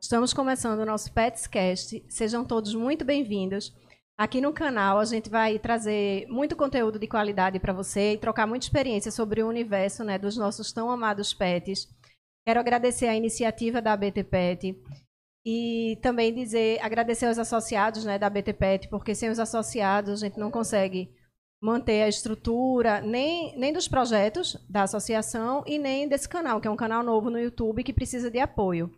Estamos começando o nosso Petscast. Sejam todos muito bem-vindos. Aqui no canal a gente vai trazer muito conteúdo de qualidade para você e trocar muita experiência sobre o universo né, dos nossos tão amados pets. Quero agradecer a iniciativa da BT Pet e também dizer, agradecer aos associados né, da BT Pet, porque sem os associados a gente não consegue manter a estrutura nem, nem dos projetos da associação e nem desse canal, que é um canal novo no YouTube que precisa de apoio.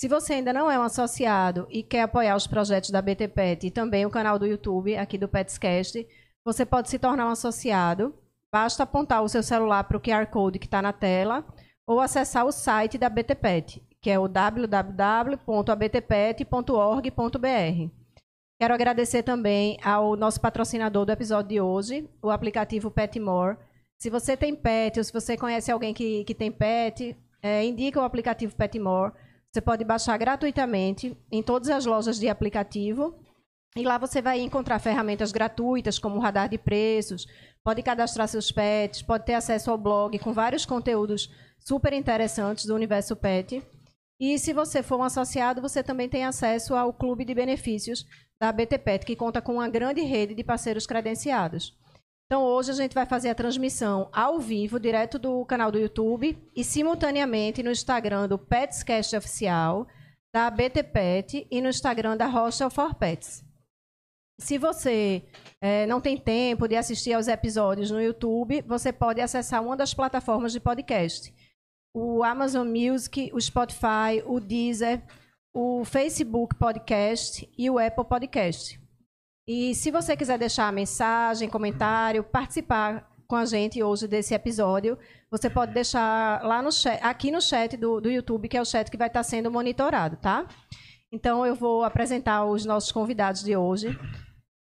Se você ainda não é um associado e quer apoiar os projetos da BT Pet e também o canal do YouTube aqui do Petscast, você pode se tornar um associado. Basta apontar o seu celular para o QR Code que está na tela ou acessar o site da BT Pet, que é o www.abtpet.org.br. Quero agradecer também ao nosso patrocinador do episódio de hoje, o aplicativo Petmore. Se você tem pet ou se você conhece alguém que, que tem pet, é, indica o aplicativo Petmore você pode baixar gratuitamente em todas as lojas de aplicativo. E lá você vai encontrar ferramentas gratuitas, como o radar de preços, pode cadastrar seus pets, pode ter acesso ao blog com vários conteúdos super interessantes do universo pet. E se você for um associado, você também tem acesso ao clube de benefícios da BT Pet, que conta com uma grande rede de parceiros credenciados. Então, hoje a gente vai fazer a transmissão ao vivo, direto do canal do YouTube e simultaneamente no Instagram do Petscast Oficial, da BT Pet e no Instagram da Hostel for Pets. Se você é, não tem tempo de assistir aos episódios no YouTube, você pode acessar uma das plataformas de podcast. O Amazon Music, o Spotify, o Deezer, o Facebook Podcast e o Apple Podcast. E se você quiser deixar mensagem, comentário, participar com a gente hoje desse episódio, você pode deixar lá no chat, aqui no chat do, do YouTube, que é o chat que vai estar sendo monitorado, tá? Então eu vou apresentar os nossos convidados de hoje.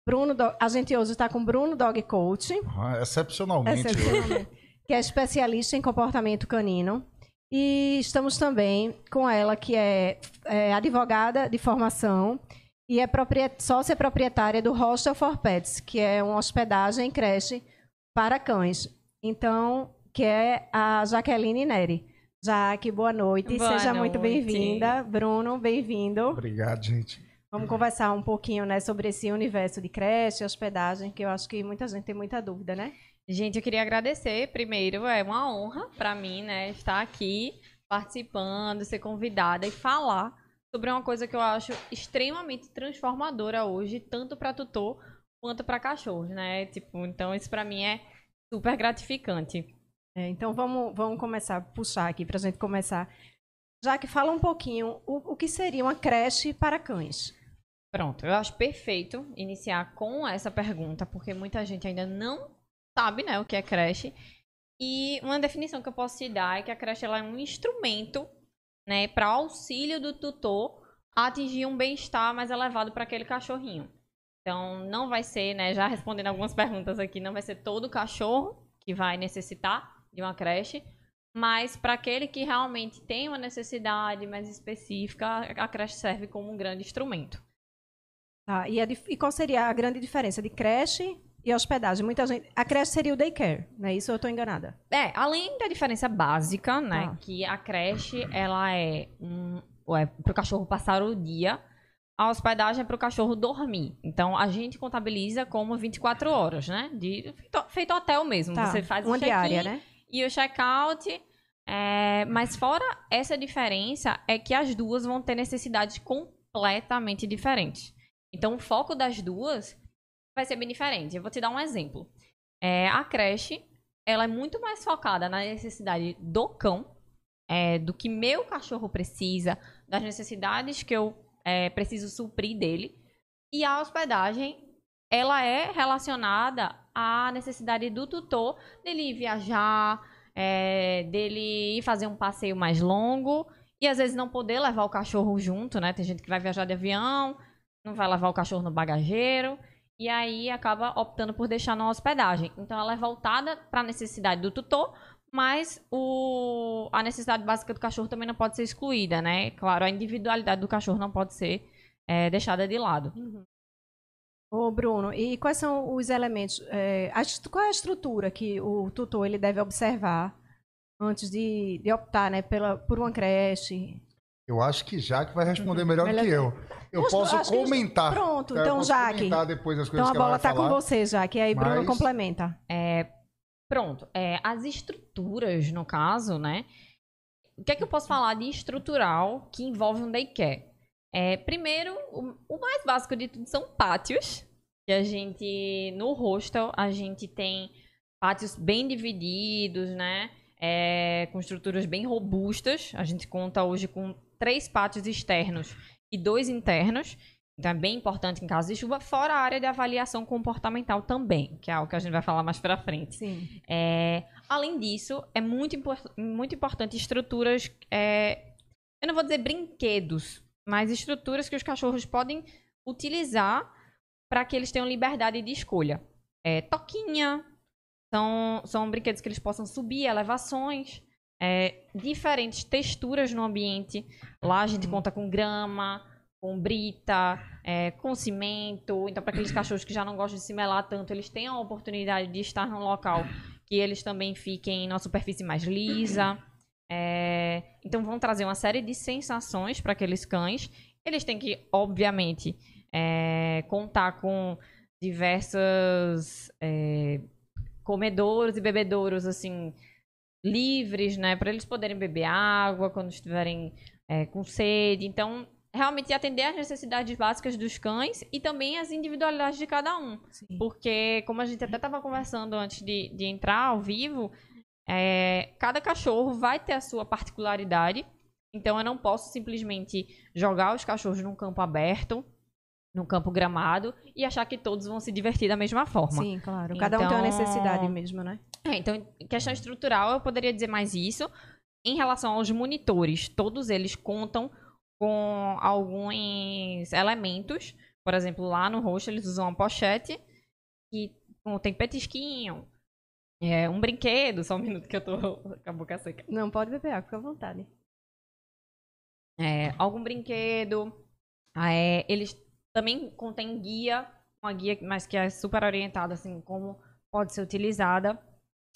Bruno, a gente hoje está com Bruno Dog Coach. Ah, excepcionalmente. excepcionalmente que é especialista em comportamento canino. E estamos também com ela, que é, é advogada de formação e é sócia proprietária do Hostel for Pets, que é uma hospedagem creche para cães. Então, que é a Jaqueline Neri. Jaque, boa noite. Boa Seja noite. muito bem-vinda. Bruno, bem-vindo. Obrigado, gente. Vamos conversar um pouquinho né, sobre esse universo de creche, hospedagem, que eu acho que muita gente tem muita dúvida, né? Gente, eu queria agradecer primeiro, é uma honra para mim, né, estar aqui participando, ser convidada e falar sobre uma coisa que eu acho extremamente transformadora hoje, tanto para tutor quanto para cachorros, né? Tipo, então isso para mim é super gratificante. É, então vamos, vamos começar a puxar aqui para a gente começar. Já que fala um pouquinho o, o que seria uma creche para cães. Pronto, eu acho perfeito iniciar com essa pergunta, porque muita gente ainda não sabe, né, o que é creche. E uma definição que eu posso te dar é que a creche ela é um instrumento né, para auxílio do tutor a atingir um bem-estar mais elevado para aquele cachorrinho. Então, não vai ser, né, já respondendo algumas perguntas aqui, não vai ser todo cachorro que vai necessitar de uma creche, mas para aquele que realmente tem uma necessidade mais específica, a creche serve como um grande instrumento. Tá, e, a, e qual seria a grande diferença de creche e hospedagem. Muita gente. A creche seria o daycare, né? Isso eu estou enganada. É, além da diferença básica, né? Ah. Que a creche, ela é, um, é para o cachorro passar o dia. A hospedagem é para o cachorro dormir. Então, a gente contabiliza como 24 horas, né? De, feito, feito hotel mesmo. Tá. Você faz Uma o diária, né? E o check-out. É, mas fora essa diferença, é que as duas vão ter necessidades completamente diferentes. Então, o foco das duas vai ser bem diferente. Eu vou te dar um exemplo. É, a creche, ela é muito mais focada na necessidade do cão, é, do que meu cachorro precisa, das necessidades que eu é, preciso suprir dele. E a hospedagem, ela é relacionada à necessidade do tutor dele ir viajar, é, dele ir fazer um passeio mais longo e às vezes não poder levar o cachorro junto, né? Tem gente que vai viajar de avião, não vai levar o cachorro no bagageiro e aí acaba optando por deixar na hospedagem. Então ela é voltada para a necessidade do tutor, mas o, a necessidade básica do cachorro também não pode ser excluída, né? Claro, a individualidade do cachorro não pode ser é, deixada de lado. Uhum. Ô Bruno, e quais são os elementos, é, a, qual é a estrutura que o tutor ele deve observar antes de, de optar né, pela, por uma creche? Eu acho que Jaque vai responder melhor, Melhor que eu. Eu posso acho que- comentar. Pronto? Eu então, Jaque. comentar depois as Então coisas a que ela bola vai tá com você, já, que aí Bruno Mas- complementa. É, pronto. É, as estruturas, no caso, né? O que é que eu posso falar de estrutural que envolve um daycare? É, primeiro, o, o mais básico de tudo são pátios. Que a gente, no hostel, a gente tem pátios bem divididos, né? É, com estruturas bem robustas. A gente conta hoje com três pátios externos e dois internos. Então é bem importante em caso de chuva, fora a área de avaliação comportamental também, que é algo que a gente vai falar mais pra frente. Sim. É, além disso, é muito, impor- muito importante estruturas. é, eu não vou dizer brinquedos, mas estruturas que os cachorros podem utilizar para que eles tenham liberdade de escolha. É, toquinha, são, são brinquedos que eles possam subir, elevações, é, diferentes texturas no ambiente. Lá a gente conta com grama, com brita, é, com cimento. Então, para aqueles cachorros que já não gostam de se melar tanto, eles têm a oportunidade de estar num local que eles também fiquem na superfície mais lisa. É, então, vão trazer uma série de sensações para aqueles cães. Eles têm que, obviamente, é, contar com diversas é, comedouros e bebedouros assim livres, né, para eles poderem beber água quando estiverem é, com sede. Então, realmente atender às necessidades básicas dos cães e também as individualidades de cada um. Sim. Porque, como a gente até estava conversando antes de, de entrar ao vivo, é, cada cachorro vai ter a sua particularidade. Então, eu não posso simplesmente jogar os cachorros num campo aberto, num campo gramado, e achar que todos vão se divertir da mesma forma. Sim, claro. Cada um tem uma Então- necessidade mesmo, né? É, então, questão estrutural, eu poderia dizer mais isso. Em relação aos monitores, todos eles contam com alguns elementos. Por exemplo, lá no rosto eles usam uma pochete que contém petisquinho, é, um brinquedo. Só um minuto que eu tô com a boca seca. Não, pode beber água, fica à vontade. É, algum brinquedo. É, eles também contêm guia, uma guia, mas que é super orientada, assim, como pode ser utilizada.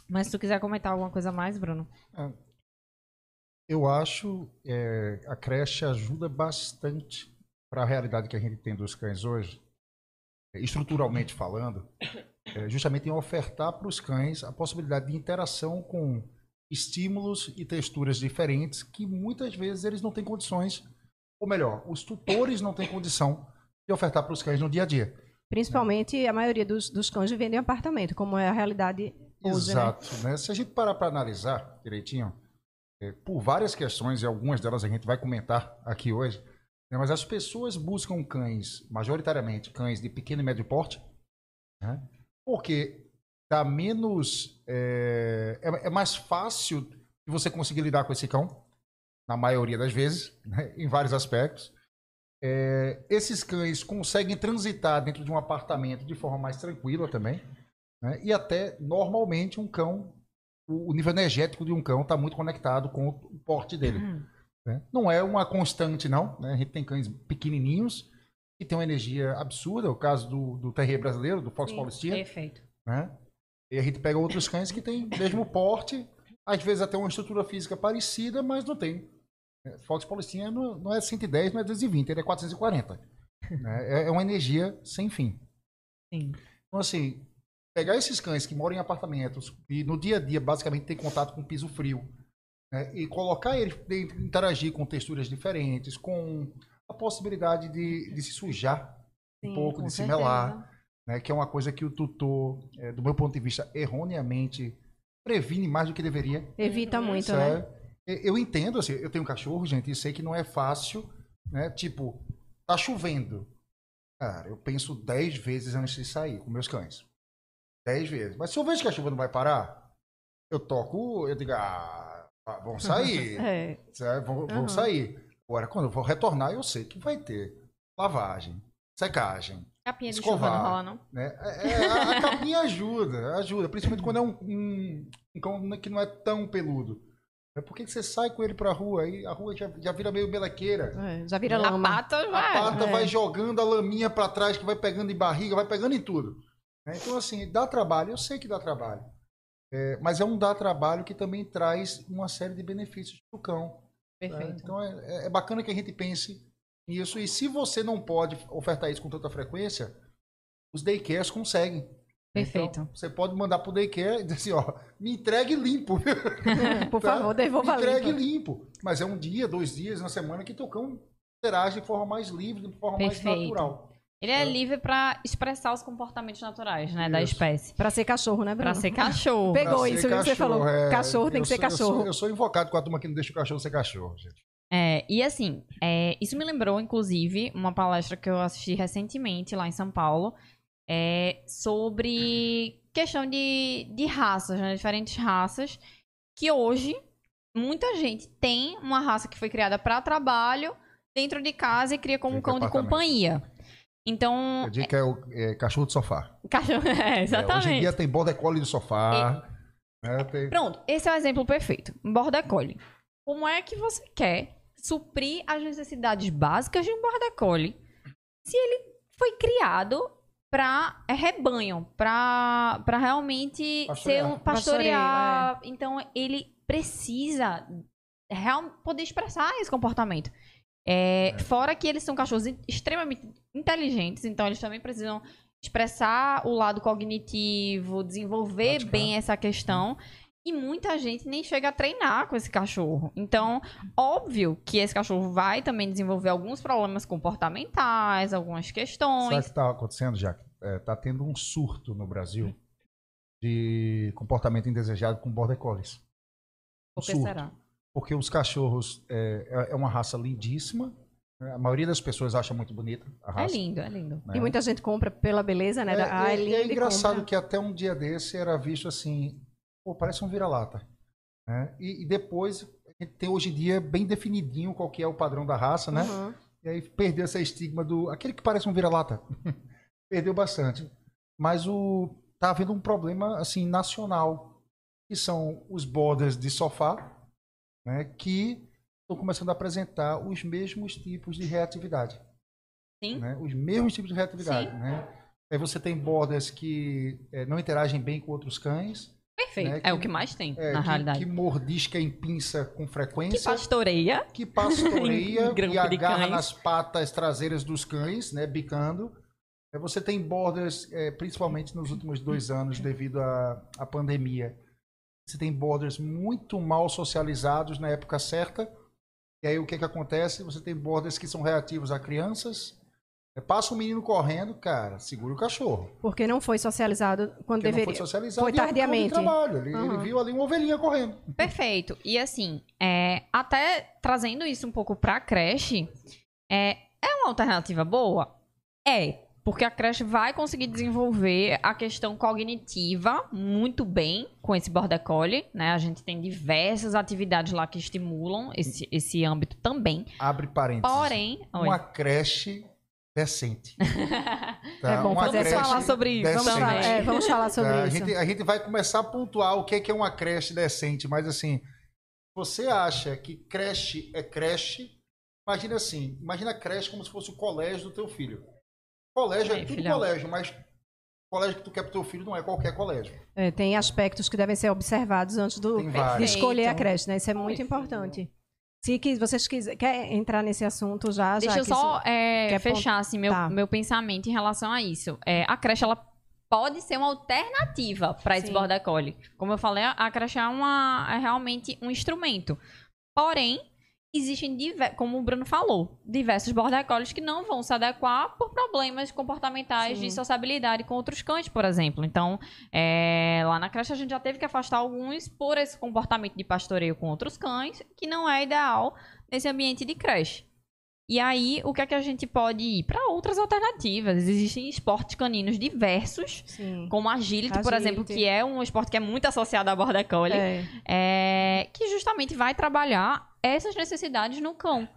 Mas se tu quiser comentar alguma coisa mais, Bruno. Eu acho é, a creche ajuda bastante para a realidade que a gente tem dos cães hoje, estruturalmente falando, é, justamente em ofertar para os cães a possibilidade de interação com estímulos e texturas diferentes que muitas vezes eles não têm condições, ou melhor, os tutores não têm condição de ofertar para os cães no dia a dia. Principalmente a maioria dos, dos cães vivendo em apartamento, como é a realidade hoje, né? Exato. Né? Se a gente parar para analisar direitinho, é, por várias questões, e algumas delas a gente vai comentar aqui hoje, né, mas as pessoas buscam cães, majoritariamente cães de pequeno e médio porte, né, porque dá menos. É, é- é mais fácil de você conseguir lidar com esse cão, na maioria das vezes, né, em vários aspectos. É, esses cães conseguem transitar dentro de um apartamento de forma mais tranquila também. né? E até, normalmente, um cão, o nível energético de um cão está muito conectado com o porte dele. né? Não é uma constante, não. né? A gente tem cães pequenininhos que têm uma energia absurda. O caso do, do terrier brasileiro, do Fox Sim, Paulistinha. Perfeito. né? E a gente pega outros cães que têm mesmo porte, às vezes até uma estrutura física parecida, mas não tem. É, Fox Paulistinha não, não é 110, não é 220, ele é 440. né? É, é uma energia sem fim. Sim. Então, assim, pegar esses cães que moram em apartamentos e no dia a dia basicamente tem contato com piso frio, né, e colocar eles interagir com texturas diferentes, com a possibilidade de, de se sujar um Sim, pouco, com de se certeza. melar, né, que é uma coisa que o tutor, eh, do meu ponto de vista, erroneamente previne mais do que deveria. Evita muito, Isso né? É- eu entendo, assim, eu tenho um cachorro, gente, e sei que não é fácil, né? Tipo, tá chovendo. Cara, eu penso 10 vezes antes de sair com meus cães. 10 vezes. Mas se eu vejo que a chuva não vai parar, eu toco, eu digo, ah, vão sair. É. Vão, vão Aham. sair. Agora, quando eu for retornar, eu sei que vai ter lavagem, secagem, Capinha de Escovar. chuva não rola, não? né? É, é, a, a capinha ajuda, ajuda. Principalmente quando é um, um, um cão que não é tão peludo. É porque você sai com ele pra rua e a rua já, já vira meio melequeira. É, já vira A lama. pata A vai. pata é. vai jogando a laminha pra trás, que vai pegando em barriga, vai pegando em tudo. né? Então, assim, dá trabalho, eu sei que dá trabalho. É, mas é um dá trabalho que também traz uma série de benefícios pro cão. Perfeito. Então é, é bacana que a gente pense nisso. E se você não pode ofertar isso com tanta frequência, os daycares conseguem. Perfeito. Então, você pode mandar pro daycare e dizer assim, ó, me entregue limpo. Por Tá? favor, devolva me entregue limpo. limpo. Mas é um dia, dois dias na semana que teu cão interage de forma mais livre, de forma Perfeito. mais natural. Ele é É. livre pra expressar os comportamentos naturais, né, da Isso. espécie. Pra ser cachorro, né, Bruno? Pra ser cachorro. Pegou Pra ser isso que você falou. é, Cachorro tem eu que ser sou- eu sou- cachorro. Eu sou, invocado com a turma que não deixa o cachorro ser cachorro, gente. É, e assim, é, isso me lembrou, inclusive, uma palestra que eu assisti recentemente lá em São Paulo, é, sobre questão de, de raças, né, diferentes raças, que hoje muita gente tem uma raça que foi criada para trabalho dentro de casa e cria como um cão de companhia. Então, Eu digo que é o é, cachorro de sofá. cachorro, é, É, hoje em exatamente. dia tem border collie de sofá. né, tem- Pronto, esse é o exemplo perfeito. Border Collie. Como é que você quer suprir as necessidades básicas de um Border Collie se ele foi criado para rebanho, para realmente Pastorear. ser um pastorear. Pastoreio, Então ele precisa real, poder expressar esse comportamento. É, Fora que eles são cachorros extremamente inteligentes, então eles também precisam expressar o lado cognitivo, desenvolver Praticar. bem essa questão. E muita gente nem chega a treinar com esse cachorro. Então, óbvio que esse cachorro vai também desenvolver alguns problemas comportamentais, algumas Sabe o questões. que está acontecendo, Jack? Está tendo um surto no Brasil de comportamento indesejado com border collies. Por que surto. será? Porque os cachorros é, é- é uma raça lindíssima. né? A maioria das pessoas acha muito bonita a É raça. lindo, é lindo. né? E muita gente compra pela beleza, né? É, ah, é- é lindo é e engraçado que até um dia desse era visto assim, pô, parece um vira-lata. né? E, e depois, a gente tem hoje em dia bem definidinho qual que é o padrão da raça, né? Uhum. E aí perdeu esse estigma do. aquele que parece um vira-lata. perdeu bastante. Mas o tá havendo um problema assim nacional, que são os borders de sofá, né, que estão começando a apresentar os mesmos tipos de reatividade. Sim. né? Os mesmos tipos de reatividade. Sim. Né? Aí você tem borders que eh, não interagem bem com outros cães, Perfeito. né, é que- o que mais tem, eh, na que, realidade. que mordisca em pinça com Que frequência pastoreia. que pastoreia Em grupo e agarra nas patas traseiras dos cães, né, bicando. É, Você tem borders, é, principalmente nos últimos dois anos, devido à, à pandemia. Você tem borders muito mal socializados na época certa. E aí o que, que acontece? Você tem borders que são reativos a crianças. É, passa um menino correndo, cara, segura o cachorro. Porque não foi socializado quando Porque não deveria. foi socializado Foi tardiamente. trabalho. Ele, ele Uhum. viu ali uma ovelhinha correndo. Perfeito. E assim, é, até trazendo isso um pouco pra creche, é, é uma alternativa boa? É. Porque a creche vai conseguir desenvolver a questão cognitiva muito bem com esse Border Collie, né? A gente tem diversas atividades lá que estimulam esse, esse âmbito também. Abre parênteses. Porém... Oi. uma creche decente. Tá? É bom Uma falar sobre isso. Vamos, é, vamos falar sobre Tá? A isso. gente, a gente vai começar a pontuar o que é, que é uma creche decente, mas assim, você acha que creche é creche? Imagina assim, imagina a creche como se fosse o colégio do teu filho. Colégio é Aí, tudo filhão. colégio, mas o colégio que tu quer pro teu filho não é qualquer colégio. É, tem aspectos que devem ser observados antes do, de escolher a creche, né? Isso é muito Perfeito. importante. Se quis, vocês quiserem quer entrar nesse assunto já, já Deixa eu que só é, quer fechar assim, meu, Tá. meu pensamento em relação a isso. É, a creche, ela pode ser uma alternativa para esse border collie. Como eu falei, a- a creche é, uma, é realmente um instrumento. Porém, existem, como o Bruno falou, diversos border collies que não vão se adequar por problemas comportamentais Sim. de sociabilidade com outros cães, por exemplo. Então, é, lá na creche a gente já teve que afastar alguns por esse comportamento de pastoreio com outros cães, que não é ideal nesse ambiente de creche. E aí, o que é que a gente pode ir? Para outras alternativas. Existem esportes caninos diversos, Sim. como agility, por exemplo, que é um esporte que é muito associado à border collie, É. é, que justamente vai trabalhar essas necessidades no cão.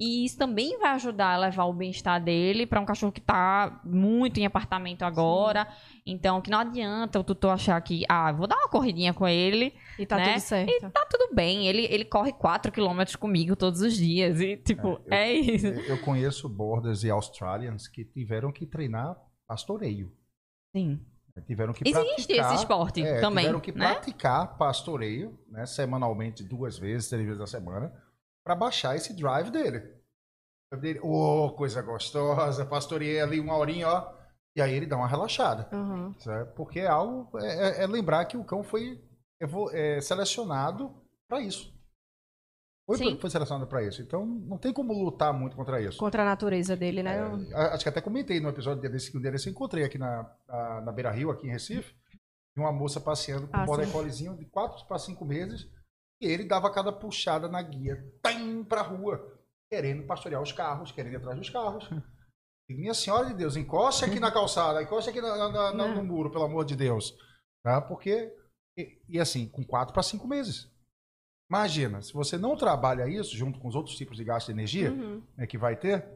E isso também vai ajudar a levar o bem-estar dele para um cachorro que tá muito em apartamento agora. Então, que não adianta o tutor achar que, ah, vou dar uma corridinha com ele E tá né? tudo certo. tá tudo bem. Ele, ele corre 4 km comigo todos os dias. E, tipo, É, é, isso. Eu conheço borders e australians que tiveram que treinar pastoreio. Sim. Tiveram que Existe praticar, esse esporte é, também, Tiveram que né? praticar pastoreio, né, semanalmente, duas vezes, três vezes na semana, para baixar esse drive dele. dele. Oh, coisa gostosa, pastoreei ali uma horinha, ó. E aí ele dá uma relaxada. Uhum. Porque é algo. É, é- é lembrar que o cão foi é, selecionado para isso. Foi, Sim. foi selecionado para isso. Então não tem como lutar muito contra isso. Contra a natureza dele, né? É, acho que até comentei no episódio desse que um eu encontrei aqui na, na, na Beira Rio, aqui em Recife, uma moça passeando com Ah, um border de 4 para 5 meses, e ele dava cada puxada na guia, tam, pra rua, querendo pastorear os carros, querendo ir atrás dos carros. E, minha senhora de Deus, encoste aqui na calçada, encoste aqui na- na- na- no muro, pelo amor de Deus. Tá? Porque, e, e assim, com 4 para 5 meses. Imagina, se você não trabalha isso junto com os outros tipos de gasto de energia, Uhum. né, que vai ter,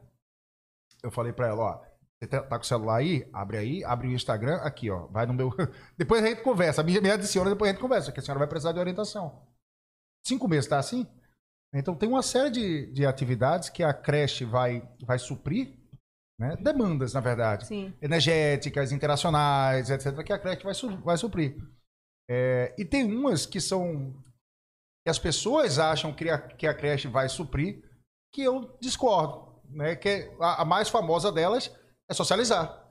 eu falei pra ela, ó, você tá, tá com o celular aí? Abre aí, abre o Instagram, aqui, ó, vai no meu... depois a gente conversa, me, me adiciona, depois a gente conversa, que a senhora vai precisar de orientação. Cinco meses, tá assim? Então tem uma série de, de atividades que a creche vai, vai suprir, né, demandas, na verdade, Sim. energéticas, interacionais, etc., que a creche vai, su- vai suprir. É, e tem umas que são que as pessoas acham que a, que a creche vai suprir, que eu discordo. Né? Que a, a mais famosa delas é socializar.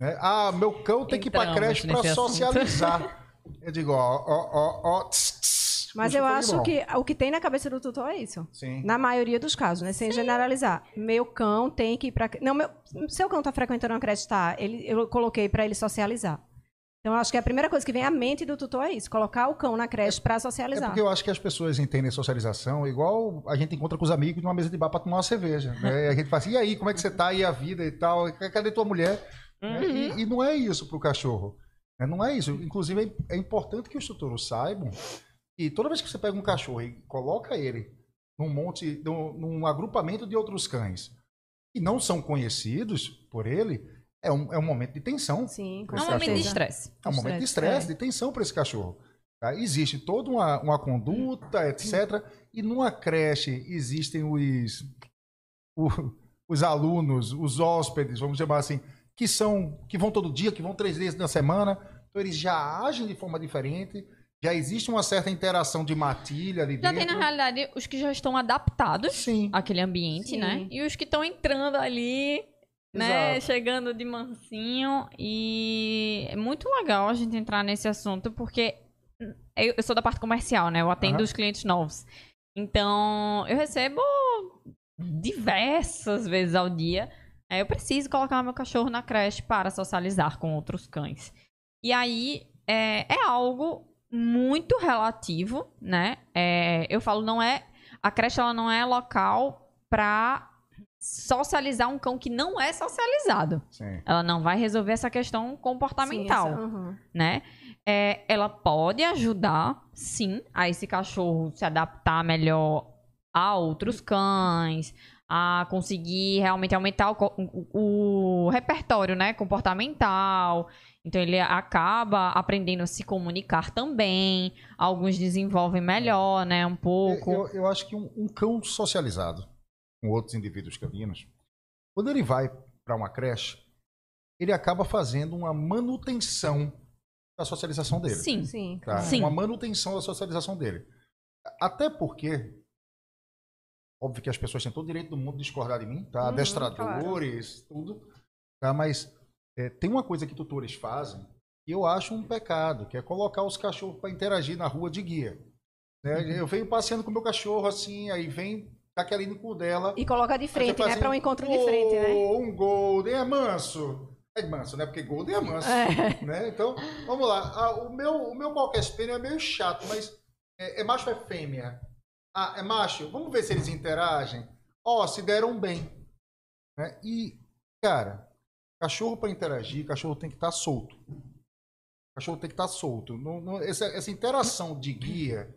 Né? Ah, meu cão tem que ir pra Entramos creche para socializar. Eu digo, ó, ó, ó, ó. tss, tss, Mas eu o acho que o que tem na cabeça do tutor é isso. Sim. Na maioria dos casos, né? Sem generalizar. Meu cão tem que ir pra. Não, meu... seu cão tá frequentando uma creche, tá? Ele... Eu coloquei pra ele socializar. Então, eu acho que a primeira coisa que vem à mente do tutor é isso: colocar o cão na creche pra É socializar. porque eu acho que as pessoas entendem socialização igual a gente encontra com os amigos numa mesa de bar pra tomar uma cerveja. Né? E a gente fala assim, e aí, como é que você tá? E a vida e tal? Cadê tua mulher? Né? Uhum. E, e não é isso pro cachorro. né? Não é isso. Inclusive, é é importante que os tutores saibam que toda vez que você pega um cachorro e coloca ele num monte, num, num agrupamento de outros cães que não são conhecidos por ele, é um, é um momento de tensão. Sim, com É um momento de estresse. É um momento de Estresse, estresse, de tensão para esse cachorro. tá? Existe toda uma, uma conduta, etc. E numa creche existem os, o- os alunos, os hóspedes, vamos chamar assim, que são que vão todo dia, que vão três vezes na semana. Então eles já agem de forma diferente. Já existe uma certa interação de matilha ali Já dentro. tem, na realidade, os que já estão adaptados Sim. àquele ambiente, Sim. né? E os que estão entrando ali, né? Exato. Chegando de mansinho. E é muito legal a gente entrar nesse assunto, porque eu, eu sou da parte comercial, né? Eu atendo Aham. os clientes novos. Então, eu recebo diversas vezes ao dia. É, eu preciso colocar meu cachorro na creche para socializar com outros cães. E aí, é, é algo muito relativo, né? É, eu falo, não é. A creche ela não é local para socializar um cão que não é socializado. Sim. Ela não vai resolver essa questão comportamental Sim, essa- uhum. né? É, ela pode ajudar, sim, a esse cachorro se adaptar melhor a outros cães, a conseguir realmente aumentar o, o- o repertório, né, comportamental. Então ele acaba aprendendo a se comunicar também. Alguns desenvolvem melhor, né, um pouco. Eu, eu acho que um, um cão socializado com outros indivíduos caninos, quando ele vai para uma creche, ele acaba fazendo uma manutenção da socialização dele. Sim. Sim, tá? claro. Sim. Uma manutenção da socialização dele. Até porque, óbvio que as pessoas têm todo o direito do mundo de discordar de mim, tá? Uhum, Adestradores, tudo. Tá? Mas é, tem uma coisa que tutores fazem que eu acho um pecado, que é colocar os cachorros para interagir na rua de guia. Né? Uhum. Eu venho passeando com o meu cachorro assim, aí vem Jaqueline com o dela. E coloca de frente, né? assim, Pra um encontro de frente, né? "Ô, Um Golden é manso. É manso, né? Porque Golden é manso É. né? Então, vamos lá. Ah, o meu, o meu qualquer espelho é meio chato, mas é, é macho ou é fêmea? Ah, é macho? Vamos ver se eles interagem. Ó, se deram bem. Né? E, cara, cachorro para interagir, cachorro tem que estar solto. Cachorro tem que estar solto. Não- não- essa, essa interação de guia.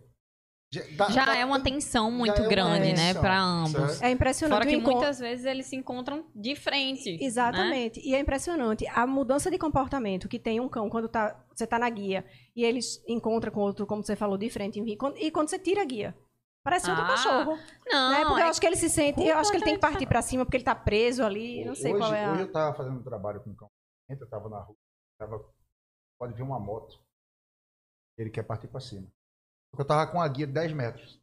Já, dá- Já dá- é uma tensão muito é grande, né, tensão, para ambos. certo? É impressionante. Fora que encontro- muitas vezes eles se encontram de frente. né? Exatamente. E é impressionante a mudança de comportamento que tem um cão quando tá, você tá na guia e ele encontra com outro, como você falou, de frente. E quando, e quando você tira a guia. Parece outro Ah, cachorro. Não, né? Porque é eu acho que ele se sente. Eu acho que ele tem que partir pra cima porque ele tá preso ali. Não sei hoje, qual é a. Hoje eu tava fazendo um trabalho com um cão. Eu tava na rua. Tava, pode vir uma moto. Ele quer partir para cima. Eu tava com a guia de 10 metros.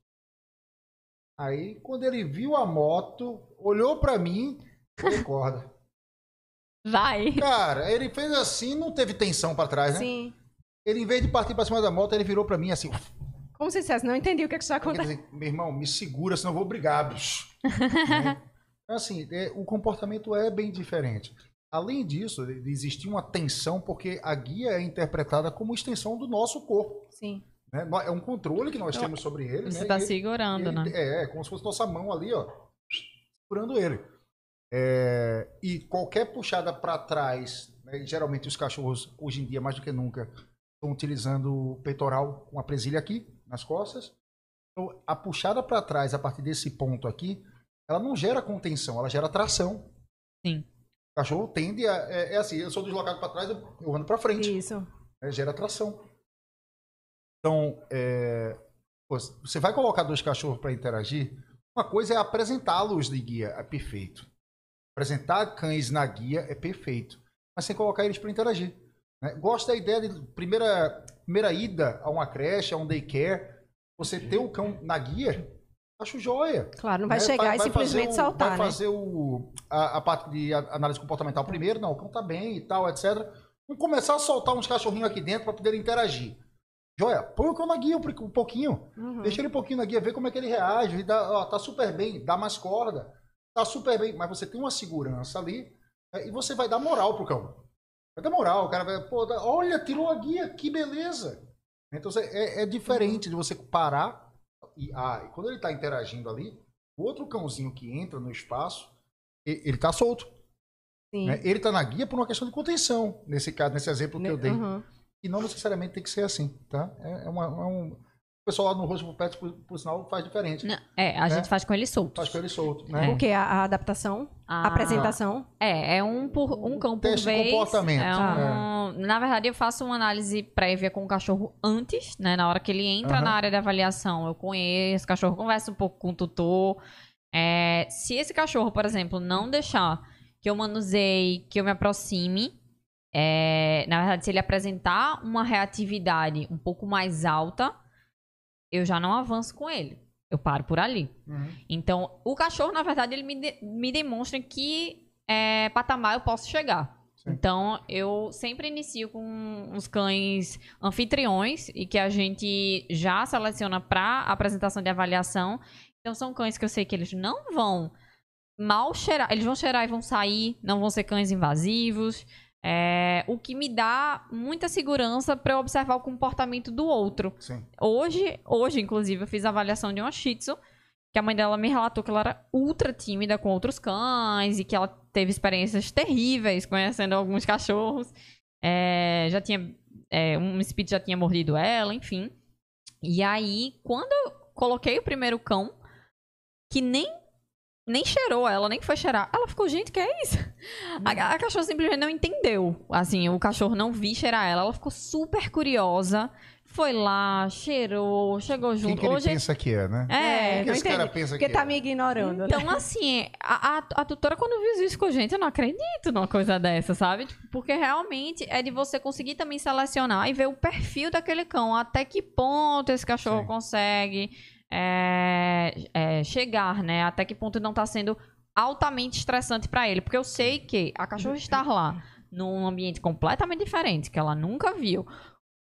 Aí, quando ele viu a moto, olhou pra mim, recorda. Vai. Cara, ele fez assim, não teve tensão pra trás, né? Sim. Ele, em vez de partir pra cima da moto, ele virou pra mim assim. Como se dissesse, não entendi o que, é que está acontecendo. dizer, meu irmão, me segura, senão eu vou brigar, bicho. Né? Assim, é, o comportamento é bem diferente. Além disso, de existir uma tensão, porque a guia é interpretada como extensão do nosso corpo. Sim. né? É um controle que nós temos sobre ele. Você né? tá E ele- segurando, ele- né? É, é como se fosse nossa mão ali, ó, segurando ele. É, e qualquer puxada para trás, né, geralmente os cachorros, hoje em dia, mais do que nunca, estão utilizando o peitoral com a presilha aqui, nas costas. Então, a puxada para trás, a partir desse ponto aqui, ela não gera contenção, ela gera tração. Sim. O cachorro tende a. É, é assim, eu sou deslocado para trás, eu, ando para frente Isso. né, gera tração. Então, é, você vai colocar dois cachorros para interagir, uma coisa é apresentá-los de guia, é perfeito. Apresentar cães na guia é perfeito. Mas sem colocar eles para interagir. né? Gosto da ideia de primeira, primeira ida a uma creche, a um daycare, você ter o cão na guia, acho joia. Claro, não vai né? chegar e fazer simplesmente o- saltar, Vai né? fazer o, a, a parte de análise comportamental primeiro, não, o cão tá bem e tal, etc. Vamos começar a soltar uns cachorrinhos aqui dentro para poder interagir. Joia, põe o cão na guia um um pouquinho. Uhum. Deixa ele um pouquinho na guia, vê como é que ele reage. e Dá, ó, tá super bem, dá mais corda. Tá super bem, mas você tem uma segurança ali né, e você vai dar moral pro cão. Vai dar moral, o cara vai, pô, olha, tirou a guia, que beleza. Então é, é diferente de você parar e, ah, e quando ele tá interagindo ali, o outro cãozinho que entra no espaço, ele tá solto. Né? Ele tá na guia por uma questão de contenção, nesse caso, nesse exemplo que eu dei. Uhum. E não necessariamente tem que ser assim, tá? É, é uma, é um... O pessoal lá no Rosto pro Pets, por, por sinal, faz diferente. Não, É, a Né? gente faz com ele solto. Faz com ele solto, né? O que? A, a adaptação? A apresentação? É, é um, por, um cão por Teste de vez. comportamento. É um- Na verdade, eu faço uma análise prévia com o cachorro antes, né? Na hora que ele entra Aham. na área de avaliação, eu conheço o cachorro, converso um pouco com o tutor. É, se esse cachorro, por exemplo, não deixar que eu manuseie, que eu me aproxime, é, na verdade, se ele apresentar uma reatividade um pouco mais alta, eu já não avanço com ele. Eu paro por ali. Uhum. Então, o cachorro, na verdade, ele me, de- me demonstra em que é, patamar eu posso chegar. Sim. Então, eu sempre inicio com os cães anfitriões e que a gente já seleciona para apresentação de avaliação. Então, são cães que eu sei que eles não vão mal cheirar. Eles vão cheirar e vão sair, não vão ser cães invasivos. É, o que me dá muita segurança para eu observar o comportamento do outro. Sim. Hoje, hoje, inclusive, eu fiz a avaliação de uma Shih Tzu, que a mãe dela me relatou que ela era ultra tímida com outros cães e que ela teve experiências terríveis conhecendo alguns cachorros. É, já tinha. é, um Spitz já tinha mordido ela, enfim. E aí, quando eu coloquei o primeiro cão, que nem. Nem cheirou ela, nem foi cheirar. Ela ficou, gente, que é isso? A, a cachorra simplesmente não entendeu. Assim, o cachorro não vi cheirar ela. Ela ficou super curiosa. Foi lá, cheirou, chegou Quem junto. que ele Hoje pensa que é, né? é. É, Quem que não esse cara pensa Porque que tá é? me ignorando. né? Então, assim, a, a, a tutora, quando viu isso com gente, eu não acredito numa coisa dessa, sabe? Tipo, Porque realmente é de você conseguir também selecionar e ver o perfil daquele cão. Até que ponto esse cachorro Sim. consegue é, é, chegar, né? Até que ponto não tá sendo altamente estressante pra ele. Porque eu sei que a cachorra estar lá num ambiente completamente diferente, que ela nunca viu,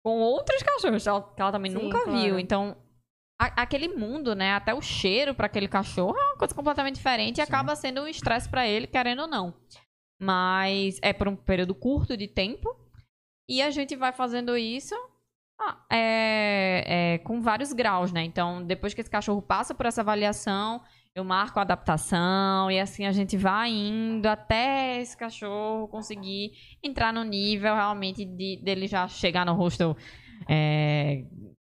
com outros cachorros que ela, também Sim, nunca claro. viu. Então, a- aquele mundo, né? Até o cheiro pra aquele cachorro é uma coisa completamente diferente e Sim. acaba sendo um estresse pra ele, querendo ou não. Mas é por um período curto de tempo. E a gente vai fazendo isso ah, é, é, com vários graus, né? Então, depois que esse cachorro passa por essa avaliação, eu marco a adaptação e assim a gente vai indo até esse cachorro conseguir entrar no nível realmente de, dele já chegar no rosto é,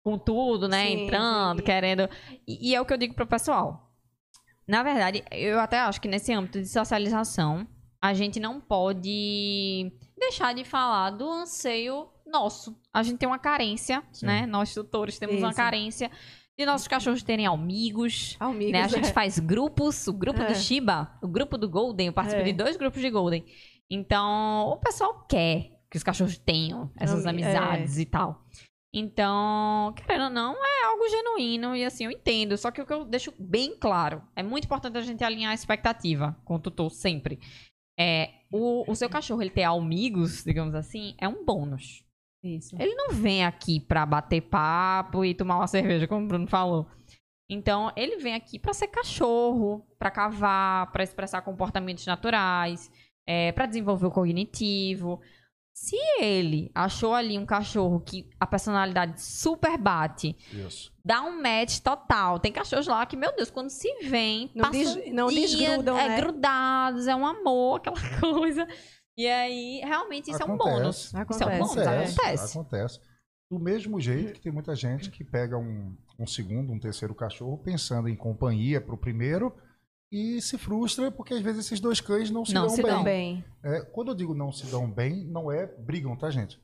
com tudo, né? Sim, Entrando, sim. querendo. E, e é o que eu digo pro pessoal. Na verdade, eu até acho que nesse âmbito de socialização, a gente não pode deixar de falar do anseio nosso. A gente tem uma carência, Sim. né? Nós tutores temos uma Isso. carência de nossos cachorros terem amigos. Amigos, Né? A gente é. faz grupos, o grupo É. do Shiba, o grupo do Golden, eu participo É. de dois grupos de Golden. Então, o pessoal quer que os cachorros tenham essas Ami- amizades e tal. Então, querendo ou não, é algo genuíno e assim, eu entendo. Só que o que eu deixo bem claro, é muito importante a gente alinhar a expectativa com o tutor sempre. É, o, o seu cachorro ele ter amigos, digamos assim, é um bônus. Isso. Ele não vem aqui pra bater papo e tomar uma cerveja, como o Bruno falou. Então, ele vem aqui pra ser cachorro, pra cavar, pra expressar comportamentos naturais, é, para desenvolver o cognitivo. Se ele achou ali um cachorro que a personalidade super bate, Isso. dá um match total. Tem cachorros lá que, meu Deus, quando se vem, Não des- um não dia, desgrudam, é né? grudados, é um amor, aquela coisa. E aí, realmente, isso é um Acontece. bônus. Isso é um Acontece, bônus, é. acontece. Acontece. Do mesmo jeito que tem muita gente que pega um, um segundo, um terceiro cachorro pensando em companhia pro primeiro e se frustra porque às vezes esses dois cães não se Não dão se bem. dão. Também. É, quando eu digo não se dão bem, não é brigam, tá, gente?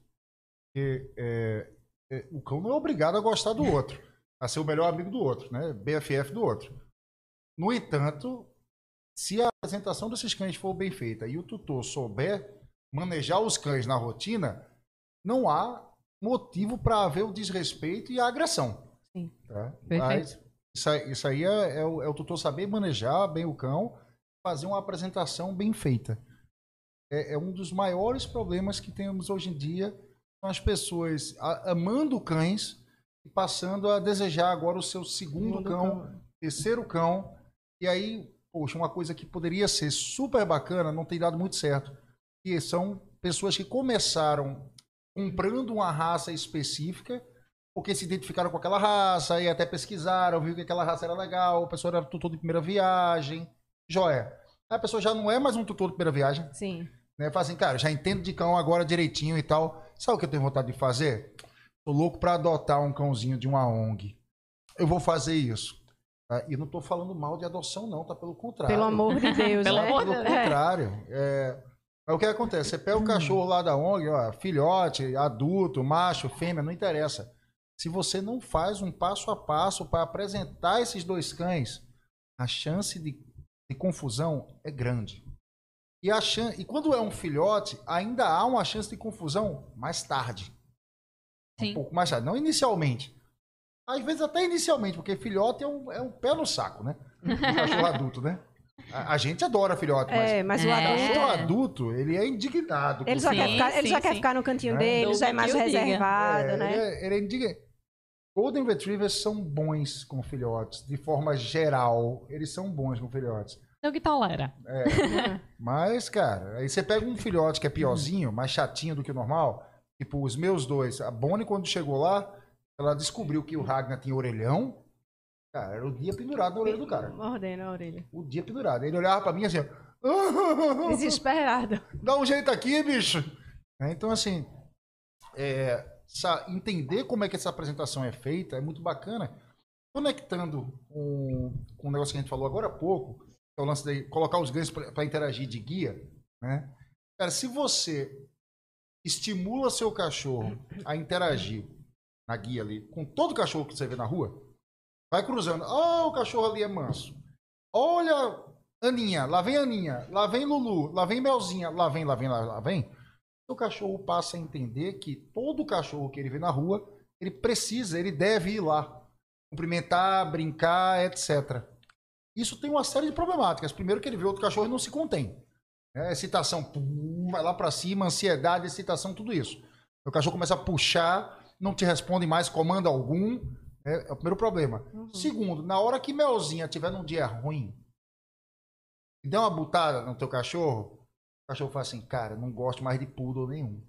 Porque é, é, o cão não é obrigado a gostar do outro, a ser o melhor amigo do outro, né? BFF do outro. No entanto, se a apresentação desses cães for bem feita e o tutor souber manejar os cães na rotina, não há motivo para haver o desrespeito e a agressão. Sim. Tá? Perfeito. Mas isso aí, isso aí é, é o, é o tutor saber manejar bem o cão, fazer uma apresentação bem feita. É, é um dos maiores problemas que temos hoje em dia são as pessoas a- amando cães e passando a desejar agora o seu segundo Segundo cão, cão. terceiro cão. E aí, poxa, uma coisa que poderia ser super bacana não tem dado muito certo. E são pessoas que começaram comprando uma raça específica, porque se identificaram com aquela raça e até pesquisaram, viu que aquela raça era legal, a pessoa era tutor de primeira viagem. Joia. A pessoa já não é mais um tutor de primeira viagem, Sim. né? Fala assim, cara, já entendo de cão agora direitinho e tal. Sabe o que eu tenho vontade de fazer? Tô louco pra adotar um cãozinho de uma ONG. Eu vou fazer isso. Tá? E não tô falando mal de adoção, não, tá? Pelo contrário. Pelo amor de Deus, Pelo né? Pelo contrário. É... Mas o que acontece? Você pega o cachorro lá da ONG, ó, filhote, adulto, macho, fêmea, não interessa. Se você não faz um passo a passo para apresentar esses dois cães, a chance de, de confusão é grande. E, a chan... e quando é um filhote, ainda há uma chance de confusão mais tarde. Um Sim. pouco mais tarde, não inicialmente. Às vezes até inicialmente, porque filhote é um, é um pé no saco, né? Um cachorro adulto, né? A, a gente adora filhote, mas É, mas o É. adulto. cachorro adulto, ele é indignado. com Ele já, o Sim, quer ficar, ele sim, já quer ficar no cantinho É. dele, já é mais reservado, É, né? Ele é, ele é indignado. Golden Retrievers são bons com filhotes, de forma geral, eles são bons com filhotes. É o que tolera. Mas, cara, aí você pega um filhote que é piorzinho, mais chatinho do que o normal, tipo os meus dois. A Bonnie, quando chegou lá, ela descobriu que o Ragnar tinha orelhão. Cara, era o dia pendurado na orelha do cara. Mordendo a orelha. O dia pendurado. Ele olhava pra mim assim. Desesperado. Dá um jeito aqui, bicho. É, Então, assim, é, sa- entender como é que essa apresentação é feita é muito bacana. Conectando com, com o negócio que a gente falou agora há pouco, que é o lance de colocar os ganhos para interagir de guia, né? Cara, se você estimula seu cachorro a interagir na guia ali com todo cachorro que você vê na rua, vai cruzando. Oh, o cachorro ali é manso. Olha, Aninha, lá vem Aninha, lá vem Lulu, lá vem Melzinha, lá vem, lá vem, lá, lá vem. O cachorro passa a entender que todo cachorro que ele vê na rua, ele precisa, ele deve ir lá. Cumprimentar, brincar, etc. Isso tem uma série de problemáticas. Primeiro que ele vê outro cachorro e não se contém. É, excitação, pum, vai lá pra cima, ansiedade, excitação, tudo isso. O cachorro começa a puxar, não te responde mais comando algum. É, é o primeiro problema. Uhum. Segundo, na hora que Melzinha tiver num dia ruim, e der uma butada no teu cachorro, o cachorro fala assim, cara, não gosto mais de poodle nenhum.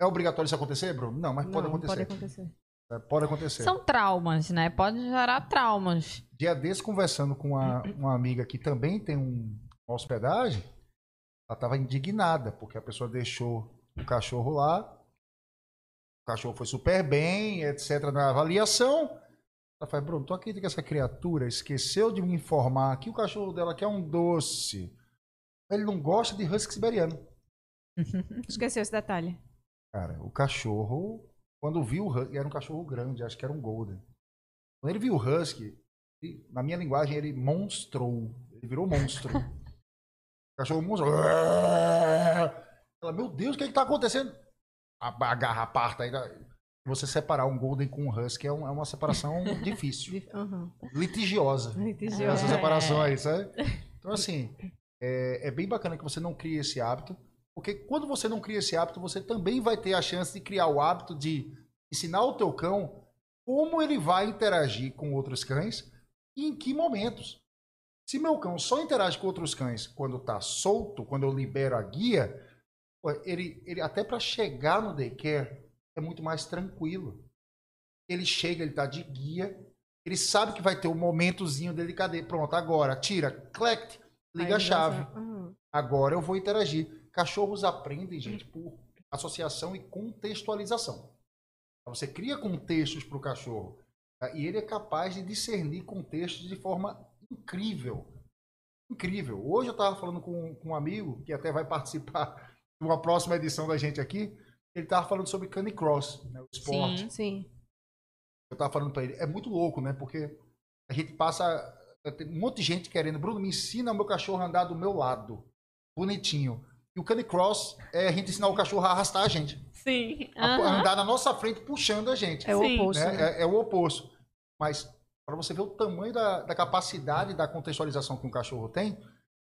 É obrigatório isso acontecer, Bruno? Não, mas pode Não, acontecer. Pode acontecer. É, Pode acontecer. São traumas, né? Pode gerar traumas. Dia desse, conversando com uma, uma amiga que também tem um, uma hospedagem, ela estava indignada, porque a pessoa deixou o cachorro lá, o cachorro foi super bem, etc., na avaliação. Ela fala, Bruno, tu acredita que essa criatura esqueceu de me informar que o cachorro dela quer um doce? Ele não gosta de husky siberiano. Esqueceu esse detalhe. Cara, o cachorro, quando viu o husky, era um cachorro grande, acho que era um golden. Quando ele viu o husky, ele- na minha linguagem, ele monstrou. Ele virou monstro. o cachorro monstro. Ela, meu Deus, o que é que tá acontecendo? A, a garra parta aí. da- Você separar um Golden com um Husky é, um- é uma separação difícil, Dif- Uhum. litigiosa. Litigiosa. Essa É. separação aí, sabe? Então, assim, é, é bem bacana que você não crie esse hábito, porque quando você não cria esse hábito, você também vai ter a chance de criar o hábito de ensinar o teu cão como ele vai interagir com outros cães e em que momentos. Se meu cão só interage com outros cães quando tá solto, quando eu libero a guia, ele, ele até para chegar no daycare é muito mais tranquilo. Ele chega, ele tá de guia, ele sabe que vai ter o momentozinho dele, cadê? Pronto, agora, tira, clect, liga a Aí chave. já- uhum. Agora eu vou interagir. Cachorros aprendem, gente, por associação e contextualização. Então, Você cria contextos para o cachorro tá? e ele é capaz de discernir contextos de forma incrível. Incrível. Hoje eu estava falando com, com um amigo que até vai participar uma próxima edição da gente aqui. Ele estava falando sobre canicross, né, o esporte. Sim. Sim. Eu tava falando pra ele, é muito louco, né? Porque a gente passa. Tem um monte de gente querendo, Bruno, me ensina o meu cachorro a andar do meu lado. Bonitinho. E o Canicross é a gente ensinar o cachorro a arrastar a gente. Sim. A aham. andar na nossa frente, puxando a gente. É o Sim. oposto. né? né? É, é o oposto. Mas, para você ver o tamanho da, da capacidade da contextualização que um cachorro tem,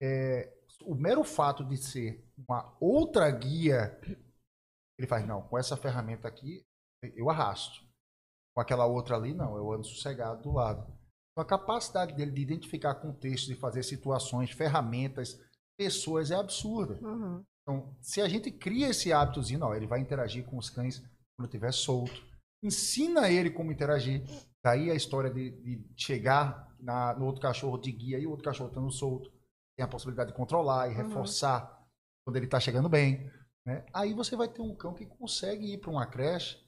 é, o mero fato de ser uma outra guia, ele faz, não, com essa ferramenta aqui, eu arrasto. Com aquela outra ali, não, eu ando sossegado do lado. Então, a capacidade dele de identificar contextos, de fazer situações, ferramentas, pessoas, é absurda. Uhum. Então, se a gente cria esse hábitozinho, não, ele vai interagir com os cães quando estiver solto. Ensina ele como interagir. Daí a história de, de chegar na- no outro cachorro de guia e o outro cachorro estando solto. Tem a possibilidade de controlar e Uhum. reforçar quando ele está chegando bem. né? Aí você vai ter um cão que consegue ir para uma creche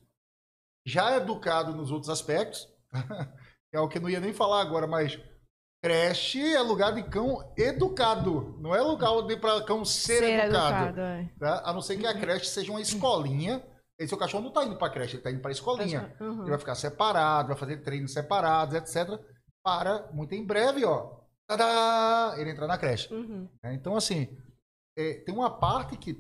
já educado nos outros aspectos. é o que eu não ia nem falar agora, mas creche é lugar de cão educado. Não é lugar para cão ser, educado. é. tá? A não ser que a creche seja uma escolinha. E seu cachorro não está indo para a creche, ele está indo para a escolinha. Uhum. Ele vai ficar separado, vai fazer treinos separados, etc. Para, muito em breve, ó, tadá, ele entrar na creche. Uhum. né? Então, assim, é, tem uma parte que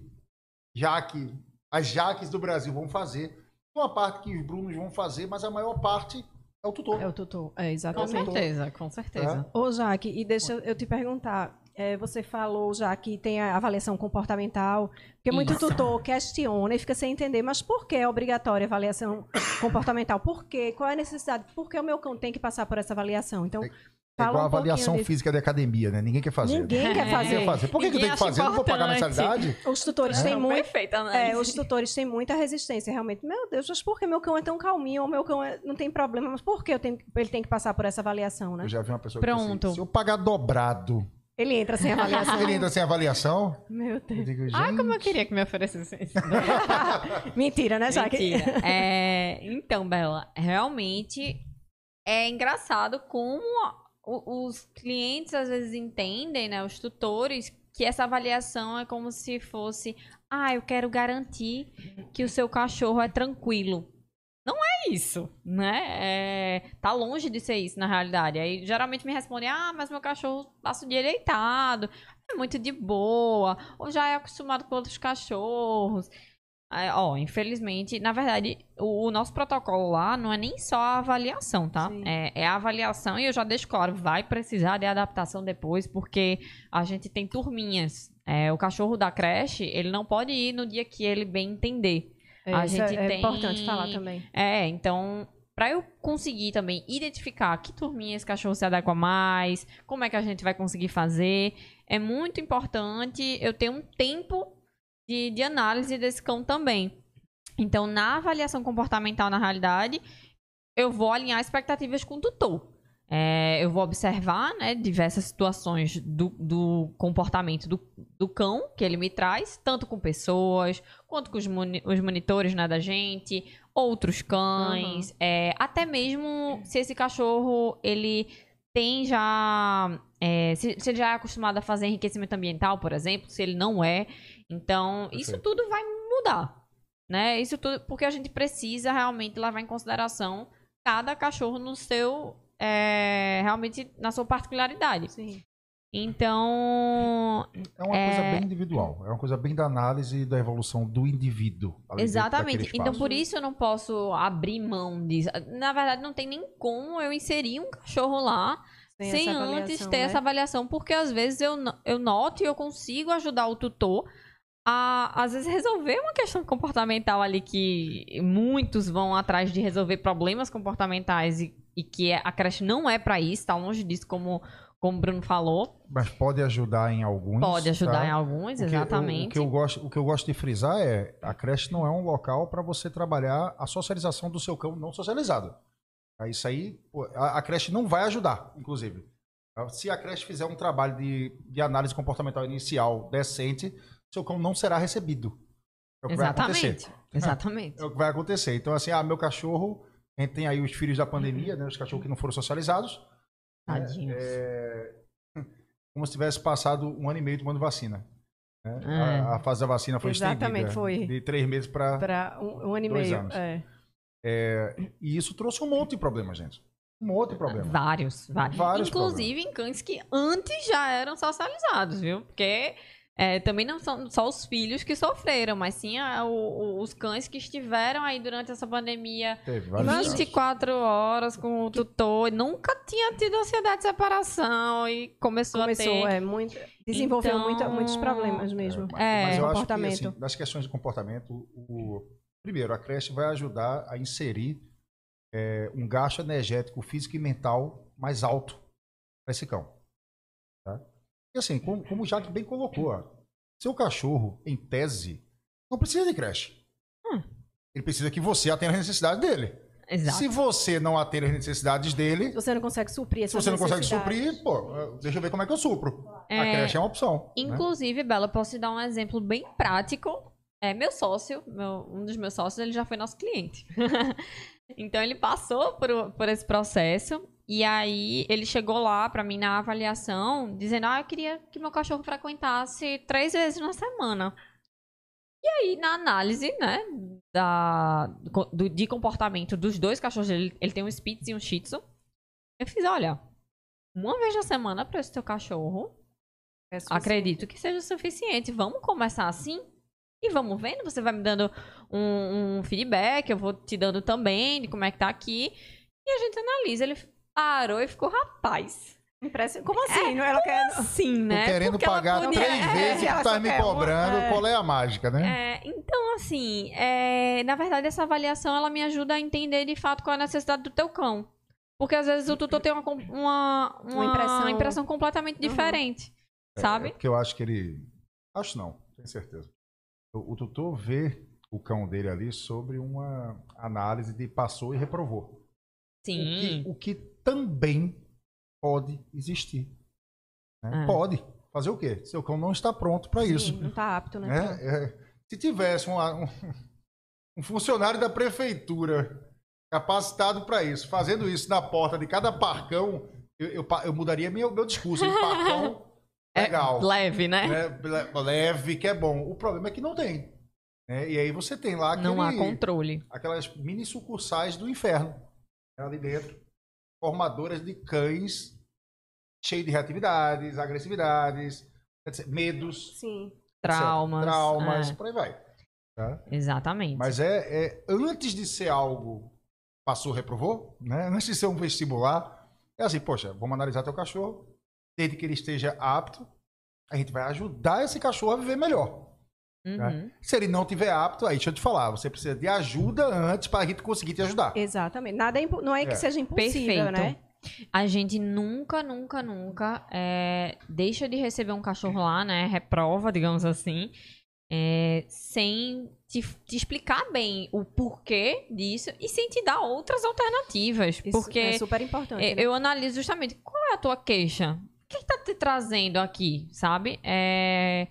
Jaque, as Jaques do Brasil vão fazer, tem uma parte que os Brunos vão fazer, mas a maior parte é o tutor. É o tutor. É, Com exatamente. tutor. certeza, com certeza. Ô, Jaque, e deixa eu te perguntar. é, você falou já que tem a avaliação comportamental, porque muito Isso. tutor questiona e fica sem entender, mas por que é obrigatória a avaliação comportamental? Por quê? Qual é a necessidade? Por que o meu cão tem que passar por essa avaliação? Então, É igual a um avaliação disso. física de academia, né? Ninguém quer fazer. Ninguém né? quer fazer. quer fazer. Por que, que eu tenho que fazer? Eu não vou pagar importante. mensalidade? Os tutores É. têm muito. perfeita, É, análise. os tutores têm muita resistência, realmente. Meu Deus, mas por que meu cão é tão calminho? Ou meu cão é- não tem problema? Mas por que eu tenho- ele tem que passar por essa avaliação, né? Eu já vi uma pessoa que disse, Pronto. se eu pagar dobrado, Ele entra sem avaliação. ele ainda sem avaliação? Meu Eu Deus. digo, gente, Ah, como eu queria que me oferecessem isso. Mentira, né, Jaque? Mentira. É, então, Bela, realmente é engraçado como os clientes às vezes entendem, né, os tutores, que essa avaliação é como se fosse, ah, eu quero garantir que o seu cachorro é tranquilo. Não é isso, né? É, tá longe de ser isso, na realidade. Aí geralmente me respondem, ah, mas meu cachorro passa o dia deitado, é muito de boa, ou já é acostumado com outros cachorros. É, ó, infelizmente, na verdade, o, o nosso protocolo lá não é nem só a avaliação, tá? É, é a avaliação e eu já deixo claro, vai precisar de adaptação depois, porque a gente tem turminhas. É, o cachorro da creche, ele não pode ir no dia que ele bem entender. É, A gente é, é tem- importante falar também. É, então, pra eu conseguir também identificar que turminha esse cachorro se adequa mais, como é que a gente vai conseguir fazer, é muito importante eu ter um tempo de, de análise desse cão também. Então, na avaliação comportamental, na realidade, eu vou alinhar expectativas com o tutor. É, eu vou observar né, diversas situações do, do comportamento do, do cão que ele me traz, tanto com pessoas, quanto com os, moni- os monitores né, da gente, outros cães, é, até mesmo se esse cachorro ele tem já. é, se, se ele já é acostumado a fazer enriquecimento ambiental, por exemplo, se ele não é. Então, isso Perfeito. tudo vai mudar. Né? Isso tudo porque a gente precisa realmente levar em consideração cada cachorro no seu. é, realmente na sua particularidade. Sim. Então, É uma coisa É. bem individual. É uma coisa bem da análise da evolução do indivíduo. exatamente. Então, por isso eu não posso abrir mão disso. Na verdade, não tem nem como eu inserir um cachorro lá Sem antes ter né? essa avaliação, porque às vezes eu, eu noto e eu consigo ajudar o tutor a, às vezes, resolver uma questão comportamental ali que muitos vão atrás de resolver problemas comportamentais e, e que é- a creche não é pra isso, tá longe disso, como, como o Bruno falou. Mas pode ajudar em alguns. Pode ajudar tá? em alguns, O que- exatamente. O, o que eu gosto, o que eu gosto de frisar é a creche não é um local para você trabalhar a socialização do seu cão não socializado. Tá? Isso aí, a, a creche não vai ajudar, inclusive. Tá? Se a creche fizer um trabalho de, de análise comportamental inicial decente, seu cão não será recebido. É o que vai acontecer. Exatamente. Exatamente. É o que vai acontecer. Então, assim, ah, meu cachorro, a gente tem aí os filhos da pandemia, né? Os cachorros que não foram socializados. né? Tadinhos. É, como se tivesse passado um ano e meio tomando vacina. né? É. A, a fase da vacina foi Exatamente, estendida foi. de três meses para. Um, um ano e meio. anos. É. E isso trouxe um monte de problema, gente. Um monte de problema. Vários, vários. Vários Inclusive em cães que antes já eram socializados, viu? Porque é, também não são só os filhos que sofreram, mas sim a- o- o- os cães que estiveram aí durante essa pandemia Teve vários casos. 24 horas com o tutor, nunca tinha tido ansiedade de separação e começou, Começou, a ter. é, muito, desenvolveu Então, muita- muitos problemas mesmo. Mas, É. mas eu acho que, comportamento. assim, das questões de comportamento, o, primeiro, a creche vai ajudar a inserir é, um gasto energético físico e mental mais alto para esse cão. E assim, como, como o Jaque bem colocou, ó, seu cachorro, em tese, não precisa de creche. Hum. Ele precisa que você atenda as necessidades dele. Exato. Se você não atende as necessidades dele, Se você não consegue suprir se essas você não consegue suprir, pô, deixa eu ver como é que eu supro. A É, creche é uma opção. né? Inclusive, Bela, eu posso te dar um exemplo bem prático. É, meu sócio, meu- um dos meus sócios, ele já foi nosso cliente. então, ele passou por, por esse processo. E aí, ele chegou lá pra mim na avaliação, dizendo: Ah, eu queria que meu cachorro frequentasse três vezes na semana. E aí, na análise, né, da, do- de comportamento dos dois cachorros, ele, ele tem um Spitz e um Shih Tzu. Eu fiz: Olha, uma vez na semana pra esse teu cachorro, É. Acredito que seja suficiente. Vamos começar assim? E vamos vendo. Você vai me dando um, um feedback, eu vou te dando também de como é que tá aqui. E a gente analisa. Ele parou e ficou, rapaz. Impression- Como assim? não ela quer... Sim, né? Tô querendo Porque pagar podia- três É, vezes ela que tá me uma, cobrando. é. Qual é a mágica, né? É, então, assim, é, na verdade, essa avaliação ela me ajuda a entender de fato qual é a necessidade do teu cão. Porque às vezes o tutor tem uma, com- uma, uma, impressão- impressão... completamente Uhum. diferente. É, Sabe? É porque eu acho que ele. Acho não, tenho certeza. O, o tutor vê o cão dele ali sobre uma análise de passou e reprovou. Sim. O que, o que também pode existir. né? É. Pode. Fazer o quê? Seu cão não está pronto para isso. Não tá apto, né? né? É, se tivesse um, um, um funcionário da prefeitura capacitado para isso, fazendo isso na porta de cada parcão, eu, eu, eu mudaria meu, meu discurso. Hein? Parcão É legal. leve, né? Le- Leve, que é bom. O problema é que não tem. né? E aí você tem lá aquele, Não há controle. aquelas mini sucursais do inferno né, ali dentro. Formadoras de cães cheios de reatividades, agressividades, etc, medos, Sim. etc. Traumas. traumas, é, por aí vai. tá? exatamente. Mas é, é antes de ser algo passou, reprovou, né? Antes de ser um vestibular, é assim, poxa, vamos analisar teu cachorro, desde que ele esteja apto, a gente vai ajudar esse cachorro a viver melhor. Uhum. Se ele não tiver apto, aí deixa eu te falar, você precisa de ajuda antes para a gente conseguir te ajudar. Exatamente. Nada é impo- não é que É. seja impossível, Perfeito. né? A gente nunca, nunca, nunca é, deixa de receber um cachorro lá, né? Reprova, digamos assim, é, sem te, te explicar bem o porquê disso e sem te dar outras alternativas. Isso porque é super importante. é, né? eu analiso justamente qual é a tua queixa. O que, que tá te trazendo aqui, sabe? É,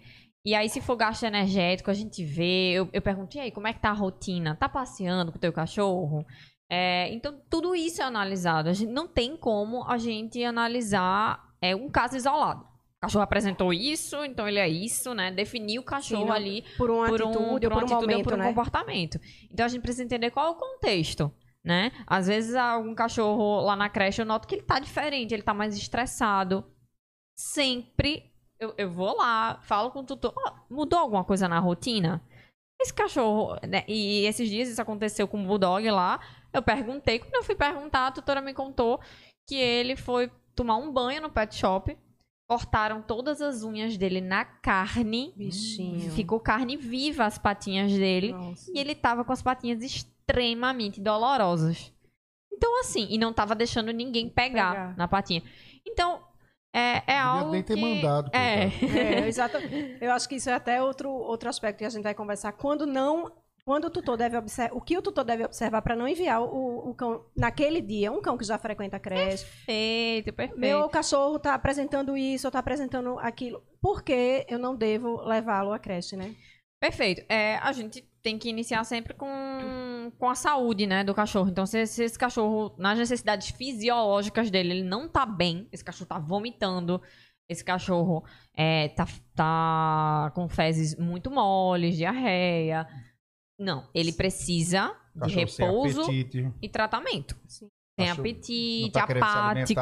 E aí, se for gasto energético, a gente vê. Eu, eu pergunto, e aí, como é que tá a rotina? Tá passeando com o teu cachorro? É, então, tudo isso é analisado. A gente não tem como a gente analisar é, um caso isolado. O cachorro apresentou isso, então ele é isso, né? Definir o cachorro não- ali por uma por um, atitude por ou uma por um atitude ou momento, por um né? comportamento. Então a gente precisa entender qual é o contexto, né? Às vezes algum cachorro lá na creche eu noto que ele tá diferente, ele tá mais estressado. sempre eu, eu vou lá, falo com o tutor, "Ó, mudou alguma coisa na rotina? Esse cachorro, né? E esses dias isso aconteceu com o Bulldog lá. Eu perguntei, quando eu fui perguntar, a tutora me contou que ele foi tomar um banho no pet shop. Cortaram todas as unhas dele na carne. Bichinho. Ficou carne viva as patinhas dele. Nossa. E ele tava com as patinhas extremamente dolorosas. Então, assim, e não tava deixando ninguém pegar, Pegar. na patinha. Então, é, é algo. nem ter que... mandado, É. É, exatamente. Eu acho que isso é até outro, outro aspecto que a gente vai conversar. Quando não. Quando o tutor deve observar. O que o tutor deve observar para não enviar o, o cão naquele dia, um cão que já frequenta a creche. Perfeito, perfeito. Meu cachorro está apresentando isso, ou está apresentando aquilo. Por que eu não devo levá-lo à creche, né? Perfeito. É, a gente tem que iniciar sempre com, com a saúde, né, do cachorro. Então, se, se esse cachorro, nas necessidades fisiológicas dele, ele não tá bem, esse cachorro tá vomitando, esse cachorro é, tá, tá com fezes muito moles, diarreia. Não, ele precisa de repouso e tratamento. Sim. Tem não apetite, tá apático.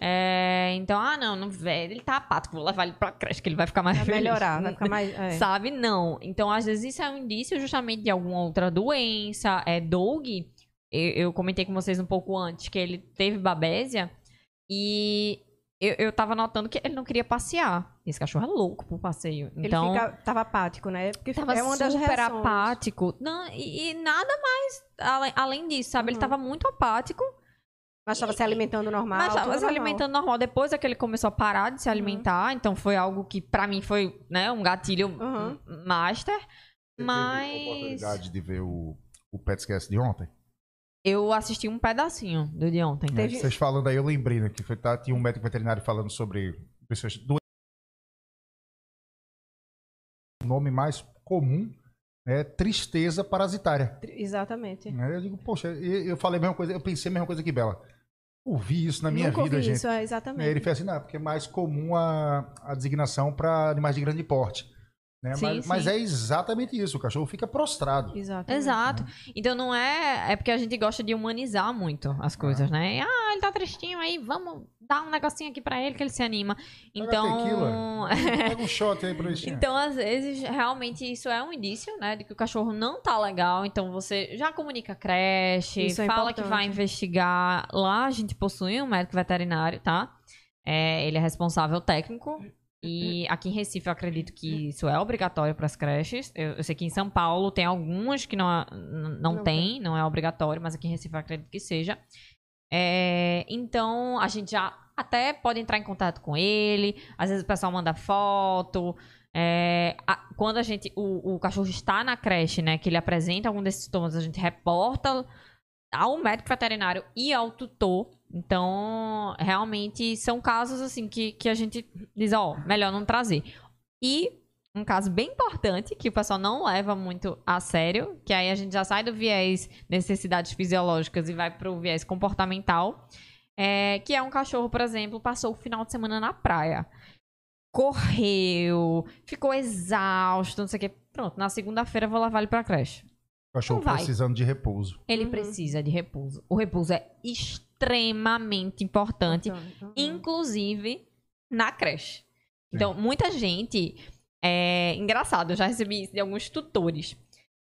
É, então, ah, não, não, velho, ele tá apático, vou levar ele pra creche que ele vai ficar mais Vai feliz. melhorar, vai ficar mais. é. Sabe? Não. Então, às vezes, isso é um indício justamente de alguma outra doença. É, Doug, eu, eu comentei com vocês um pouco antes que ele teve babésia e eu, eu tava notando que ele não queria passear. Esse cachorro é louco pro passeio. Então, Ele fica, tava apático, né? Porque tava é uma das super reações. apático. Não, e, e nada mais além, além disso, sabe? Ele Uhum. tava muito apático. Mas estava se alimentando normal. Mas tava se normal. alimentando normal. Depois é que ele começou a parar de se alimentar. Então foi algo que, pra mim, foi né, um gatilho Uhum. master. Você teve Mas a oportunidade de ver o, o Petscast de ontem? Eu assisti um pedacinho do de ontem. Teve- Vocês falando aí, eu lembrei, né? Que foi, tá, tinha um médico veterinário falando sobre pessoas doentes. O nome mais comum é tristeza parasitária. Exatamente. Aí Eu digo, poxa, eu, falei a mesma coisa, eu pensei a mesma coisa que Bela. Ouvi isso na minha Nunca vida, gente. isso, é, exatamente. Ele fez assim, não, porque é mais comum a, a designação para animais de grande porte. Né? Sim, mas, mas sim. é exatamente isso, o cachorro fica prostrado. Exatamente. Exato. Então não é. É porque a gente gosta de humanizar muito as coisas, né? Ah, ele tá tristinho aí, vamos dar um negocinho aqui pra ele que ele se anima. Então. tequila. Pega um shot aí pra isso. Então, às vezes, realmente isso é um indício, né, de que o cachorro não tá legal. Então, você já comunica a creche, Isso é fala que importante. vai investigar. Lá a gente possui um médico veterinário, tá? É, ele é responsável técnico. E aqui em Recife eu acredito que isso é obrigatório para as creches. Eu, eu sei que em São Paulo tem algumas que não, não, Não tem, não é obrigatório, mas aqui em Recife eu acredito que seja. É, então a gente já até pode entrar em contato com ele. Às vezes o pessoal manda foto. É, a- quando a gente o, o cachorro está na creche, né, que ele apresenta algum desses sintomas, a gente reporta ao médico veterinário e ao tutor. Então, realmente são casos assim que, que a gente diz, ó, melhor não trazer. E um caso bem importante que o pessoal não leva muito a sério, que aí a gente já sai do viés necessidades fisiológicas e vai pro viés comportamental, é, que é um cachorro, por exemplo, passou o final de semana na praia. Correu, ficou exausto, não sei o quê. Pronto, na segunda-feira vou levar ele pra creche. O cachorro Não vai. precisando de repouso. Ele Uhum. precisa de repouso. O repouso é extremamente importante, Uhum. inclusive na creche. Então, muita gente. É engraçado, eu já recebi isso de alguns tutores.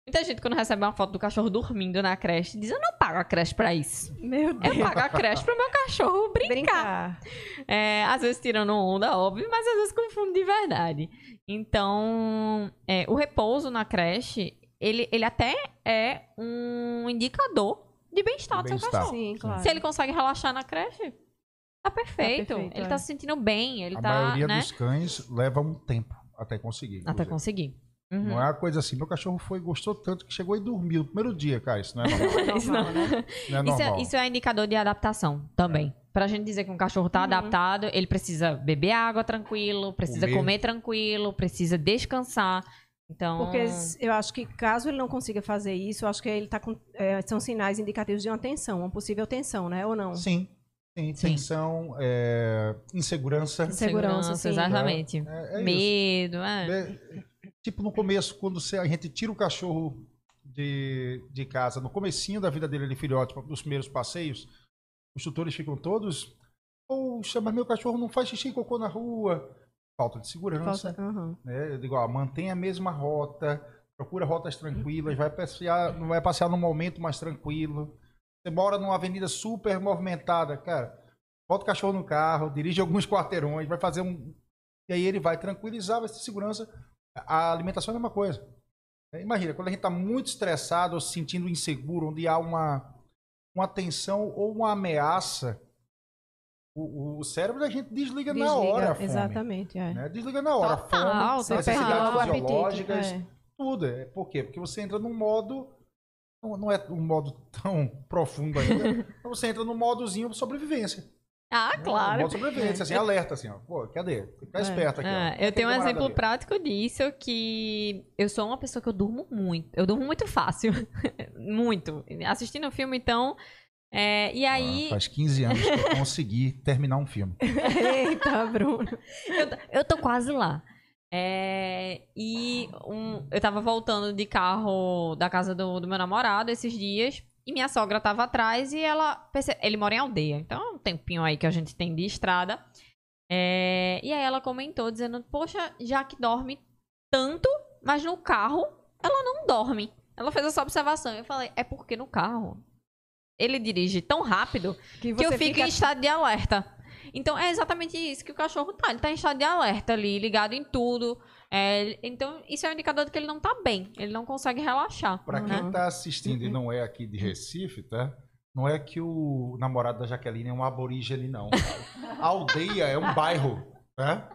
Muita gente, quando recebe uma foto do cachorro dormindo na creche, diz: Eu não pago a creche pra isso. Meu Deus. Eu pago a creche pro meu cachorro brincar. Brincar. É, às vezes tirando onda, óbvio, mas às vezes confunde de verdade. Então, é, o repouso na creche, ele, ele até é um indicador de bem-estar do seu Bem-estar. cachorro. Sim, claro. Se ele consegue relaxar na creche, tá perfeito. perfeito, ele é. tá se sentindo bem, ele a tá, maioria né? dos cães leva um tempo até conseguir. Até conseguir. Uhum. Não é uma coisa assim, meu cachorro foi, gostou tanto que chegou e dormiu no primeiro dia, cara. Isso não é normal. Isso não. Normal, né? Não é Isso é, normal. isso é indicador de adaptação também. Pra gente dizer que um cachorro tá Uhum. adaptado, ele precisa beber água tranquilo, precisa Comer. comer, tranquilo, precisa descansar. Então, Porque s- eu acho que caso ele não consiga fazer isso, eu acho que ele tá com. é, são sinais indicativos de uma tensão, uma possível tensão, né? Ou não? Sim. Sim. tensão, é, insegurança. Insegurança, sim. É, exatamente. é isso. Medo, é. É, tipo, no começo, quando você- a gente tira o cachorro de, de casa, no comecinho da vida dele, ele filhote, nos primeiros passeios, os tutores ficam todos Poxa, mas meu cachorro não faz xixi e cocô na rua. Falta de segurança. Falta- aham. né? Eu digo, ó, mantenha a mesma rota, procura rotas tranquilas, vai passear, não vai passear num momento mais tranquilo. Você mora numa avenida super movimentada, cara, bota o cachorro no carro, dirige alguns quarteirões, vai fazer um. E aí ele vai tranquilizar, vai ter segurança. A alimentação é a mesma coisa. É, Imagina, quando a gente está muito estressado ou se sentindo inseguro, onde há uma, uma tensão ou uma ameaça, o, o cérebro da gente desliga, na Desliga, hora a fome. Exatamente, é. né? Desliga na hora. Total, Fome, necessidades o apetite, fisiológicas, é. tudo. É, por quê? Porque você entra num modo. Não, é um modo tão profundo ainda. você entra num modozinho sobrevivência. Ah, né? claro. Um modo sobrevivência, assim, alerta, assim, ó. Pô, cadê? Fica É. esperto aqui. Ah, Aquele eu tenho um exemplo ali. prático disso que eu sou uma pessoa que eu durmo muito. Eu durmo muito fácil. muito. Assistindo o filme, então. É, e aí. Ah, faz 15 anos que eu consegui terminar um filme. Eita, Bruno. Eu, tô- eu tô quase lá. É, e um- eu tava voltando de carro da casa do, do meu namorado esses dias. E minha sogra tava atrás e ela. perce- Ele mora em aldeia. Então é um tempinho aí que a gente tem de estrada. É, e aí ela comentou, dizendo: Poxa, já que dorme tanto, mas no carro ela não dorme. Ela fez essa observação. Eu falei: É porque no carro ele dirige tão rápido Que que eu fico fica em estado de alerta. Então é exatamente isso que o cachorro tá. Ele tá em estado de alerta ali, ligado em tudo. É, então, isso é um indicador de que ele não tá bem. Ele não consegue relaxar. Pra né? quem tá assistindo e não é aqui de Recife, tá? Não é que o namorado da Jaqueline é um aborígene, não. A aldeia é um bairro, tá?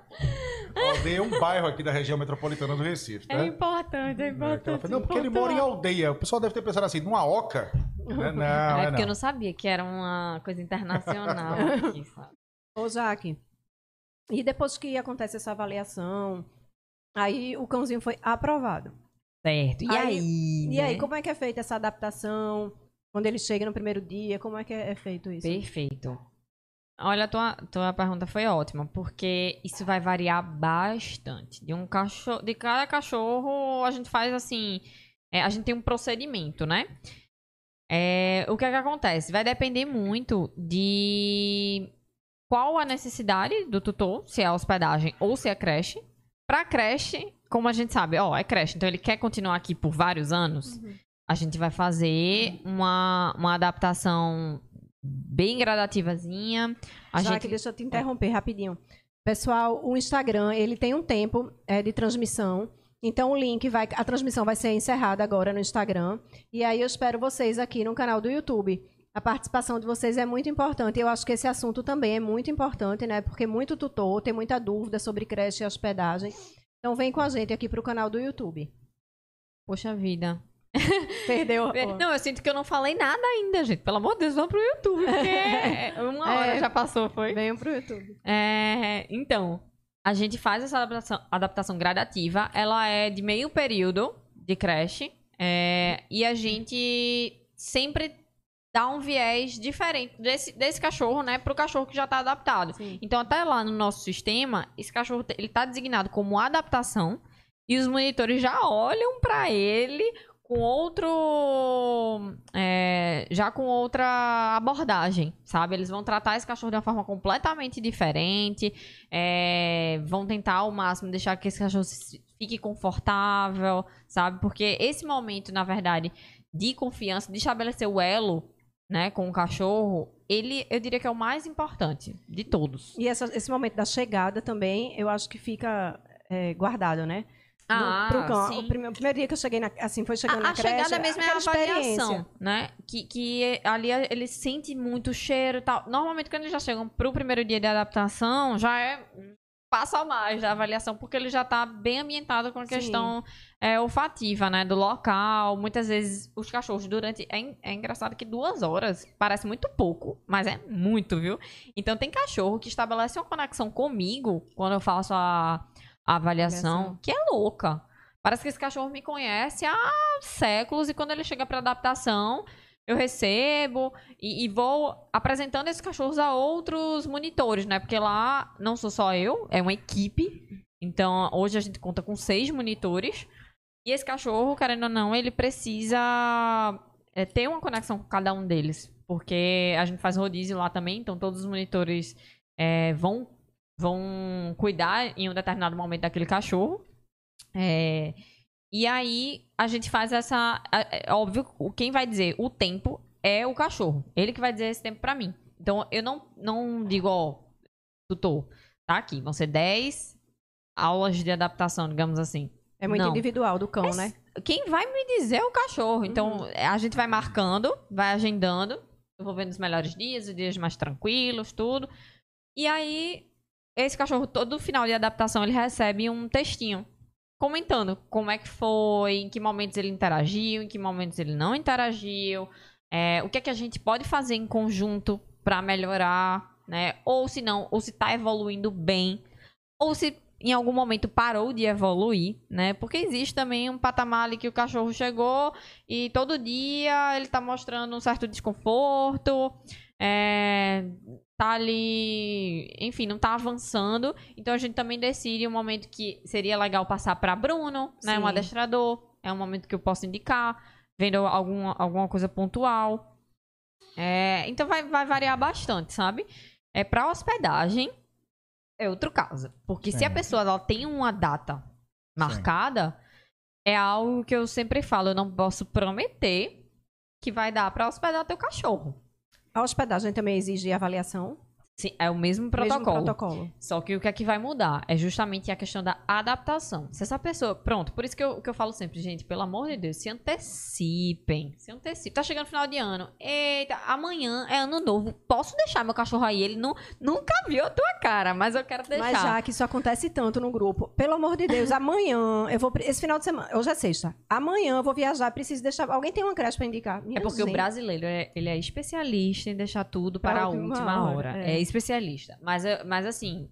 A aldeia é um bairro aqui da região metropolitana do Recife, tá? É importante, é É, ela importante. não, porque ele mora em aldeia. O pessoal deve ter pensado assim, numa oca. Né? Não, é é porque eu não. não sabia que era uma coisa internacional aqui, sabe? Ô, Jaque, e depois que acontece essa avaliação, aí o cãozinho foi aprovado. Certo. E Aí- aí? E aí, né? como é que é feita essa adaptação? Quando ele chega no primeiro dia, como é que é é feito isso? Perfeito. Olha, a tua, tua pergunta foi ótima, porque isso vai variar bastante. De um cachorro, de cada cachorro, a gente faz assim, é, a gente tem um procedimento, né? É, o que é que acontece? Vai depender muito de qual a necessidade do tutor, se é a hospedagem ou se é creche. Pra creche, como a gente sabe, ó, é creche, então ele quer continuar aqui por vários anos, a gente vai fazer uma, uma adaptação bem gradativazinha. A Jaque, gente deixa eu te interromper rapidinho. Pessoal, o Instagram, ele tem um tempo é, de transmissão. Então, o link vai... A transmissão vai ser encerrada agora no Instagram. E aí, eu espero vocês aqui no canal do YouTube. A participação de vocês é muito importante. Eu acho que esse assunto também é muito importante, né? Porque muito tutor tem muita dúvida sobre creche e hospedagem. Então, vem com a gente aqui pro canal do YouTube. Poxa vida. Perdeu? Não, eu sinto que eu não falei nada ainda, gente. Pelo amor de Deus, vamos pro YouTube. Porque uma hora É. já passou, foi? Venham pro YouTube. É, então, a gente faz essa adaptação, adaptação gradativa. Ela é de meio período de creche. é, e a gente sempre dá um viés diferente desse, desse cachorro, né? Pro cachorro que já tá adaptado. Sim. Então, até lá no nosso sistema, esse cachorro ele tá designado como adaptação. E os monitores já olham para ele com outro. é, já com outra abordagem, sabe? Eles vão tratar esse cachorro de uma forma completamente diferente. é, vão tentar ao máximo deixar que esse cachorro fique confortável, sabe? Porque esse momento, na verdade, de confiança, de estabelecer o elo, né, com o cachorro, ele, eu diria que é o mais importante de todos. E essa- esse momento da chegada também, eu acho que fica é, guardado, né? Ah, pro cão. sim. O, primeiro, o primeiro dia que eu cheguei, na, assim, foi chegando A, na a creche, chegada mesmo é a avaliação, né? Que, que ali ele sente muito cheiro e tal. Normalmente, quando eles já chegam pro primeiro dia de adaptação, já é um passo a mais da avaliação, porque ele já tá bem ambientado com a questão é, olfativa, né? Do local. Muitas vezes os cachorros durante. É, é engraçado que duas horas parece muito pouco, mas é muito, viu? Então tem cachorro que estabelece uma conexão comigo quando eu faço a, a avaliação, Avaliação. que é louca. Parece que esse cachorro me conhece há séculos e quando ele chega para adaptação, eu recebo e, e vou apresentando esses cachorros a outros monitores, né? Porque lá não sou só eu, é uma equipe. Então, hoje a gente conta com seis monitores. E esse cachorro, querendo ou não, ele precisa é, ter uma conexão com cada um deles. Porque a gente faz rodízio lá também, então todos os monitores é, vão, vão cuidar em um determinado momento daquele cachorro. É, e aí a gente faz essa. É, óbvio, quem vai dizer o tempo é o cachorro. Ele que vai dizer esse tempo pra mim. Então eu não, não digo, ó, tutor, tá aqui, vão ser 10 aulas de adaptação, digamos assim. É muito Não. individual do cão, É né? Quem vai me dizer é o cachorro. Então, Uhum. a gente vai marcando, vai agendando. Eu vou vendo os melhores dias, os dias mais tranquilos, tudo. E aí, esse cachorro, todo final de adaptação, ele recebe um textinho comentando como é que foi, em que momentos ele interagiu, em que momentos ele não interagiu, é, o que é que a gente pode fazer em conjunto para melhorar, né? Ou se não, ou se tá evoluindo bem, ou se em algum momento parou de evoluir, né? Porque existe também um patamar ali que o cachorro chegou e todo dia ele tá mostrando um certo desconforto, é, tá ali, enfim, não tá avançando. Então a gente também decide um momento que seria legal passar para Bruno, né? Um Sim. adestrador. É um momento que eu posso indicar, vendo alguma, alguma coisa pontual. É, então vai, vai variar bastante, sabe? É para hospedagem é outro caso, porque se Sim. a pessoa ela tem uma data marcada, é algo que eu sempre falo, eu não posso prometer que vai dar para hospedar teu cachorro. A hospedagem também exige avaliação. Sim, é o mesmo protocolo. Mesmo protocolo. Só que o que é que vai mudar é justamente a questão da adaptação. Se essa pessoa. Pronto, por isso que eu, que eu falo sempre, gente, pelo amor de Deus, se antecipem. Se antecipem. Tá chegando final de ano. Eita, amanhã é ano novo. Posso deixar meu cachorro aí? Ele não, nunca viu a tua cara, mas eu quero deixar. Mas já que isso acontece tanto no grupo, pelo amor de Deus, amanhã eu vou. Esse final de semana, hoje é sexta. Amanhã eu vou viajar, preciso deixar. Alguém tem uma creche pra indicar? É Minha porque o gente. brasileiro é, ele é especialista em deixar tudo para Para a última hora. hora, É. é. Especialista. Mas, mas assim,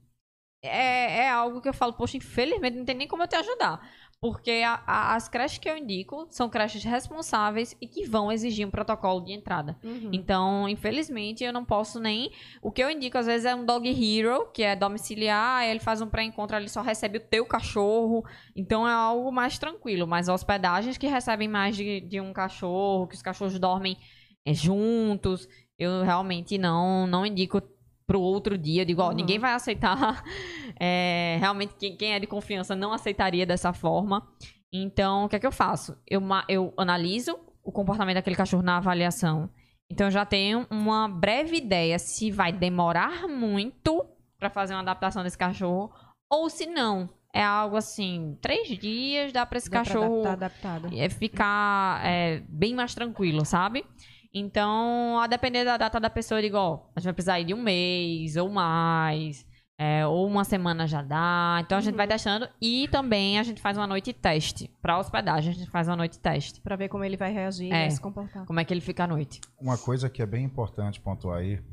é, é algo que eu falo, poxa, infelizmente não tem nem como eu te ajudar. Porque a- a- as creches que eu indico são creches responsáveis e que vão exigir um protocolo de entrada. Uhum. Então, infelizmente, eu não posso nem. O que eu indico, às vezes, é um dog hero, que é domiciliar, ele faz um pré-encontro, ele só recebe o teu cachorro. Então é algo mais tranquilo. Mas hospedagens que recebem mais de, de um cachorro, que os cachorros dormem é, juntos, eu realmente não, não indico pro outro dia. Eu digo, ó, Uhum. ninguém vai aceitar. É, realmente, quem, quem é de confiança não aceitaria dessa forma. Então, o que é que eu faço? Eu, eu analiso o comportamento daquele cachorro na avaliação. Então, eu já tenho uma breve ideia se vai demorar muito para fazer uma adaptação desse cachorro ou se não. É algo assim, três dias dá para esse Dá cachorro adaptar, adaptado. é ficar é, bem mais tranquilo, sabe? Então, a depender da data da pessoa, eu digo, ó, a gente vai precisar ir de um mês ou mais, é, ou uma semana já dá. Então, a gente Uhum. vai testando e também a gente faz uma noite teste. Pra hospedagem, a gente faz uma noite teste. Pra ver como ele vai reagir e É. vai se comportar. Como é que ele fica à noite. Uma coisa que é bem importante pontuar aí,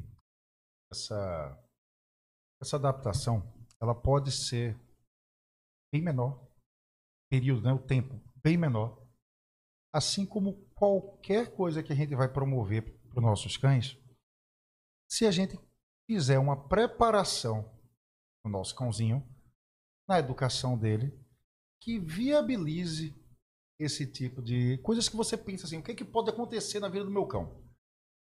essa, essa adaptação, ela pode ser bem menor, período, né, o tempo, bem menor. Assim como qualquer coisa que a gente vai promover para os nossos cães, se a gente fizer uma preparação no nosso cãozinho, na educação dele, que viabilize esse tipo de coisas que você pensa assim, o que, é que pode acontecer na vida do meu cão?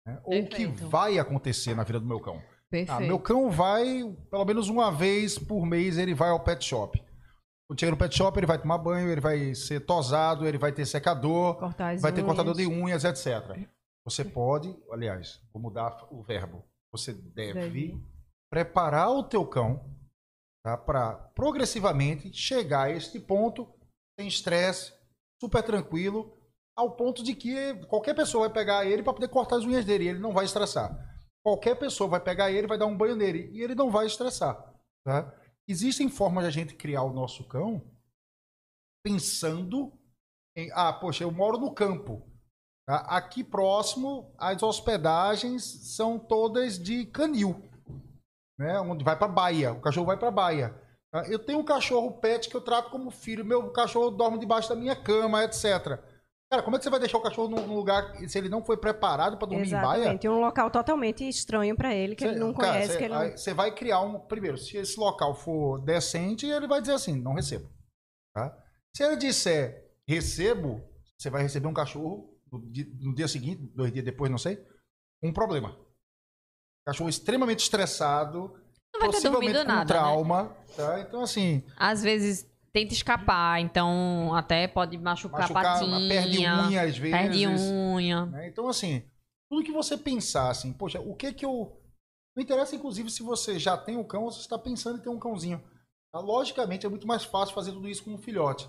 né? Ou o que vai acontecer na vida do meu cão? Perfeito. Ah, meu cão vai, pelo menos uma vez por mês, ele vai ao pet shop. Quando chega no pet shop, ele vai tomar banho, ele vai ser tosado, ele vai ter secador, vai ter unhas. cortador de unhas, etc. Você pode, aliás, vou mudar o verbo. Você deve, Deve. preparar o teu cão tá, para progressivamente chegar a este ponto sem estresse, super tranquilo, ao ponto de que qualquer pessoa vai pegar ele para poder cortar as unhas dele e ele não vai estressar. Qualquer pessoa vai pegar ele, vai dar um banho nele e ele não vai estressar. Tá? Existem formas de a gente criar o nosso cão pensando em, ah, poxa, eu moro no campo. tá? Aqui próximo, as hospedagens são todas de canil, né? Onde vai para baia, o cachorro vai para baia. tá? Eu tenho um cachorro pet que eu trato como filho, meu cachorro dorme debaixo da minha cama, etc. Cara, como é que você vai deixar o cachorro num num lugar se ele não foi preparado para dormir em baia? Exatamente. Um local totalmente estranho pra ele, que ele Cê- não cara, conhece, cê- que ele Você vai criar um. Primeiro, se esse local for decente, ele vai dizer assim: não recebo. Tá? Se ele disser recebo, você vai receber um cachorro no dia, no dia seguinte, dois dias depois, não sei, um problema. Cachorro extremamente estressado. Não vai ter possivelmente dormido com nada, né? trauma, tá? Então, assim, Às vezes tenta escapar, então até pode machucar, machucar, a patinha. perde unha às vezes. Perde unha. né? Então, assim, tudo que você pensar, assim, poxa, o que que eu... Não interessa, inclusive, se você já tem um cão ou se você está pensando em ter um cãozinho. Tá? Logicamente, é muito mais fácil fazer tudo isso com um filhote.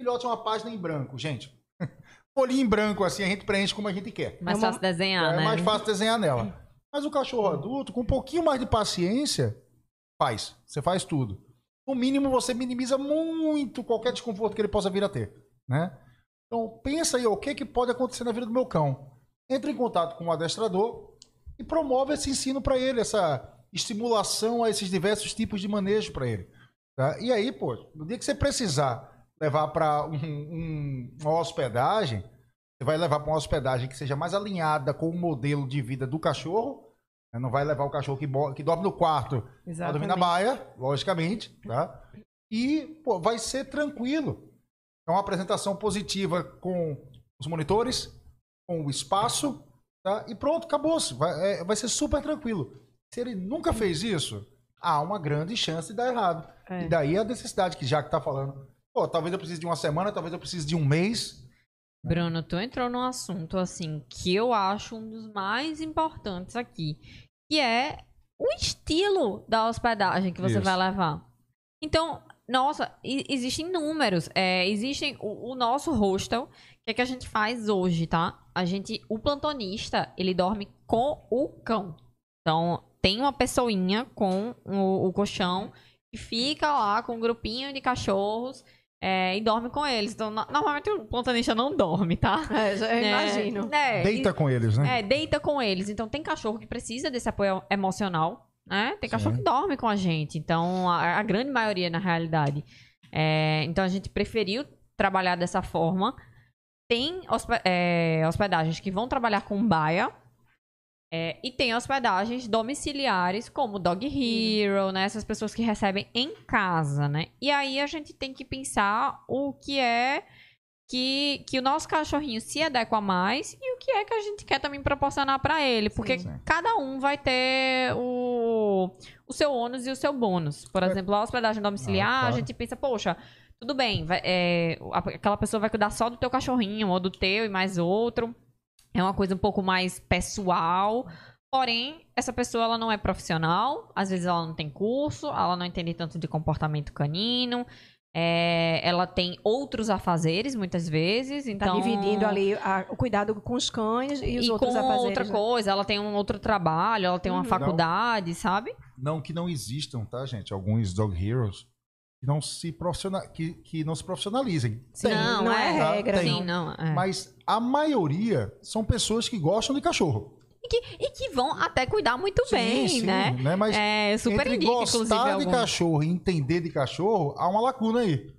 Filhote é uma página em branco, gente. Folhinha em branco, assim, a gente preenche como a gente quer. Mais É uma- fácil desenhar, é né? mais fácil desenhar nela. Mas o cachorro adulto, com um pouquinho mais de paciência, faz. Você faz tudo. No mínimo, você minimiza muito qualquer desconforto que ele possa vir a ter. Né? Então, pensa aí, o que, que pode acontecer na vida do meu cão. Entre em contato com o adestrador e promove esse ensino para ele, essa estimulação a esses diversos tipos de manejo para ele. tá? E aí, pô, no dia que você precisar levar para um- um- uma hospedagem, você vai levar para uma hospedagem que seja mais alinhada com o modelo de vida do cachorro. Né? Não vai levar o cachorro que, que dorme no quarto para dormir na baia, logicamente. Tá? E pô, vai ser tranquilo. É uma apresentação positiva com os monitores, com o espaço, tá? e pronto, acabou-se. Vai, é, vai ser super tranquilo. Se ele nunca fez isso, há uma grande chance de dar errado. É. E daí a necessidade que já que tá falando. Pô, talvez eu precise de uma semana, talvez eu precise de um mês. Bruno, tu entrou num assunto assim que eu acho um dos mais importantes aqui, que é o estilo da hospedagem que você Isso. vai levar. Então, nossa, existem números. É, existem o, o nosso hostel. O que, é que a gente faz hoje, tá? A gente, o plantonista, ele dorme com o cão. Então, tem uma pessoinha com o, o colchão que fica lá com um grupinho de cachorros é, e dorme com eles. Então, no- normalmente o plantonista não dorme, tá? É, já- eu É, imagino. é, Deita com eles, né? é, deita com eles. Então tem cachorro que precisa desse apoio emocional, né? Tem cachorro Sim. que dorme com a gente. Então, a, a grande maioria, na realidade. É, então a gente preferiu trabalhar dessa forma. Tem é, hospedagens que vão trabalhar com baia. É, e tem hospedagens domiciliares, como Dog Hero, né? Essas pessoas que recebem em casa, né? E aí a gente tem que pensar o que é que, que o nosso cachorrinho se adequa mais e o que é que a gente quer também proporcionar para ele. Porque Sim. cada um vai ter o, o seu ônus e o seu bônus. Por exemplo, a hospedagem domiciliar, Ah, claro. a gente pensa, poxa, tudo bem, vai- é, aquela pessoa vai cuidar só do teu cachorrinho ou do teu e mais outro. É uma coisa um pouco mais pessoal. Porém, essa pessoa ela não é profissional, às vezes ela não tem curso, ela não entende tanto de comportamento canino, é, ela tem outros afazeres muitas vezes, Tá então dividindo ali a- o cuidado com os cães e os e outros com afazeres. outra né? coisa, ela tem um outro trabalho, ela tem uma Uhum. faculdade, sabe? Não que não existam, tá, gente? Alguns dog heroes que não se, professiona... que, que não se profissionalizem. Sim, não, não é tá? regra. Tem. Sim, não. é. Mas a maioria são pessoas que gostam de cachorro. E, que, e que vão até cuidar muito bem, Sim, sim, né? Mas É, super entre indica, inclusive, gostar de algum. cachorro e entender de cachorro, há uma lacuna aí.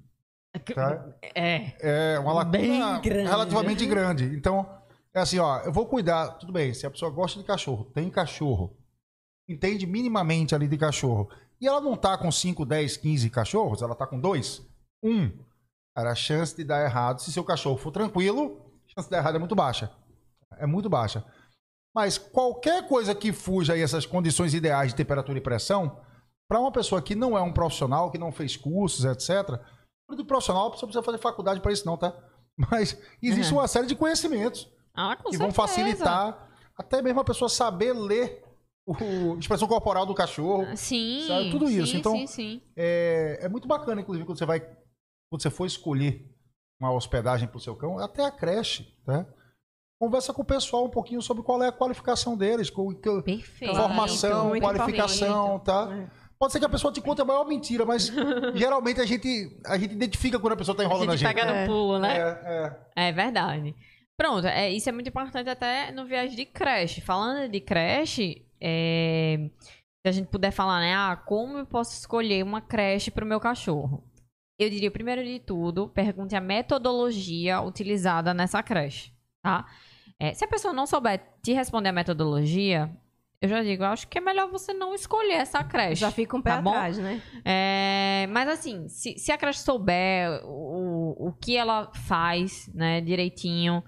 Tá? É. É uma lacuna Bem grande. relativamente grande. Então, é assim, ó, eu vou cuidar, tudo bem, se a pessoa gosta de cachorro, tem cachorro, entende minimamente ali de cachorro, e ela não tá com 5, 10, 15 cachorros, ela tá com dois, um, cara, a chance de dar errado, se seu cachorro for tranquilo, a chance de dar errado é muito baixa. É muito baixa. Mas qualquer coisa que fuja aí essas condições ideais de temperatura e pressão, para uma pessoa que não é um profissional, que não fez cursos, etc., de profissional, a pessoa precisa fazer faculdade para isso, não, tá? Mas existe Uhum. uma série de conhecimentos Ah, que vão certeza. facilitar até mesmo a pessoa saber ler o a expressão corporal do cachorro. Sim. Sabe, tudo isso, Sim, então- sim, sim. É, é muito bacana, inclusive, quando você vai. Quando você for escolher uma hospedagem para o seu cão, até a creche, tá? Conversa com o pessoal um pouquinho sobre qual é a qualificação deles, com Perfeito. formação, muito qualificação, tá? É. Pode ser que a pessoa te conte a maior mentira, mas geralmente a gente, a gente identifica quando a pessoa tá A enrolando a gente gente. pega no É. pulo, né? É, é. É verdade. Pronto, é, isso é muito importante até no viagem de creche. Falando de creche, é, se a gente puder falar, né? Ah, como eu posso escolher uma creche para o meu cachorro? Eu diria, primeiro de tudo, pergunte a metodologia utilizada nessa creche, tá? É, se a pessoa não souber te responder a metodologia, eu já digo, eu acho que é melhor você não escolher essa creche. Já fica um pé Tá bom? atrás, né? É, mas assim, se, se a creche souber o, o que ela faz, né, direitinho,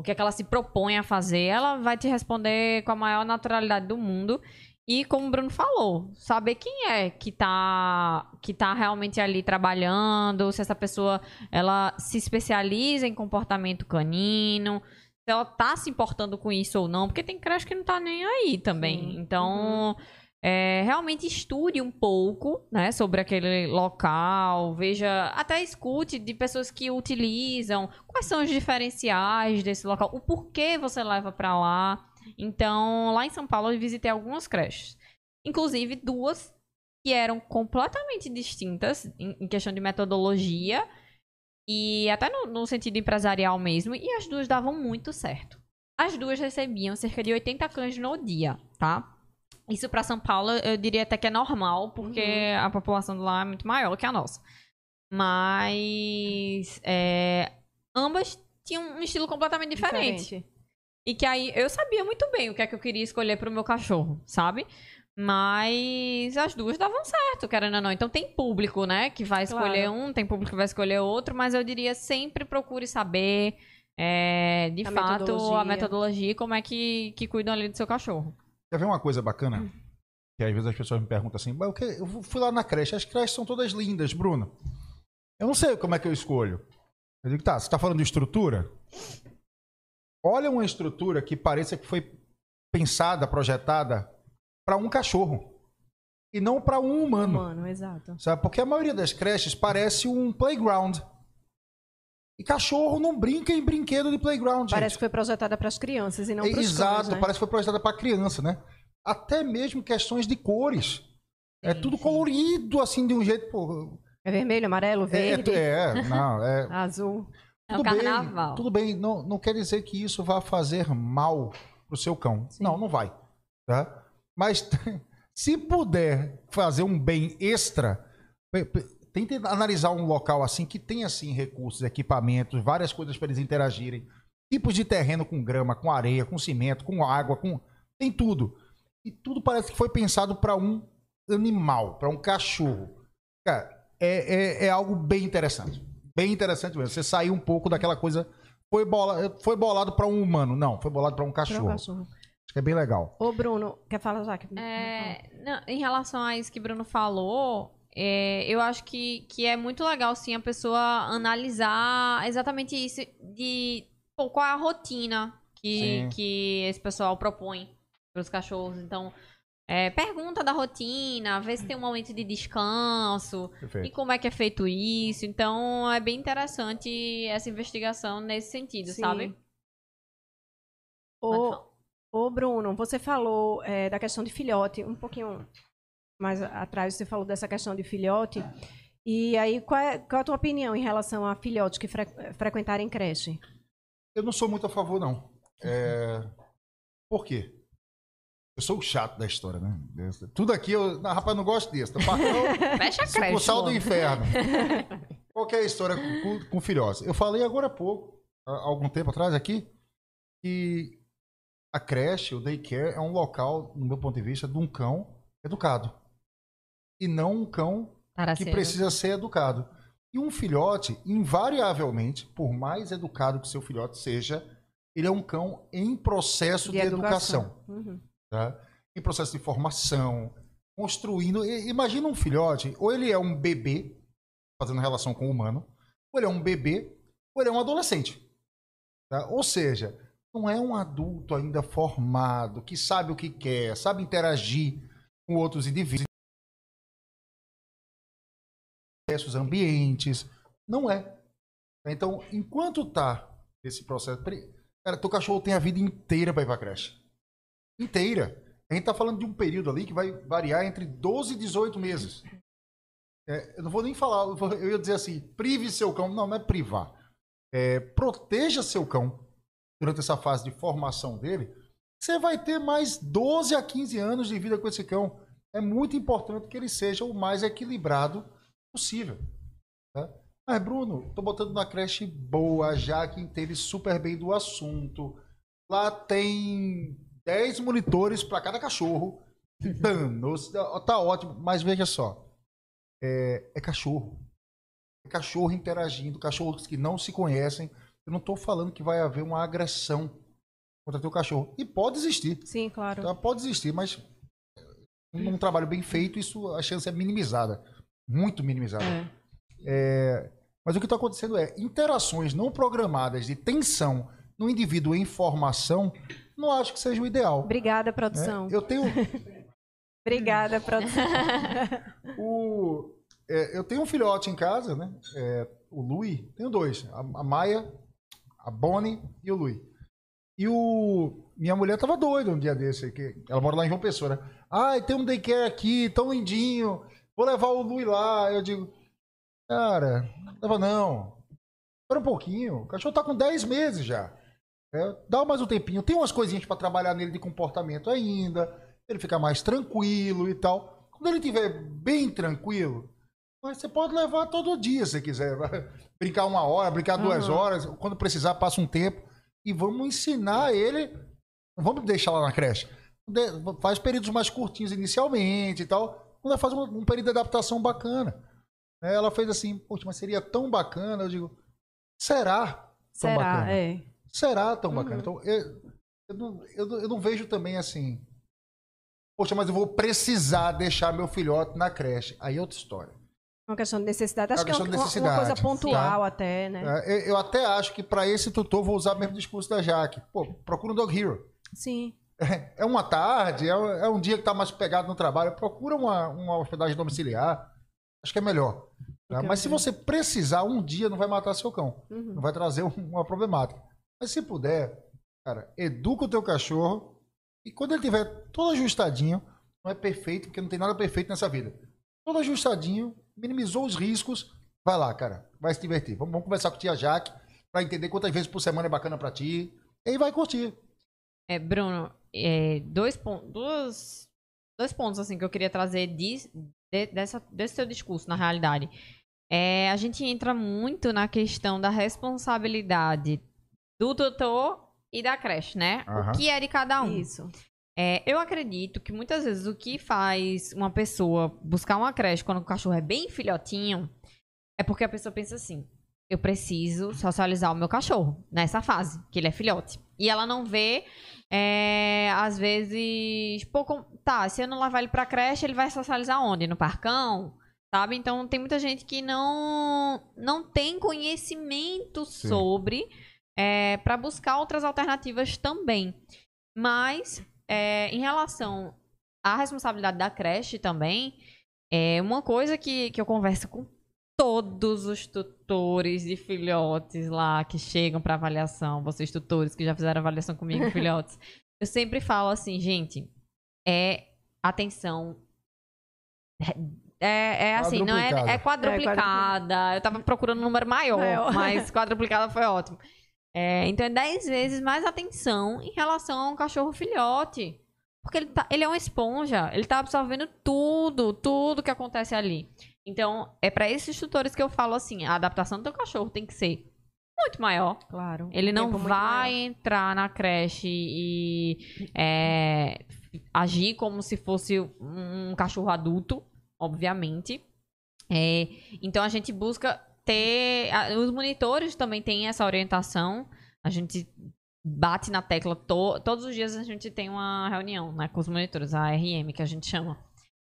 o que, é que ela se propõe a fazer, ela vai te responder com a maior naturalidade do mundo. E como o Bruno falou, saber quem é que tá, que tá realmente ali trabalhando, se essa pessoa ela se especializa em comportamento canino, se ela tá se importando com isso ou não, porque tem creche que não tá nem aí também. Sim. Então, é, realmente estude um pouco, né, sobre aquele local, veja, até escute de pessoas que utilizam, quais são os diferenciais desse local, o porquê você leva para lá. Então, lá em São Paulo, eu visitei algumas creches. Inclusive, duas que eram completamente distintas em, em questão de metodologia e até no, no sentido empresarial mesmo. E as duas davam muito certo. As duas recebiam cerca de 80 cães no dia, tá? Isso para São Paulo, eu diria até que é normal, porque Uhum. a população de lá é muito maior que a nossa. Mas é, ambas tinham um estilo completamente diferente. E que aí eu sabia muito bem o que é que eu queria escolher pro meu cachorro, sabe? Mas as duas davam certo, querendo ou não. Então tem público, né, que vai escolher Claro. um, tem público que vai escolher outro, mas eu diria sempre procure saber, é, de A fato, a metodologia. metodologia e como é que, que cuidam ali do seu cachorro. Quer ver uma coisa bacana? Que às vezes as pessoas me perguntam assim, mas eu fui lá na creche, as creches são todas lindas, Bruno. Eu não sei como é que eu escolho. Eu digo, tá, você está falando de estrutura? Olha uma estrutura que pareça que foi pensada, projetada para um cachorro e não para um humano. Humano, exato. Sabe? Porque a maioria das creches parece um playground. E cachorro não brinca em brinquedo de playground. Parece gente. que foi projetada para as crianças e não para os Exato, cães, né? parece que foi projetada para criança, né? Até mesmo questões de cores. É tudo sim. colorido, assim, de um jeito. Pô, É vermelho, amarelo, é, verde, é, não, é. azul. É o tudo bem, carnaval. tudo bem, não, não quer dizer que isso vá fazer mal pro seu cão. Sim. Não, não vai. Tá? Mas se puder fazer um bem extra, tente analisar um local assim que tem assim recursos, equipamentos, várias coisas para eles interagirem. Tipos de terreno com grama, com areia, com cimento, com água, com tem tudo. E tudo parece que foi pensado para um animal, para um cachorro. Cara, é, é, é algo bem interessante. Bem interessante mesmo. Você sair um pouco daquela coisa. Foi, bola, foi bolado para um humano. Não, foi bolado para um cachorro. o cachorro. Acho que é bem legal. Ô, Bruno, quer falar já? É, não, em relação a isso que Bruno falou, é, eu acho que, que é muito legal, sim, a pessoa analisar exatamente isso de pô, qual é a rotina que, Sim. que esse pessoal propõe para os cachorros. Então, é, pergunta da rotina, vê se tem um momento de descanso, e Perfeito. como é que é feito isso. Então, é bem interessante essa investigação nesse sentido, Sim. sabe? Ô, ô, Bruno, você falou é, da questão de filhote, um pouquinho mais atrás você falou dessa questão de filhote. E aí, qual é, qual é a tua opinião em relação a filhotes que fre, frequentarem creche? Eu não sou muito a favor, não. É... Por quê? Eu sou o chato da história, né? Tudo aqui, eu... não, rapaz, não gosto disso. Tá Fecha a creche. sucursal do logo. inferno. Qual que é a história com, com filhotes? Eu falei agora há pouco, há algum tempo atrás aqui, que a creche, o daycare, é um local, no meu ponto de vista, de um cão educado. E não um cão que Taraceiro. precisa ser educado. E um filhote, invariavelmente, por mais educado que seu filhote seja, ele é um cão em processo de, educação. Uhum. tá? Em processo de formação, construindo. Imagina um filhote, ou ele é um bebê, fazendo relação com o humano, ou ele é um bebê, ou ele é um adolescente. tá? Ou seja, não é um adulto ainda formado, que sabe o que quer, sabe interagir com outros indivíduos, diversos ambientes. Não é. Então, enquanto tá esse processo. Cara, teu cachorro tem a vida inteira para ir pra creche. Inteira. A gente tá falando de um período ali que vai variar entre 12 e 18 meses. É, eu não vou nem falar, eu ia dizer assim, prive seu cão. Não, não é privar. É, proteja seu cão durante essa fase de formação dele. Você vai ter mais 12 a 15 anos de vida com esse cão. É muito importante que ele seja o mais equilibrado possível. tá? Mas, Bruno, tô botando na creche boa, já que entende super bem do assunto. Lá tem 10 monitores para cada cachorro. Danos, tá ótimo. Mas veja só. É, é cachorro. É cachorro interagindo, cachorros que não se conhecem. Eu não tô falando que vai haver uma agressão contra teu cachorro. E pode existir. Sim, claro. Tá? Pode existir, mas num trabalho bem feito, isso a chance é minimizada. Muito minimizada. É, mas o que está acontecendo é interações não programadas de tensão no indivíduo em formação, não acho que seja o ideal. Obrigada, produção. Eu tenho Obrigada, produção. o, é, eu tenho um filhote em casa, né? É, o Lui, tenho dois, a, a Maia, a Bonnie e o Lui. E o minha mulher tava doida um dia desse, que ela mora lá em João Pessoa, né? Ai, tem um daycare aqui, tão lindinho. Vou levar o Lui lá. Eu digo, cara, não leva não. Espera um pouquinho. O cachorro tá com 10 meses já. É, dá mais um tempinho. Tem umas coisinhas para trabalhar nele de comportamento ainda. Ele fica mais tranquilo e tal. Quando ele estiver bem tranquilo, mas você pode levar todo dia se quiser. Brincar uma hora, brincar duas Uhum. horas. Quando precisar, passa um tempo. E vamos ensinar ele. Não vamos deixar lá na creche. Faz períodos mais curtinhos inicialmente e tal. Quando ela faz um, um período de adaptação bacana. Né, Ela fez assim, poxa, mas seria tão bacana. Eu digo, será tão Será? bacana? É. Será tão bacana? Uhum. Então, eu, eu, não, eu, não- eu não vejo também assim. Poxa, mas eu vou precisar deixar meu filhote na creche. Aí é outra história. Uma questão de necessidade. É Acho uma que é uma, uma coisa pontual tá? até, né? É, eu, eu até acho que para esse tutor vou usar o mesmo discurso da Jaque. Pô, procura um Dog Hero. Sim. É uma tarde, é, é um dia que tá mais pegado no trabalho. Procura uma, uma hospedagem domiciliar. Acho que é melhor. tá? Ok, Mas se você precisar, um dia não vai matar seu cão. Uhum. Não vai trazer um- uma problemática. Mas se puder, cara, educa o teu cachorro e quando ele tiver todo ajustadinho, não é perfeito, porque não tem nada perfeito nessa vida. Todo ajustadinho, minimizou os riscos, vai lá, cara, vai se divertir. Vamos, vamos conversar com a tia Jaque para entender quantas vezes por semana é bacana para ti. E aí vai curtir. É, Bruno, é, dois, pon dois, dois pontos assim que eu queria trazer de, de- dessa, desse seu discurso, na realidade. É, a gente entra muito na questão da responsabilidade do tutor e da creche, né? Aham. O que é de cada um. Isso. É, eu acredito que muitas vezes o que faz uma pessoa buscar uma creche quando o cachorro é bem filhotinho é porque a pessoa pensa assim: eu preciso socializar o meu cachorro nessa fase, que ele é filhote. E ela não vê, é, às vezes, pô, com- tá, se eu não levar ele pra creche, ele vai socializar onde? No parcão? Sabe? Então tem muita gente que não, não tem conhecimento Sim. sobre é, para buscar outras alternativas também. Mas, é, em relação à responsabilidade da creche também, é uma coisa que, que eu converso com todos os tutores de filhotes lá que chegam para avaliação, vocês tutores que já fizeram avaliação comigo, filhotes, eu sempre falo assim, gente, é atenção. É, é assim, não é, Quadruplicada. é quadruplicada. Eu tava procurando um número maior, Maior. mas quadruplicada foi ótimo. É, então é 10 vezes mais atenção em relação a um cachorro filhote. Porque ele, tá, ele é uma esponja, ele tá absorvendo tudo, tudo que acontece ali. Então, é para esses tutores que eu falo assim, a adaptação do teu cachorro tem que ser muito maior. Claro. Ele não vai entrar na creche e é, agir como se fosse um cachorro adulto, obviamente. É, então a gente busca ter. a- Os monitores também têm essa orientação. A gente bate na tecla to- todos os dias a gente tem uma reunião né, com os monitores, a RM que a gente chama.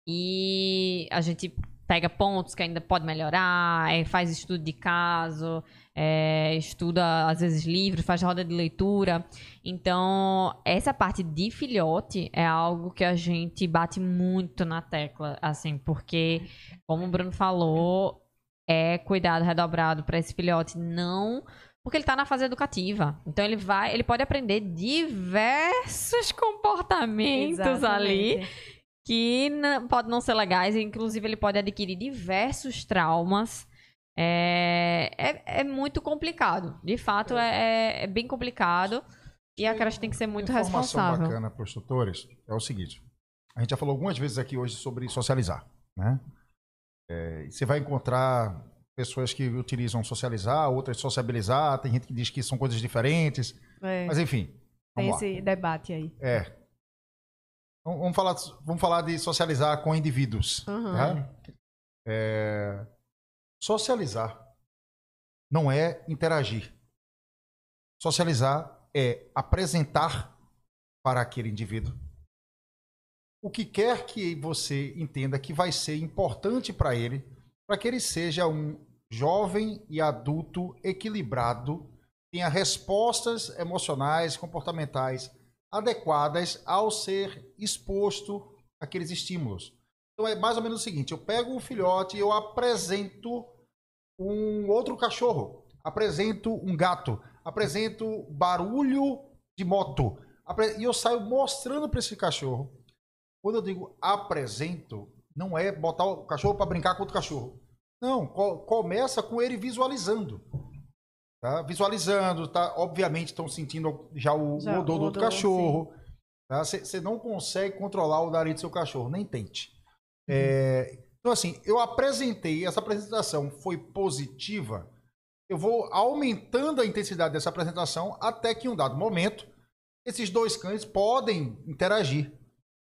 E a gente pega pontos que ainda pode melhorar, é, faz estudo de caso, é, estuda às vezes livros, faz roda de leitura. Então, essa parte de filhote é algo que a gente bate muito na tecla, assim, porque, como o Bruno falou, é cuidado redobrado para esse filhote não porque ele está na fase educativa. Então ele vai, ele pode aprender diversos comportamentos ali Exatamente. Que não, pode não ser legais, e inclusive ele pode adquirir diversos traumas. É, é, é muito complicado. De fato, é, é- é bem complicado. E a creche tem que ser muito Informação responsável. bacana para os tutores é o seguinte: a gente já falou algumas vezes aqui hoje sobre socializar, né? É, você vai encontrar pessoas que utilizam socializar, outras sociabilizar, tem gente que diz que são coisas diferentes, É, mas enfim. tem lá. esse debate aí. É. Vamos falar, vamos falar de socializar com indivíduos. Uhum. tá? É, socializar não é interagir. Socializar é apresentar para aquele indivíduo o que quer que você entenda que vai ser importante para ele, para que ele seja um jovem e adulto equilibrado, tenha respostas emocionais, comportamentais adequadas ao ser exposto àqueles estímulos. Então é mais ou menos o seguinte: eu pego o filhote e eu apresento um outro cachorro, apresento um gato, apresento barulho de moto, e eu saio mostrando para esse cachorro. Quando eu digo apresento, não é botar o cachorro para brincar com outro cachorro. Não, co começa com ele visualizando. Tá? Visualizando, tá? obviamente estão sentindo já o, já, odor do outro cachorro. Você tá? não consegue controlar o nariz do seu cachorro, nem tente. Uhum. É, então, assim, eu apresentei, essa apresentação foi positiva. Eu vou aumentando a intensidade dessa apresentação até que em um dado momento esses dois cães podem interagir.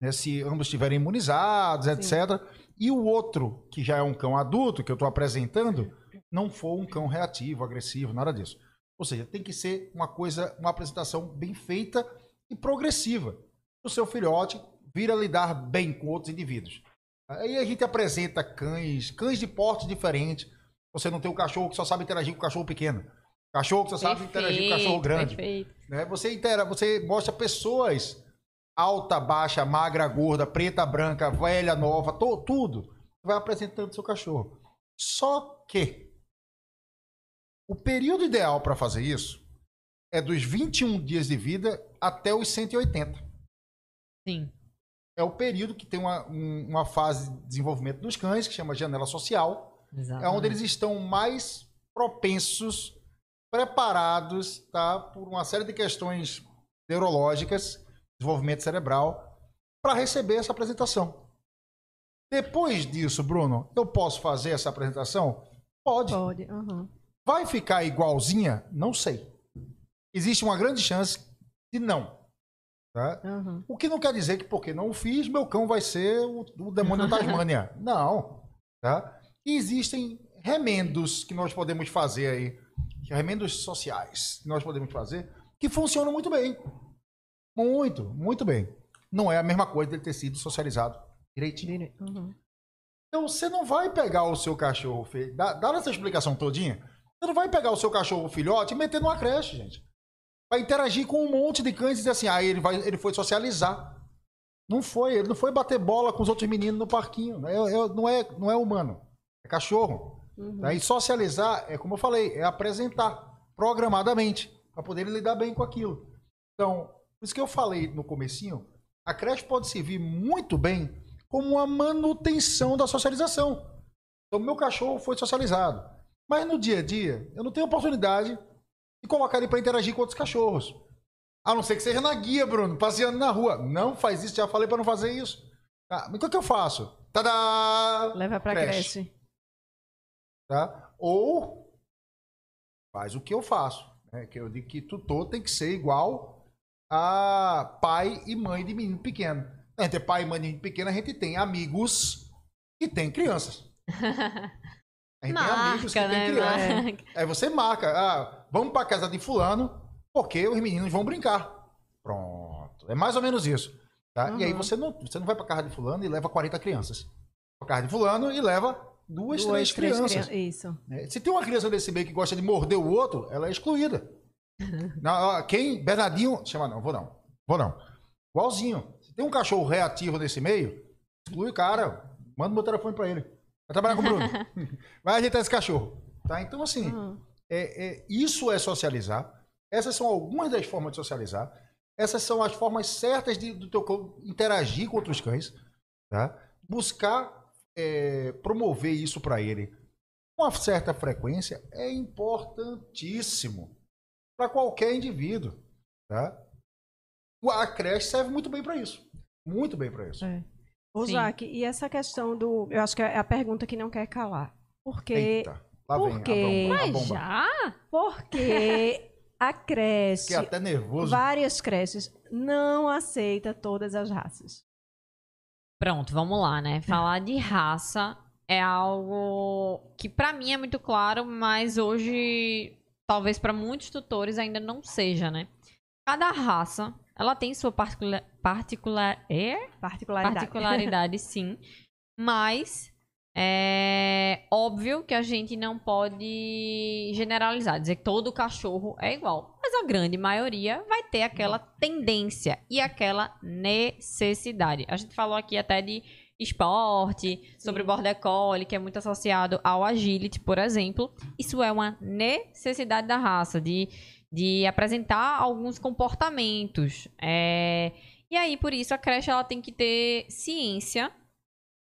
Né? Se ambos estiverem imunizados, Sim. etc. E o outro, que já é um cão adulto, que eu estou apresentando, não for um cão reativo, agressivo, nada disso. Ou seja, tem que ser uma coisa, uma apresentação bem feita e progressiva. O seu filhote vir a lidar bem com outros indivíduos. Aí a gente apresenta cães, cães de porte diferente. Você não tem um cachorro que só sabe interagir com o cachorro pequeno. Cachorro que você sabe interagir com cachorro grande. Perfeito. Né? Você, intera você mostra pessoas alta, baixa, magra, gorda, preta, branca, velha, nova, to, tudo. Vai apresentando seu cachorro. Só que o período ideal para fazer isso é dos 21 dias de vida até os 180. Sim. É o período que tem uma, um, uma fase de desenvolvimento dos cães, que chama janela social. Exatamente. É onde eles estão mais propensos preparados tá, por uma série de questões neurológicas, desenvolvimento cerebral, para receber essa apresentação. Depois disso, Bruno, eu posso fazer essa apresentação? Pode. Pode. Uhum. Vai ficar igualzinha? Não sei. Existe uma grande chance de não. Tá? Uhum. O que não quer dizer que porque não fiz, meu cão vai ser o, o demônio da Tasmânia. não. Tá? E existem remendos que nós podemos fazer aí remendos sociais que nós podemos fazer que funcionam muito bem. Muito, muito bem. Não é a mesma coisa dele ter sido socializado direitinho. Uhum. Então você não vai pegar o seu cachorro, dá essa explicação todinha, você não vai pegar o seu cachorro filhote e meter numa creche, gente. Vai interagir com um monte de cães e dizer assim, ah, ele, vai, ele foi socializar. Não foi, ele não foi bater bola com os outros meninos no parquinho. É, é, não, é, não é humano, é cachorro. Uhum. Né? E socializar é como eu falei, é apresentar programadamente para poder lidar bem com aquilo. Então, por isso que eu falei no comecinho, a creche pode servir muito bem como uma manutenção da socialização. Então, meu cachorro foi socializado, mas no dia a dia eu não tenho oportunidade de colocar ele para interagir com outros cachorros. A não ser que seja na guia, Bruno, passeando na rua. Não faz isso, já falei para não fazer isso. Ah, mas o que eu faço? Tadá! Leva para creche. creche. Tá? Ou faz o que eu faço. Né? Que eu digo que tutor tem que ser igual a pai e mãe de menino pequeno. Entre pai e mãe de menino pequeno, a gente tem amigos que têm crianças. A gente marca, tem amigos que né, têm crianças. Aí você marca, ah, vamos para casa de fulano, porque os meninos vão brincar. Pronto. É mais ou menos isso. Tá? Uhum. E aí você não, você não vai para casa de fulano e leva 40 crianças. Para casa de fulano e leva duas, duas três, três crianças. Isso. É, se tem uma criança desse meio que gosta de morder o outro, ela é excluída. não, quem? Bernardinho. Chama, não, vou não. Vou não. Igualzinho. Se tem um cachorro reativo nesse meio, exclui o cara. Manda meu telefone para ele. Vai trabalhar com o Bruno. Vai ajeitar esse cachorro. Tá? Então, assim, uhum. é, é, isso é socializar. Essas são algumas das formas de socializar. Essas são as formas certas de, do teu interagir com outros cães. Tá? Buscar é, promover isso para ele com uma certa frequência é importantíssimo para qualquer indivíduo. Tá? A creche serve muito bem para isso. Muito bem para isso. É. Ô, Jaque, e essa questão do. Eu acho que é a pergunta que não quer calar. Porque. Eita, lá porque... vem a bomba, a bomba. já? Porque a creche. Fiquei até nervoso. Várias creches não aceita todas as raças. Pronto, vamos lá, né? Falar de raça é algo que para mim é muito claro, mas hoje talvez para muitos tutores ainda não seja, né? Cada raça ela tem sua particula, particular, é? Particularidade. particularidade, sim. Mas é óbvio que a gente não pode generalizar, dizer que todo cachorro é igual. Mas a grande maioria vai ter aquela tendência e aquela necessidade. A gente falou aqui até de esporte, sobre o border collie, que é muito associado ao agility, por exemplo. Isso é uma necessidade da raça, de, de apresentar alguns comportamentos. É... E aí, por isso, a creche ela tem que ter ciência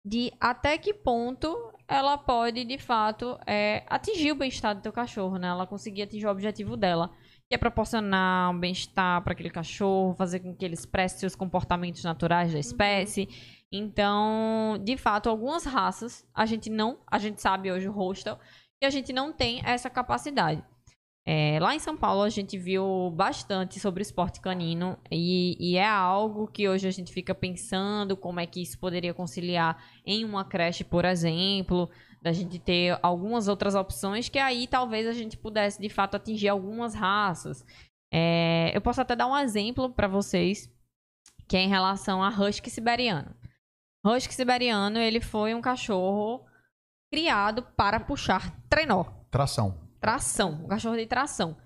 de até que ponto ela pode, de fato, é, atingir o bem-estar do teu cachorro, né? Ela conseguir atingir o objetivo dela, que é proporcionar um bem-estar para aquele cachorro, fazer com que ele expresse seus comportamentos naturais da espécie. Então, de fato, algumas raças a gente não, a gente sabe hoje o hostel, que a gente não tem essa capacidade. É, lá em São Paulo a gente viu bastante sobre esporte canino e, e, é algo que hoje a gente fica pensando como é que isso poderia conciliar em uma creche, por exemplo, da gente ter algumas outras opções que aí talvez a gente pudesse de fato atingir algumas raças. É, eu posso até dar um exemplo para vocês que é em relação a husky siberiano. Husky siberiano ele foi um cachorro criado para puxar trenó. Tração. Tração, um cachorro de tração.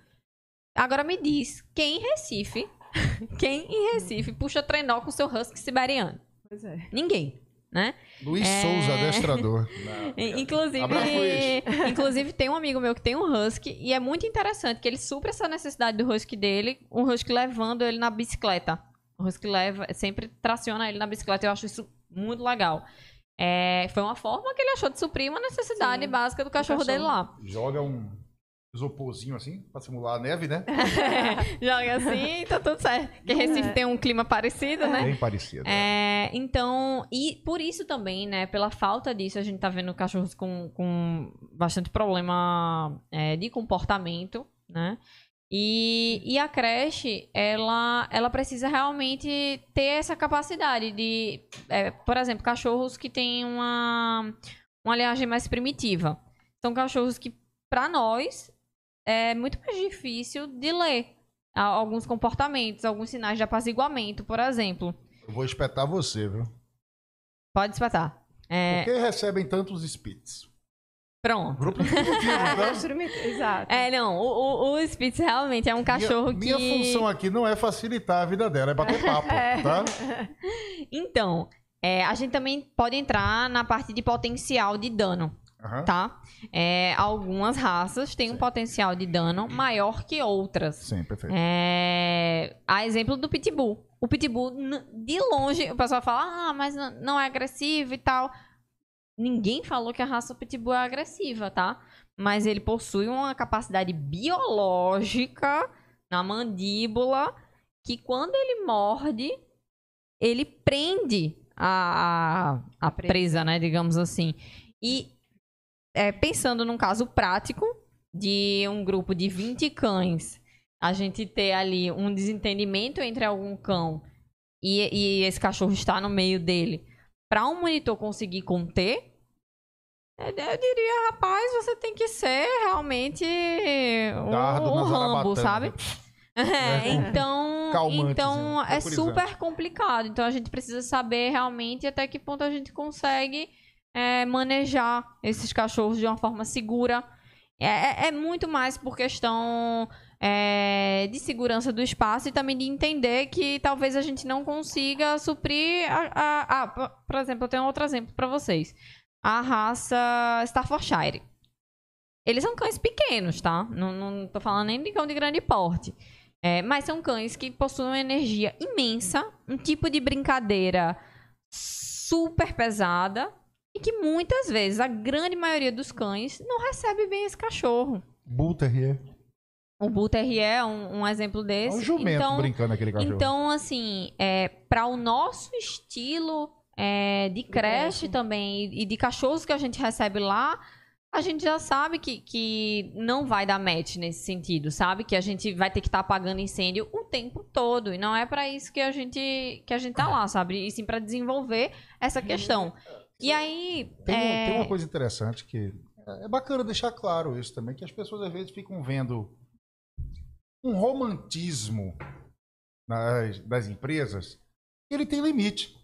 Agora me diz, quem em Recife, quem em Recife puxa trenó com seu husky siberiano? Pois é. Ninguém, né? Luiz É. Souza, adestrador. Inclusive, Abraço, Luiz. inclusive tem um amigo meu que tem um husky e é muito interessante que ele supra essa necessidade do husky dele, um husky levando ele na bicicleta. O husky leva, sempre traciona ele na bicicleta. Eu acho isso muito legal. É, foi uma forma que ele achou de suprir uma necessidade Sim, básica do cachorro, dele lá. Joga um isoporzinho assim, pra simular a neve, né? Joga assim e tá tudo certo. Porque Recife É. tem um clima parecido, né? Bem parecido. É, então, e por isso também, né, pela falta disso, a gente tá vendo cachorros com, com bastante problema é, de comportamento, né? E, e a creche, ela, ela precisa realmente ter essa capacidade de, é, por exemplo, cachorros que têm uma, uma linhagem mais primitiva. São cachorros que, para nós, é muito mais difícil de ler alguns comportamentos, alguns sinais de apaziguamento, por exemplo. Eu vou espetar você, viu? Pode espetar. É, Por que recebem tantos spits? pronto. Grupo instrutivo, tá? Exato. É, não, o, o, o Spitz realmente é um cachorro minha, que... Minha função aqui não é facilitar a vida dela, é bater papo, tá? Então, é, a gente também pode entrar na parte de potencial de dano, Aham. tá? É, algumas raças têm um potencial de dano maior que outras. Sim, perfeito. É, a exemplo do Pitbull. O Pitbull, de longe, o pessoal fala, ah, mas não é agressivo e tal. Ninguém falou que a raça Pitbull é agressiva, tá? Mas ele possui uma capacidade biológica na mandíbula que quando ele morde, ele prende a, a, a presa, né? Digamos assim. E é, pensando num caso prático de um grupo de 20 cães, a gente ter ali um desentendimento entre algum cão e, e esse cachorro está no meio dele, para um monitor conseguir conter, eu, eu diria, rapaz, você tem que ser realmente o, Dardo na Rambo, sabe? É, então, Calmantezinho, então é super complicado. Então a gente precisa saber realmente até que ponto a gente consegue é, manejar esses cachorros de uma forma segura. É, é- é muito mais por questão é, de segurança do espaço e também de entender que talvez a gente não consiga suprir. A, a- a- por- exemplo, eu tenho outro exemplo para vocês. A raça Staffordshire. Eles são cães pequenos, tá? Não, não tô falando nem de cão de grande porte. É, mas são cães que possuem uma energia imensa, um tipo de brincadeira super pesada e que muitas vezes a grande maioria dos cães não recebe bem esse cachorro. Bull Terrier. O Bull Terrier é um, um exemplo É desse. um jumento então, brincando aquele cachorro. então, assim, é, para o nosso estilo é, de creche também e de cachorros que a gente recebe lá, a gente já sabe que, que não vai dar match nesse sentido, sabe? Que a gente vai ter que estar apagando incêndio o tempo todo. E não é para isso que a gente que a gente tá lá, sabe? E sim para desenvolver essa questão. E aí. Tem, é, tem uma coisa interessante que é é bacana deixar claro isso também, que as pessoas às vezes ficam vendo um romantismo nas, das empresas, ele tem limite.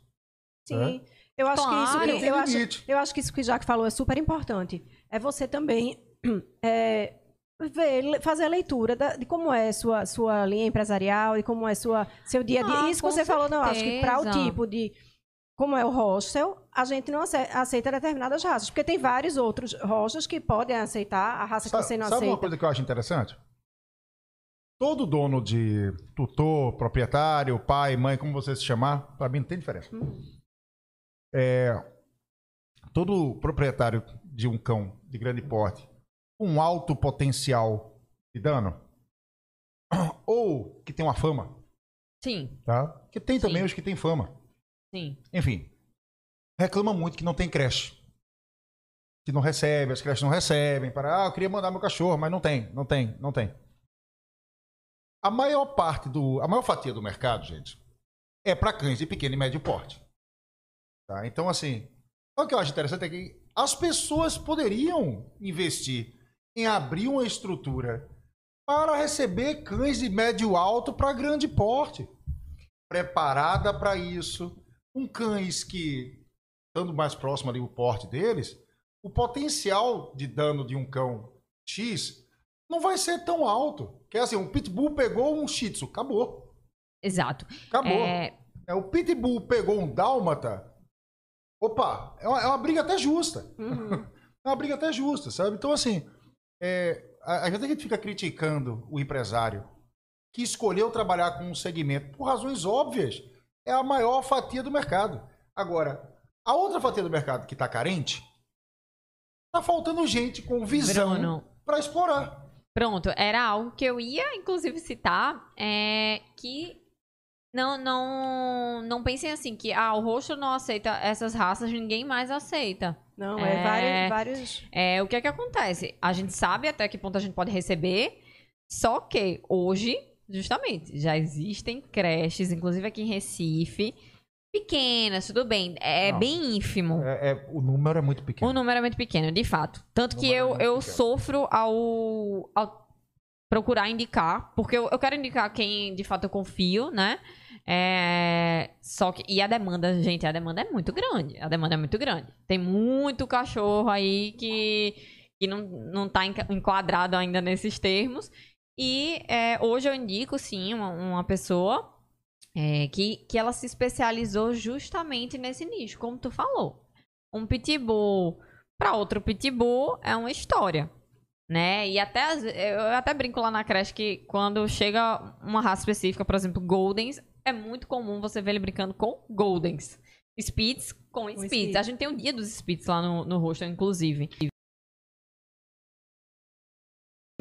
Sim. Eu acho que isso Claro. que, Ele tem eu acho, eu acho que isso que o Jaque falou é super importante. É você também é, ver, fazer a leitura da- de como é sua sua linha empresarial e como é sua seu dia a dia. Ah, isso que você falou, não, acho que para o certeza. tipo de como é o hostel, a gente não ace- aceita determinadas raças, porque tem vários outros hostels que podem aceitar a raça que Sabe, você não sabe aceita. uma coisa que eu acho interessante? Todo dono de tutor, proprietário, pai, mãe, como você se chamar, para mim não tem diferença. Uhum. É, todo proprietário de um cão de grande porte, com alto potencial de dano, ou que tem uma fama, Sim, tá? Que tem também Sim. os que têm fama. Sim. Enfim, reclama muito que não tem creche. Que não recebe, as creches não recebem. Para, ah, eu queria mandar meu cachorro, mas não tem, não tem, não tem. A maior parte do. A maior fatia do mercado, gente, é para cães de pequeno e médio porte. Tá? Então, assim, o que eu acho interessante é que as pessoas poderiam investir em abrir uma estrutura para receber cães de médio alto para grande porte. Preparada para isso. Com cães que, estando mais próximo ali o porte deles, o potencial de dano de um cão X não vai ser tão alto. Que é assim, um pitbull pegou um shih tzu, acabou. Exato. Acabou. É, É, o pitbull pegou um dálmata. Opa, é uma, é uma briga até justa. Uhum. É uma briga até justa, sabe? Então, assim, é, a, a gente fica criticando o empresário que escolheu trabalhar com um segmento por razões óbvias. É a maior fatia do mercado. Agora, a outra fatia do mercado que está carente, tá faltando gente com visão para explorar. Pronto, era algo que eu ia, inclusive, citar, é, que não, não, não pensem assim, que ah, o roxo não aceita essas raças, ninguém mais aceita. Não, é, É. vários, vários É, o que é que acontece? A gente sabe até que ponto a gente pode receber, só que hoje, justamente, já existem creches, inclusive aqui em Recife, pequenas, tudo bem, é Não. bem ínfimo. É, é- o número é muito pequeno. O número é muito pequeno, de fato. Tanto que número é eu, eu pequeno. sofro ao, ao procurar indicar, porque eu, eu quero indicar quem de fato eu confio, né? É, só que. E a demanda, gente, a demanda é muito grande. A demanda é muito grande. Tem muito cachorro aí que, que não, não tá enquadrado ainda nesses termos. E é, hoje eu indico, sim, uma, uma pessoa é, que, que ela se especializou justamente nesse nicho, como tu falou. Um pitbull para outro pitbull é uma história, né? E até eu até brinco lá na creche que quando chega uma raça específica, por exemplo, Goldens, é muito comum você ver ele brincando com Goldens. Spitz com Spitz. Spitz. A gente tem o dia dos Spitz lá no, no rosto, inclusive.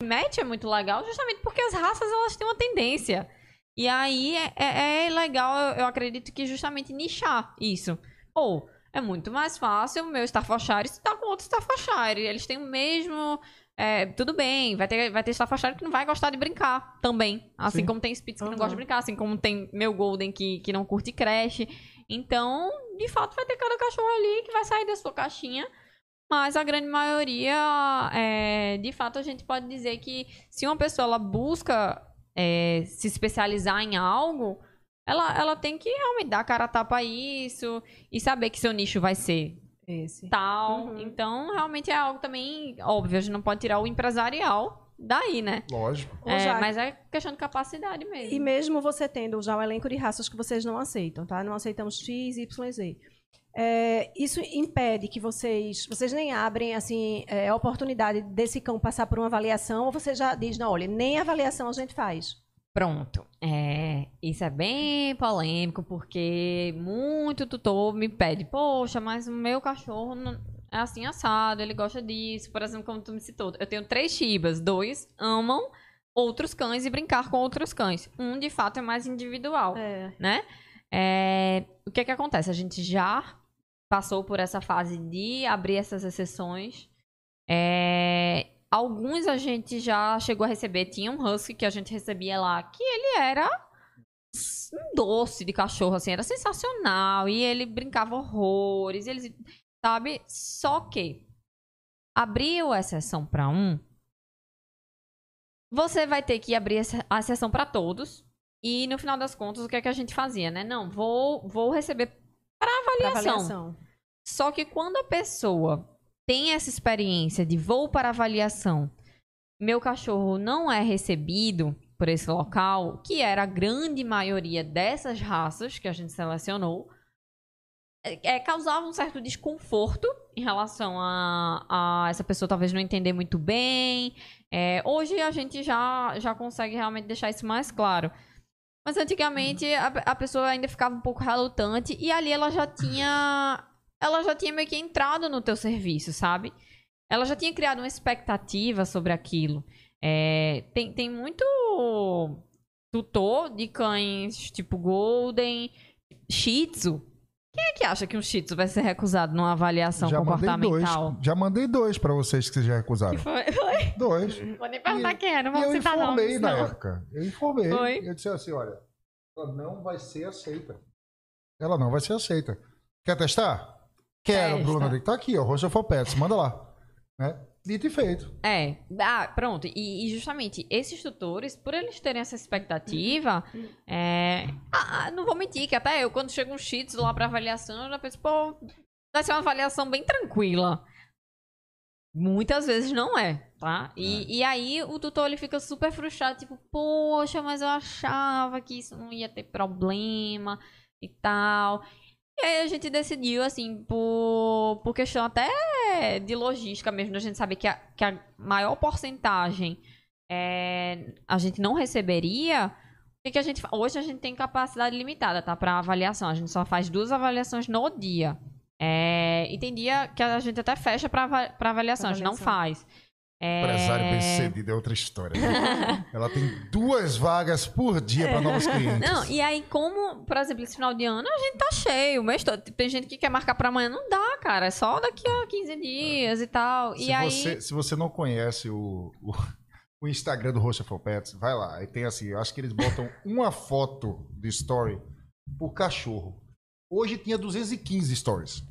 Match é muito legal justamente porque as raças elas têm uma tendência. E aí é, é- é legal, eu, acredito que justamente nichar isso. Ou é muito mais fácil o meu Staffordshire estar com outro Staffordshire. Eles têm o mesmo. é, tudo bem, vai ter, vai ter Staffordshire que não vai gostar de brincar também. Assim Sim. como tem Spitz que não Aham. gosta de brincar, assim como tem meu Golden que, que não curte creche. Então, de fato, vai ter cada cachorro ali que vai sair da sua caixinha. Mas a grande maioria, é, de fato, a gente pode dizer que se uma pessoa ela busca é, se especializar em algo, ela, ela tem que realmente dar a cara a tapa a isso e saber que seu nicho vai ser esse. tal. Uhum. Então, realmente é algo também óbvio. A gente não pode tirar o empresarial daí, né? Lógico. É, mas é questão de capacidade mesmo. E mesmo você tendo já o elenco de raças que vocês não aceitam, tá? Não aceitamos X, Y, Z. É, isso impede que vocês, vocês nem abrem assim é, a oportunidade desse cão passar por uma avaliação ou você já diz, não, olha, nem avaliação a gente faz. Pronto. É, isso é bem polêmico, porque muito tutor me pede, poxa, mas o meu cachorro não- é assim assado, ele gosta disso. Por exemplo, como tu me citou, eu tenho três chibas, dois amam outros cães e brincar com outros cães. Um, de fato, é mais individual É, né? É, o que que acontece? A gente já passou por essa fase de abrir essas exceções. É, alguns a gente já chegou a receber. Tinha um husky que a gente recebia lá, que ele era um doce de cachorro, assim, era sensacional. E ele brincava horrores, eles, sabe? Só que abriu a exceção para um, você vai ter que abrir a exceção para todos E no final das contas, o que é que a gente fazia, né? Não, vou, vou receber para Pra avaliação. avaliação. Só que quando a pessoa tem essa experiência de voo para avaliação, meu cachorro não é recebido por esse local, que era a grande maioria dessas raças que a gente selecionou, é, é, causava um certo desconforto em relação a, a essa pessoa talvez não entender muito bem. É, hoje a gente já, já consegue realmente deixar isso mais claro. Mas antigamente a, a pessoa ainda ficava um pouco relutante e ali ela já tinha. Ela já tinha meio que entrado no teu serviço, sabe? Ela já tinha criado uma expectativa sobre aquilo. É, tem, tem muito tutor de cães tipo Golden, Shih Tzu. Quem é que acha que um Shih vai ser recusado numa avaliação já mandei dois. comportamental? Já mandei dois pra vocês que vocês já recusaram. Que foi? Foi? Dois. Vou nem perguntar E- quem é, não E vou eu citar informei nomes, na não. época. Eu informei. Foi? Eu disse assim, olha, ela não vai ser aceita. Ela não vai ser aceita. Quer testar? Quero, Testa. Bruna. Tá aqui, ó. Rocha for Pets. Manda lá. Né? Dito e feito. É, ah, pronto. E, e justamente esses tutores, por eles terem essa expectativa, é, ah, ah, não vou mentir, que até eu, quando chega um Tzu lá pra avaliação, eu já penso, pô, vai ser uma avaliação bem tranquila. Muitas vezes não é, tá? E, e aí o tutor ele fica super frustrado, tipo, poxa, mas eu achava que isso não ia ter problema e tal. E aí a gente decidiu, assim, por, por questão até de logística mesmo, da gente saber que a, que a maior porcentagem é, a gente não receberia. O que, a gente Hoje a gente tem capacidade limitada, tá? Para avaliação. A gente só faz duas avaliações no dia. É, e tem dia que a gente até fecha para avaliação, a gente não avaliação. faz. É, Empresário bem sucedido é outra história. né? Ela tem duas vagas por dia para novos clientes. Não, e aí, como, por exemplo, esse final de ano, a gente tá cheio, todo. Tem gente que quer marcar pra amanhã, não dá, cara. É só daqui a 15 dias e tal. Se, e aí. você, se você não conhece o, o, o Instagram do Rocha for Pets, vai lá. Aí tem assim, eu acho que eles botam uma foto de story por cachorro. Hoje tinha 215 stories.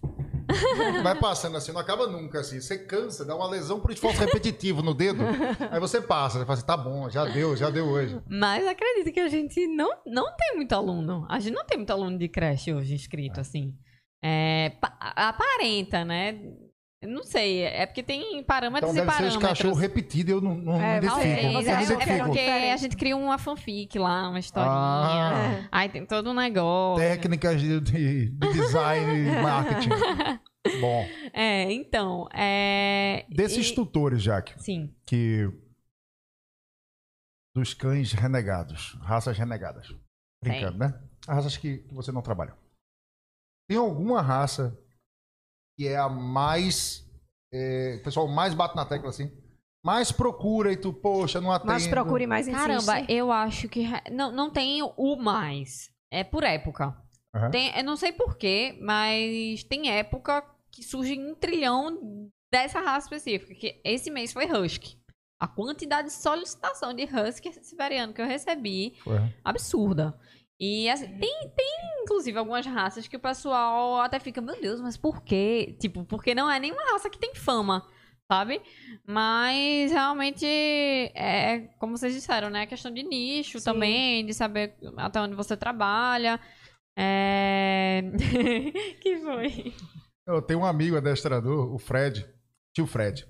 Vai passando assim, não acaba nunca assim. Você cansa, dá uma lesão por esforço repetitivo no dedo. Aí você passa, você fala assim, tá bom, já deu, já deu hoje. Mas acredita que a gente não, não tem muito aluno. A gente não tem muito aluno de creche hoje inscrito, assim. É, pa- aparenta, né? Não sei, é porque tem Então parâmetros deve e ser os parâmetros. cachorros repetidos, eu não, não É, identifico. É, me é identifico. porque a gente cria uma fanfic lá, uma historinha. Ah. Aí tem todo um negócio. Técnicas de, de- de design e marketing. Bom, É, então. É... desses e- tutores, Jaque, Sim. que. Dos cães renegados, raças renegadas. Brincando, né? As raças que, que você não trabalha. Tem alguma raça que é a mais. é, o pessoal mais bate na tecla assim? Mais procura e tu, poxa, não atende. Mas procure mais insiste. Caramba, eu acho que. Não, não tem o mais. É por época. Aham. Tem, eu não sei porquê, mas tem época que surge um trilhão dessa raça específica. Que esse mês foi Husky. A quantidade de solicitação de Husky siberiano que eu recebi, Foi. absurda. E assim, tem, tem, inclusive, algumas raças que o pessoal até fica, meu Deus, mas por quê? Tipo, porque não é nenhuma raça que tem fama, sabe? Mas realmente é, como vocês disseram, né? É questão de nicho Sim. também, de saber até onde você trabalha. É. que foi? Eu tenho um amigo adestrador, o Fred, tio Fred.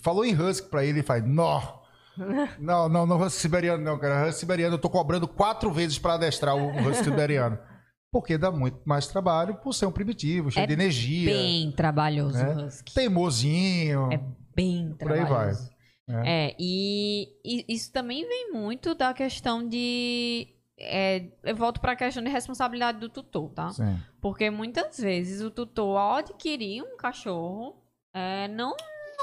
Falou em Husky pra ele e faz, nó. Não, não, não Husky siberiano não, cara. Husky siberiano eu tô cobrando quatro vezes pra adestrar o Husky siberiano. Porque dá muito mais trabalho por ser um primitivo, cheio É de energia, Bem trabalhoso né? o Husky. teimosinho. É bem Por aí vai. trabalhoso. É. É, e, e isso também vem muito da questão de. é, eu volto para a questão de responsabilidade do tutor, tá? Sim. Porque muitas vezes o tutor, ao adquirir um cachorro, é, não,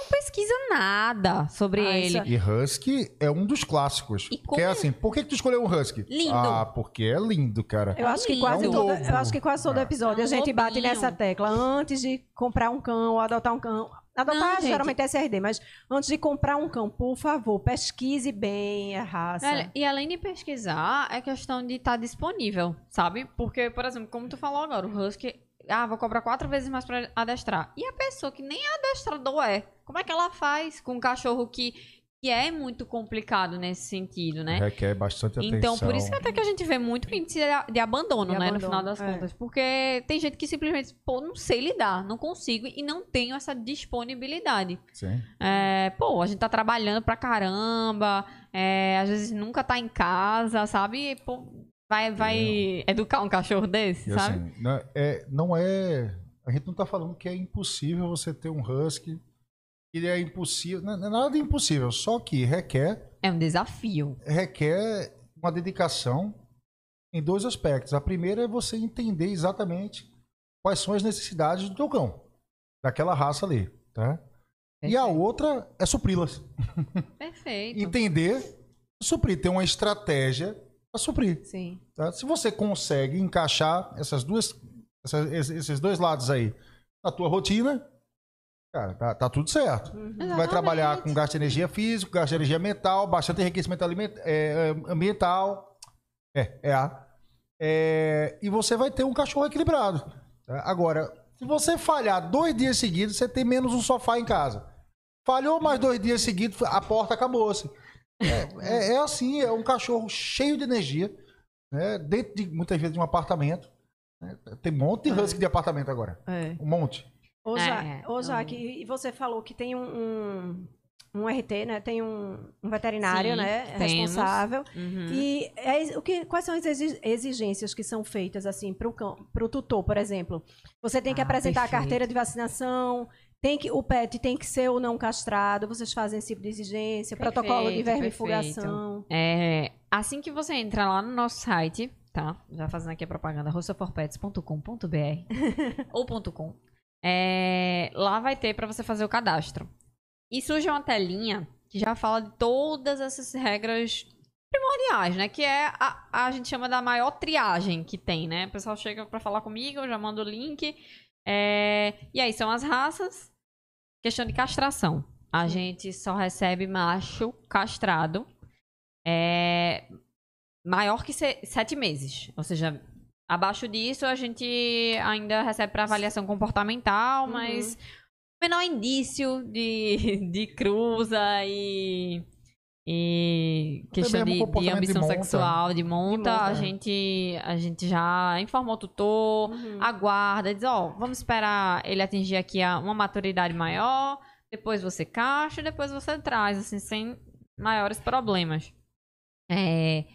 não pesquisa nada sobre Ah, ele. isso E Husky é um dos clássicos. E Que é assim, por que, que tu escolheu um Husky? Lindo. Ah, porque é lindo, cara. Eu acho que Lindo. quase É um todo, eu acho que quase todo É. episódio É um a gente bate lobinho. nessa tecla antes de comprar um cão ou adotar um cão. Adotar Não, geralmente é SRD, mas antes de comprar um cão, por favor, pesquise bem a raça. Olha, e além de pesquisar, é questão de estar disponível, sabe? Porque, por exemplo, como tu falou agora, o Husky, ah, vou cobrar quatro vezes mais pra adestrar. E a pessoa que nem adestrador é, como é que ela faz com um cachorro que que é muito complicado nesse sentido, né? Requer bastante atenção. Então, por isso que até que a gente vê muito índice de, de abandono, De né? abandono, no final das é. contas. Porque tem gente que simplesmente, pô, não sei lidar, não consigo e não tenho essa disponibilidade. Sim. É, pô, a gente tá trabalhando pra caramba, é, às vezes nunca tá em casa, sabe? E, pô, vai, vai educar um cachorro desse, E sabe? assim, não é, não é. A gente não tá falando que é impossível você ter um husky. Ele é impossível. Não é nada de impossível, só que requer, É um desafio. requer uma dedicação em dois aspectos. A primeira é você entender exatamente quais são as necessidades do teu cão, daquela raça ali, tá? E a outra é supri-las. Perfeito. Entender, suprir, ter uma estratégia para suprir. Sim. tá? Se você consegue encaixar essas duas, essa- esses dois lados aí na tua rotina, cara, tá, tá tudo certo. Uhum. Vai trabalhar com gasto de energia físico, gasto de energia mental, bastante enriquecimento aliment- é, é, ambiental. É, é a. É, e você vai ter um cachorro equilibrado. tá? Agora, se você falhar dois dias seguidos, você tem menos um sofá em casa. Falhou mais dois dias seguidos, a porta acabou-se. É, é, é assim, é um cachorro cheio de energia, né? dentro de muitas vezes de um apartamento. né? Tem um monte de husky de apartamento agora. É. Um monte. Ô, É, Ja- é, ô, não. Jaque, e você falou que tem um, um, um RT, né? Tem um, um veterinário, Sim, né? temos. Responsável. Uhum. E é, o que, quais são as exi- exigências que são feitas, assim, para o tutor, por exemplo? Você tem que Ah, apresentar perfeito. a carteira de vacinação, tem que, o pet tem que ser ou não castrado, vocês fazem esse tipo de exigência, protocolo de Perfeito, vermifugação. É, assim que você entra lá no nosso site, tá? Já fazendo aqui a propaganda, rossaforpets.com.br ou .com. É, lá vai ter para você fazer o cadastro. E surge uma telinha que já fala de todas essas regras primordiais, né? Que é a, a gente chama da maior triagem que tem, né? O pessoal chega para falar comigo, eu já mando o link. É, e aí são as raças. Questão de castração. A gente só recebe macho castrado é, maior que se- sete meses. Ou seja, abaixo disso a gente ainda recebe para avaliação comportamental, Uhum. mas menor indício de, de cruza e, e questão de, de de ambição monta. sexual, de monta, monta, a, gente, a gente já informou o tutor, Uhum. aguarda, diz, ó, vamos esperar ele atingir aqui a, uma maturidade maior, depois você caixa, depois você traz, assim, sem maiores problemas. É,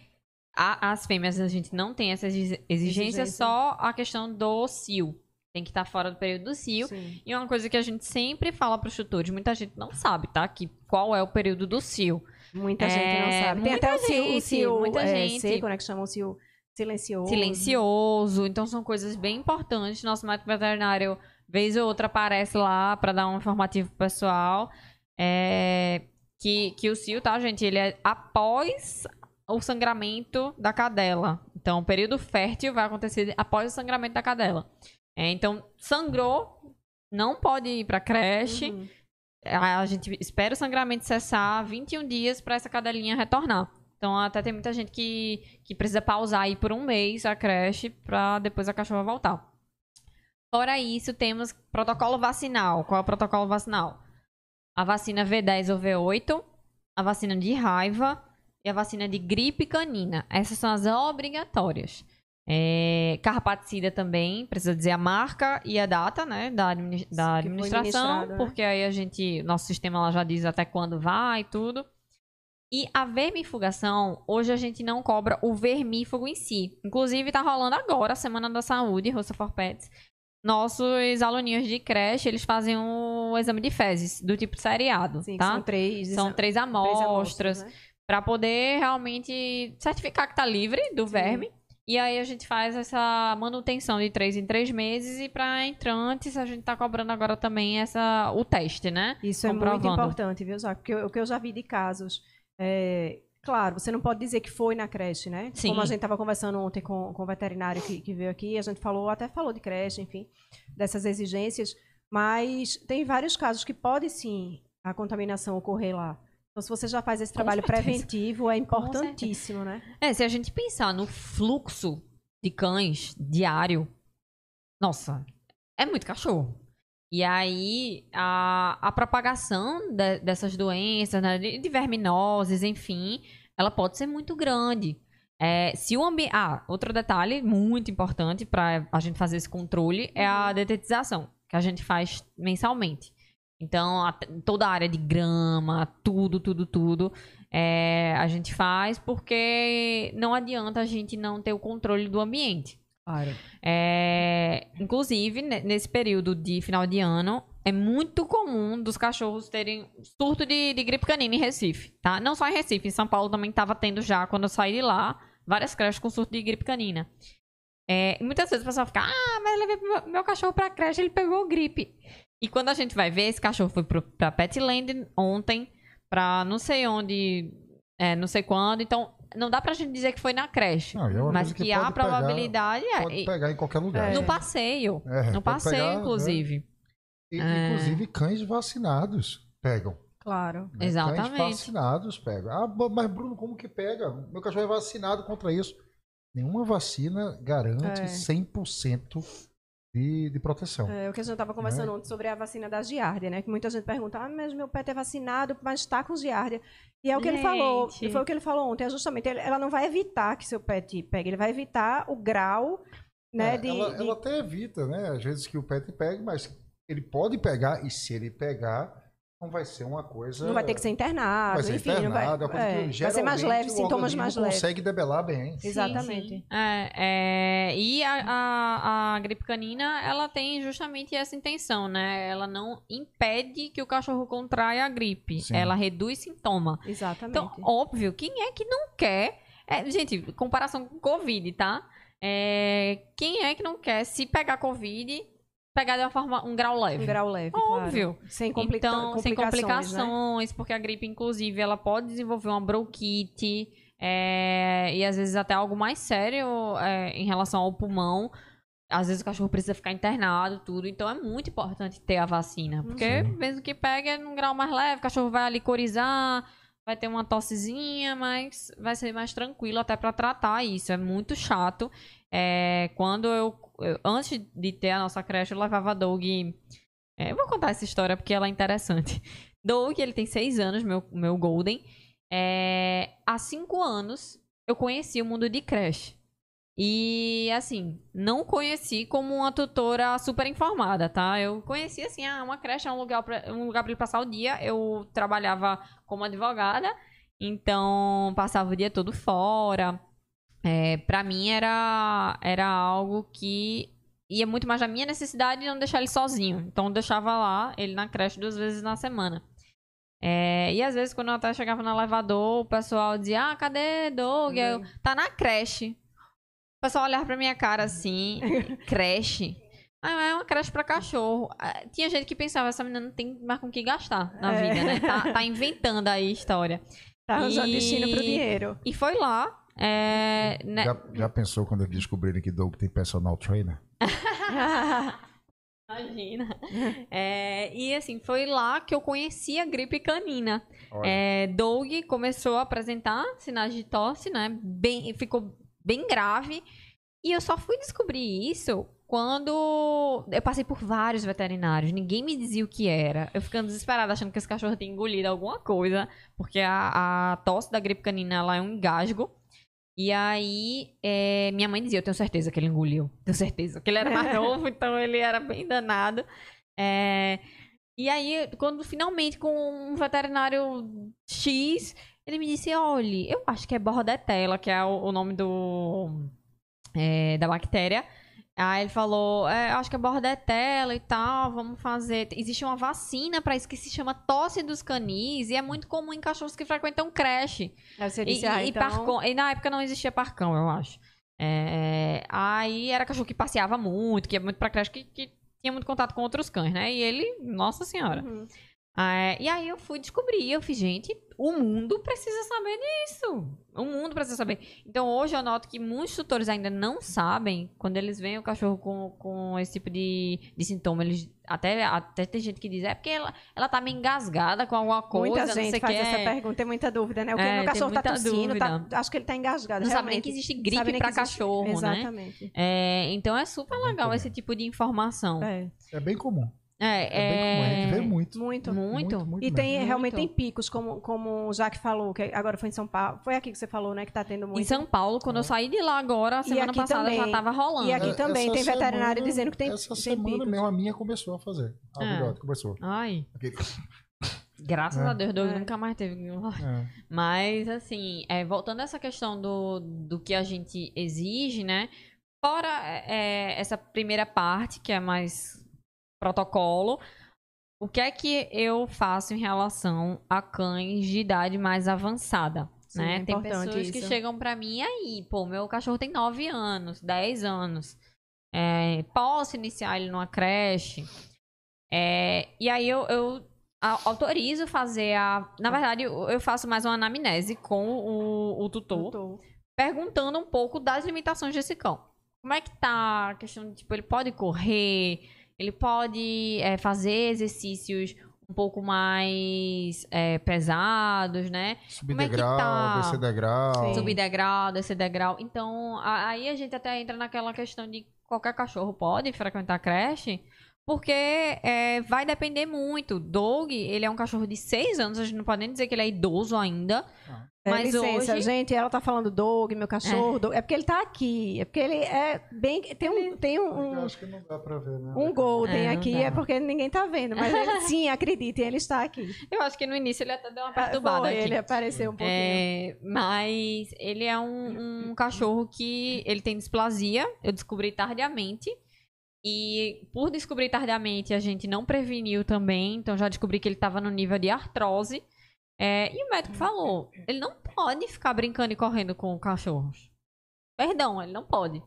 a- as fêmeas a gente não tem essa exi- exigência, Exigência. só a questão do cio. Tem que estar fora do período do cio. Sim. E uma coisa que a gente sempre fala para os tutores, muita gente não sabe, tá? Que qual é o período do cio. Muita É, gente não sabe. Tem até o cio, o gente, cio muita é, gente. seco, né? Que chamam o cio silencioso. silencioso. Então são coisas bem importantes. Nosso médico veterinário, vez ou outra, aparece lá para dar um informativo pro pessoal. É, que, que o cio, tá, gente? Ele é após o sangramento da cadela. Então, o período fértil vai acontecer após o sangramento da cadela. É, então, sangrou, não pode ir pra creche. Uhum. A gente espera o sangramento cessar 21 dias para essa cadelinha retornar. Então, até tem muita gente que, que precisa pausar aí por um mês a creche para depois a cachorra voltar. Fora isso, temos protocolo vacinal. Qual é o protocolo vacinal? A vacina V10 ou V8, a vacina de raiva e a vacina de gripe canina. Essas são as obrigatórias. É, carrapaticida também, precisa dizer a marca e a data, né, da, da administração, né? porque aí a gente, nosso sistema lá já diz até quando vai e tudo. E a vermifugação, hoje a gente não cobra o vermífugo em si. Inclusive, tá rolando agora a Semana da Saúde, Roça for Pets. Nossos aluninhos de creche, eles fazem um exame de fezes, do tipo seriado, Sim, tá? são três. São três três amostras, né? Pra poder realmente certificar que tá livre do verme. E aí a gente faz essa manutenção de três em três meses e para entrantes a gente tá cobrando agora também essa o teste, né? Isso é muito importante, viu, Jaque? Porque o que eu já vi de casos. é, claro, você não pode dizer que foi na creche, né? Sim. Como a gente estava conversando ontem com, com o veterinário que, que veio aqui, a gente falou, até falou de creche, enfim, dessas exigências. Mas tem vários casos que pode sim a contaminação ocorrer lá. Então, se você já faz esse trabalho preventivo, é importantíssimo, né? É, se a gente pensar no fluxo de cães diário, nossa, é muito cachorro. E aí, a, a propagação de- dessas doenças, né, de, de verminoses, enfim, ela pode ser muito grande. É, se o ambiente. Ah, outro detalhe muito importante para a gente fazer esse controle é a detetização, que a gente faz mensalmente. Então, a- toda a área de grama, tudo, tudo, tudo, é, a gente faz porque não adianta a gente não ter o controle do ambiente. Claro. É, inclusive, ne- nesse período de final de ano, é muito comum dos cachorros terem surto de, de gripe canina em Recife, tá? Não só em Recife, em São Paulo também estava tendo já, quando eu saí de lá, várias creches com surto de gripe canina. É, e muitas vezes o pessoal fica, ah, mas eu levei meu, meu cachorro pra creche, ele pegou gripe. E quando a gente vai ver, esse cachorro foi pro, pra Petland ontem, pra não sei onde, é, não sei quando, então não dá pra gente dizer que foi na creche. Não, é mas que, que a pode pegar- probabilidade é. Pode pegar em qualquer lugar. É. no passeio. É, no passeio, pegar, né? inclusive. E, É. Inclusive, cães vacinados pegam. Claro. né? Cães Exatamente. vacinados pegam. Ah, mas Bruno, como que pega? Meu cachorro é vacinado contra isso. Nenhuma vacina garante É. 100% de, de proteção. É, o que a gente estava conversando ontem sobre a vacina da giardia, né? Que muita gente pergunta, ah, mas meu pet é vacinado, mas está com giardia. E é o que ele falou, Gente. e foi o que ele falou ontem, é justamente, ele- ela não vai evitar que seu pet pegue, ele vai evitar o grau, né, É, de... ela, de- ela até evita, né? Às vezes que o pet pegue, mas ele pode pegar, e se ele pegar, não vai ser uma coisa. Não vai ter que ser internado, vai ser enfim, não vai, internado, é é, que vai ser mais leve, sintomas mais leves. consegue debelar bem. Sim, Exatamente. sim. É, é, e a, a, a gripe canina, ela tem justamente essa intenção, né? Ela não impede que o cachorro contraia a gripe. Sim. Ela reduz sintoma. Exatamente. Então, óbvio, quem é que não quer... é, gente, comparação com Covid, tá? É, quem é que não quer, se pegar Covid, pegar de uma forma, um grau leve? um grau leve, Óbvio. claro. Sem, complica Então, sem complicações, né? complicações, porque a gripe, inclusive, ela pode desenvolver uma bronquite é, e às vezes até algo mais sério é, em relação ao pulmão. Às vezes o cachorro precisa ficar internado, tudo. Então é muito importante ter a vacina. Porque Sim. mesmo que pegue é num grau mais leve, o cachorro vai ali corizar, vai ter uma tossezinha, mas vai ser mais tranquilo até pra tratar isso. É muito chato. É, quando eu, eu- Antes de ter a nossa creche, eu levava Doug. é, eu vou contar essa história porque ela é interessante. Doug, ele tem seis anos, meu, meu Golden. É, há cinco anos, eu conheci o mundo de creche. E, assim, não conheci como uma tutora super informada, tá? Eu conheci, assim, ah, uma creche é um lugar pra, um lugar pra ele passar o dia. Eu trabalhava como advogada, então passava o dia todo fora. É, para mim era, era algo que ia muito mais da minha necessidade de não deixar ele sozinho. Então eu deixava lá ele na creche duas vezes na semana. É, e às vezes, quando eu até chegava no elevador, o pessoal dizia: Ah, cadê Doug? Eu, tá na creche. O pessoal olhava pra minha cara assim: creche? Ah, é uma creche pra cachorro. Ah, Tinha gente que pensava: essa menina não tem mais com o que gastar na É. vida, né? Tá, tá inventando aí história. Tá arranjando E- destino pro dinheiro. E foi lá. É, né, Já, já pensou quando eles descobrirem que Doug tem personal trainer? Imagina. É, e assim, foi lá que eu conheci a gripe canina. Olha, É, Doug começou a apresentar sinais de tosse, né? Bem, ficou bem grave. E eu só fui descobrir isso quando eu passei por vários veterinários. Ninguém me dizia o que era. Eu ficando desesperada, achando que esse cachorro tinha engolido alguma coisa. Porque a, a tosse da gripe canina ela é um engasgo. E aí, é, minha mãe dizia, eu tenho certeza que ele engoliu. Tenho certeza. Que ele era mais novo, então ele era bem danado. É, e aí, quando finalmente com um veterinário X, ele me disse, olha, eu acho que é bordetela, que é o, o nome do é, da bactéria. Aí ele falou, é, acho que é bordetela e tal, vamos fazer. Existe uma vacina pra isso que se chama tosse dos canis e é muito comum em cachorros que frequentam creche. Aí você E, disse, ah, e- e então... parcom- e na época não existia parcão, eu acho. É, aí era cachorro que passeava muito, que ia muito pra creche, que, que tinha muito contato com outros cães, né? E ele, nossa senhora. Uhum. É, e aí eu fui descobrir, eu fiz, gente, o mundo precisa saber disso. O mundo precisa saber. Então hoje eu noto que muitos tutores ainda não sabem, quando eles veem o cachorro com, com esse tipo de, de sintoma, eles até, até tem gente que diz, é porque ela, ela tá meio engasgada com alguma coisa, Muita não sei gente o faz que. essa pergunta, tem muita dúvida, né? O que É, meu cachorro tá tossindo, tá- acho que ele tá engasgado. Não sabe nem que existe gripe existe- cachorro, né? Exatamente. É, então é super Muito legal esse tipo de informação. É. é bem comum. É, É bem comum, a gente vê é... muito. Muito. Muito. muito E tem, Muito. realmente tem picos, como, como o Jaque falou, que agora foi em São Paulo. Foi aqui que você falou, né? Que tá tendo muito. Em São Paulo, quando eu saí de lá agora, semana passada já também. tava rolando. E aqui É, também essa tem veterinário semana- dizendo que tem, Essa tem semana picos. mesmo a minha começou a fazer. A É. filhote começou. Ai, graças É. a Deus, Doug É. nunca mais teve. É. Mas, assim, é, voltando a essa questão do, do que a gente exige, né? Fora é, essa primeira parte, que é mais protocolo, o que é que eu faço em relação a cães de idade mais avançada? Sim, né? é Tem pessoas que isso. chegam pra mim, e aí, pô, meu cachorro tem 9 anos, 10 anos. É, posso iniciar ele numa creche? É, e aí eu, eu autorizo fazer a. Na verdade, eu faço mais uma anamnese com o, o tutor, Doutor. perguntando um pouco das limitações desse cão. Como é que tá a questão de, tipo, ele pode correr, ele pode é, fazer exercícios um pouco mais é, pesados, né? Subir Como é que degrau, tá? descer degrau. Sim. Subir degrau, descer degrau. Então, a- aí a gente até entra naquela questão de qualquer cachorro pode frequentar a creche, porque é, vai depender muito. Dog, ele é um cachorro de 6 anos, a gente não pode nem dizer que ele é idoso ainda. É, Mas licença, hoje- gente, ela tá falando Dog, meu cachorro. Dog. É porque ele tá aqui. É porque ele é bem. Tem um, tem um, Eu acho que não dá pra ver, né? um Golden É, aqui, dá. é porque ninguém tá vendo. Mas ele- sim, acreditem, ele está aqui. Eu acho que no início ele até deu uma perturbada Foi, aqui. ele apareceu um pouquinho. É, mas ele é um, um cachorro que ele tem displasia, eu descobri tardiamente. E por descobrir tardiamente, a gente não preveniu também, então já descobri que ele estava no nível de artrose. É, e o médico falou: ele não pode ficar brincando e correndo com cachorros. Perdão, ele não pode.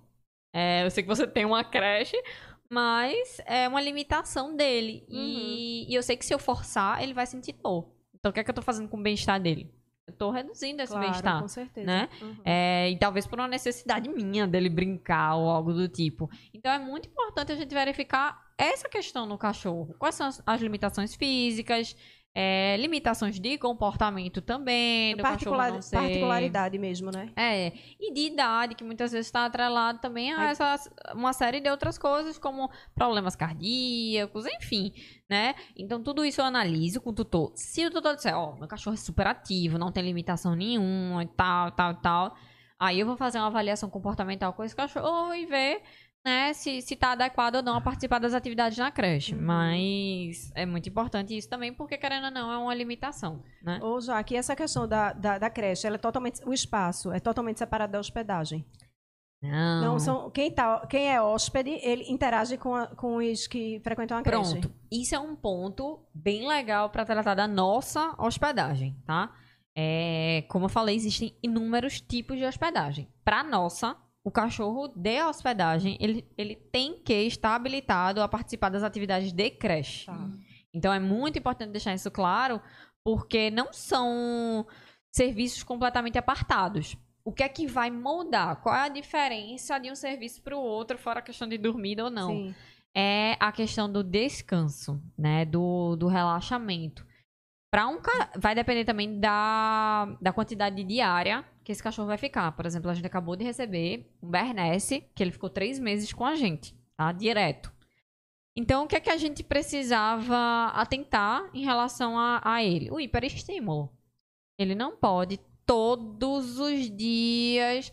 É, eu sei que você tem uma creche, mas é uma limitação dele. E, e eu sei que se eu forçar, ele vai sentir dor. Então o que é que eu tô fazendo com o bem-estar dele? Eu tô reduzindo esse claro, bem-estar com certeza. né? Uhum. É, e talvez por uma necessidade minha dele brincar ou algo do tipo. Então é muito importante a gente verificar essa questão no cachorro. Quais são as, as limitações físicas, é, limitações de comportamento também, do Particular- cachorro não ser... Particularidade mesmo, né? É, e de idade, que muitas vezes está atrelado também a essas, uma série de outras coisas, como problemas cardíacos, enfim, né? Então, tudo isso eu analiso com o tutor. Se o tutor disser, ó, meu cachorro é super ativo, não tem limitação nenhuma e tal, tal, tal, aí eu vou fazer uma avaliação comportamental com esse cachorro e ver, né, se, se tá adequado ou não a participar das atividades na creche. Uhum. Mas é muito importante isso também, porque, querendo ou não, é uma limitação, né? Ô, Jaque, essa questão da, da, da creche, ela é totalmente. O espaço é totalmente separado da hospedagem. Não, são. Quem, tá, quem é hóspede, ele interage com, a- com os que frequentam a creche. Pronto. Isso é um ponto bem legal para tratar da nossa hospedagem, tá? É, como eu falei, existem inúmeros tipos de hospedagem. Para nossa, o cachorro de hospedagem, ele, ele tem que estar habilitado a participar das atividades de creche. Tá. Então é muito importante deixar isso claro, porque não são serviços completamente apartados. O que é que vai moldar? Qual é a diferença de um serviço para o outro, fora a questão de dormir ou não? Sim. é a questão do descanso, né? Do, do relaxamento. Para um ca- vai depender também da, da quantidade diária que esse cachorro vai ficar. Por exemplo, a gente acabou de receber um Bernese, que ele ficou três meses com a gente, tá? Direto. Então, o que é que a gente precisava atentar em relação a, a ele? O hiperestímulo. Ele não pode todos os dias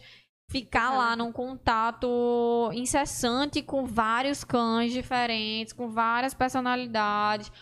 ficar lá num contato incessante com vários cães diferentes, com várias personalidades.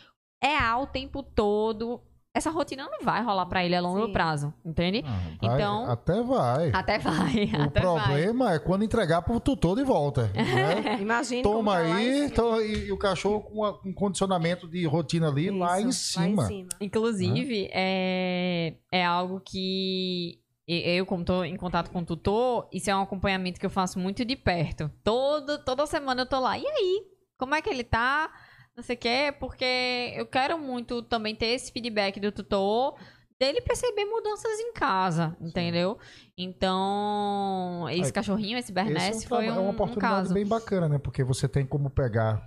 É A o tempo todo. Essa rotina não vai rolar pra ele a longo Sim. prazo, entende? Ah, vai, Então- Até vai. Até vai, O até vai. problema é quando entregar pro tutor de volta. Né? Toma como tá lá em aí, cima. to- e, e o cachorro com a- um condicionamento de rotina ali lá em Isso, cima. Lá em cima. Inclusive, é, é algo que eu, como estou em contato com o tutor, isso é um acompanhamento que eu faço muito de perto. Todo, toda semana eu tô lá. E aí? Como é que ele tá? Não sei o quê, porque eu quero muito também ter esse feedback do tutor dele perceber mudanças em casa, entendeu? Então, esse Aí, cachorrinho, esse Bernese, é, um foi um, é uma um oportunidade caso. bem bacana, né? Porque você tem como pegar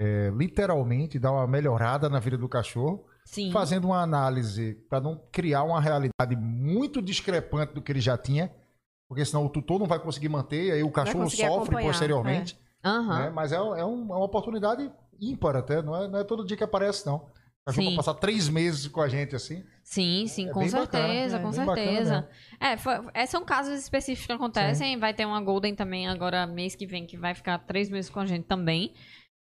é, literalmente dar uma melhorada na vida do cachorro, Sim. fazendo uma análise para não criar uma realidade muito discrepante do que ele já tinha, porque senão o tutor não vai conseguir manter, e aí o cachorro sofre posteriormente. Aham. né? Mas é, é um- é uma oportunidade ímpar até, não é, não é todo dia que aparece, não. Cachorro Sim. pra passar três meses com a gente assim. Sim, sim, É com bacana, certeza, é com bacana certeza. É, foi- é, são casos específicos que acontecem. Vai ter uma Golden também agora, mês que vem, que vai ficar três meses com a gente também.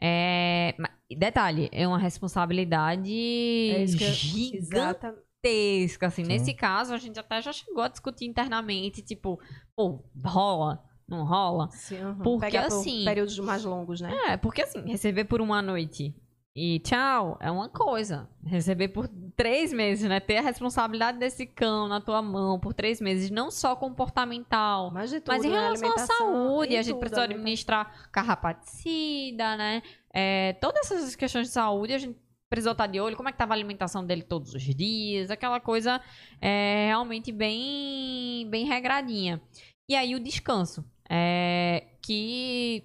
É, detalhe, é uma responsabilidade É isso que eu- gigantesca, assim. Sim. Nesse caso, a gente até já chegou a discutir internamente, tipo, pô, rola, não rola? Sim, uhum. Porque, Pegar por assim- períodos mais longos, né? É, porque assim, receber por uma noite e tchau é uma coisa. Receber por três meses, né? Ter a responsabilidade desse cão na tua mão por três meses, não só comportamental, Mas tudo, mas em né? relação à saúde, a gente tudo, precisa administrar carrapaticida, né? É, todas essas questões de saúde, a gente precisou estar de olho, como é que tava a alimentação dele todos os dias, aquela coisa é, realmente bem, bem regradinha. E aí o descanso, é, que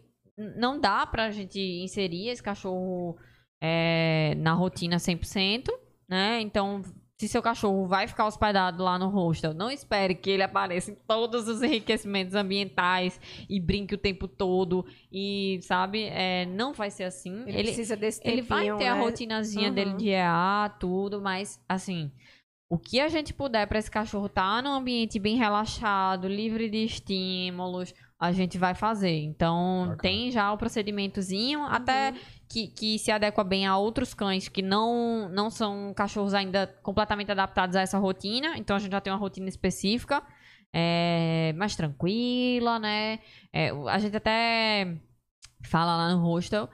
não dá pra gente inserir esse cachorro é, na rotina 100%, né? Então, se seu cachorro vai ficar hospedado lá no hostel, não espere que ele apareça em todos os enriquecimentos ambientais e brinque o tempo todo e, sabe, é, não vai ser assim. Ele, Ele, precisa desse ele vai tempinho, ter a né? rotinazinha Uhum. dele de EA, tudo, mas, assim, o que a gente puder pra esse cachorro estar num ambiente bem relaxado, livre de estímulos, a gente vai fazer. Então, Bacana. tem já o procedimentozinho, até que, que se adequa bem a outros cães que não, não são cachorros ainda completamente adaptados a essa rotina. Então, a gente já tem uma rotina específica, é, mais tranquila, né? É, a gente até fala lá no hostel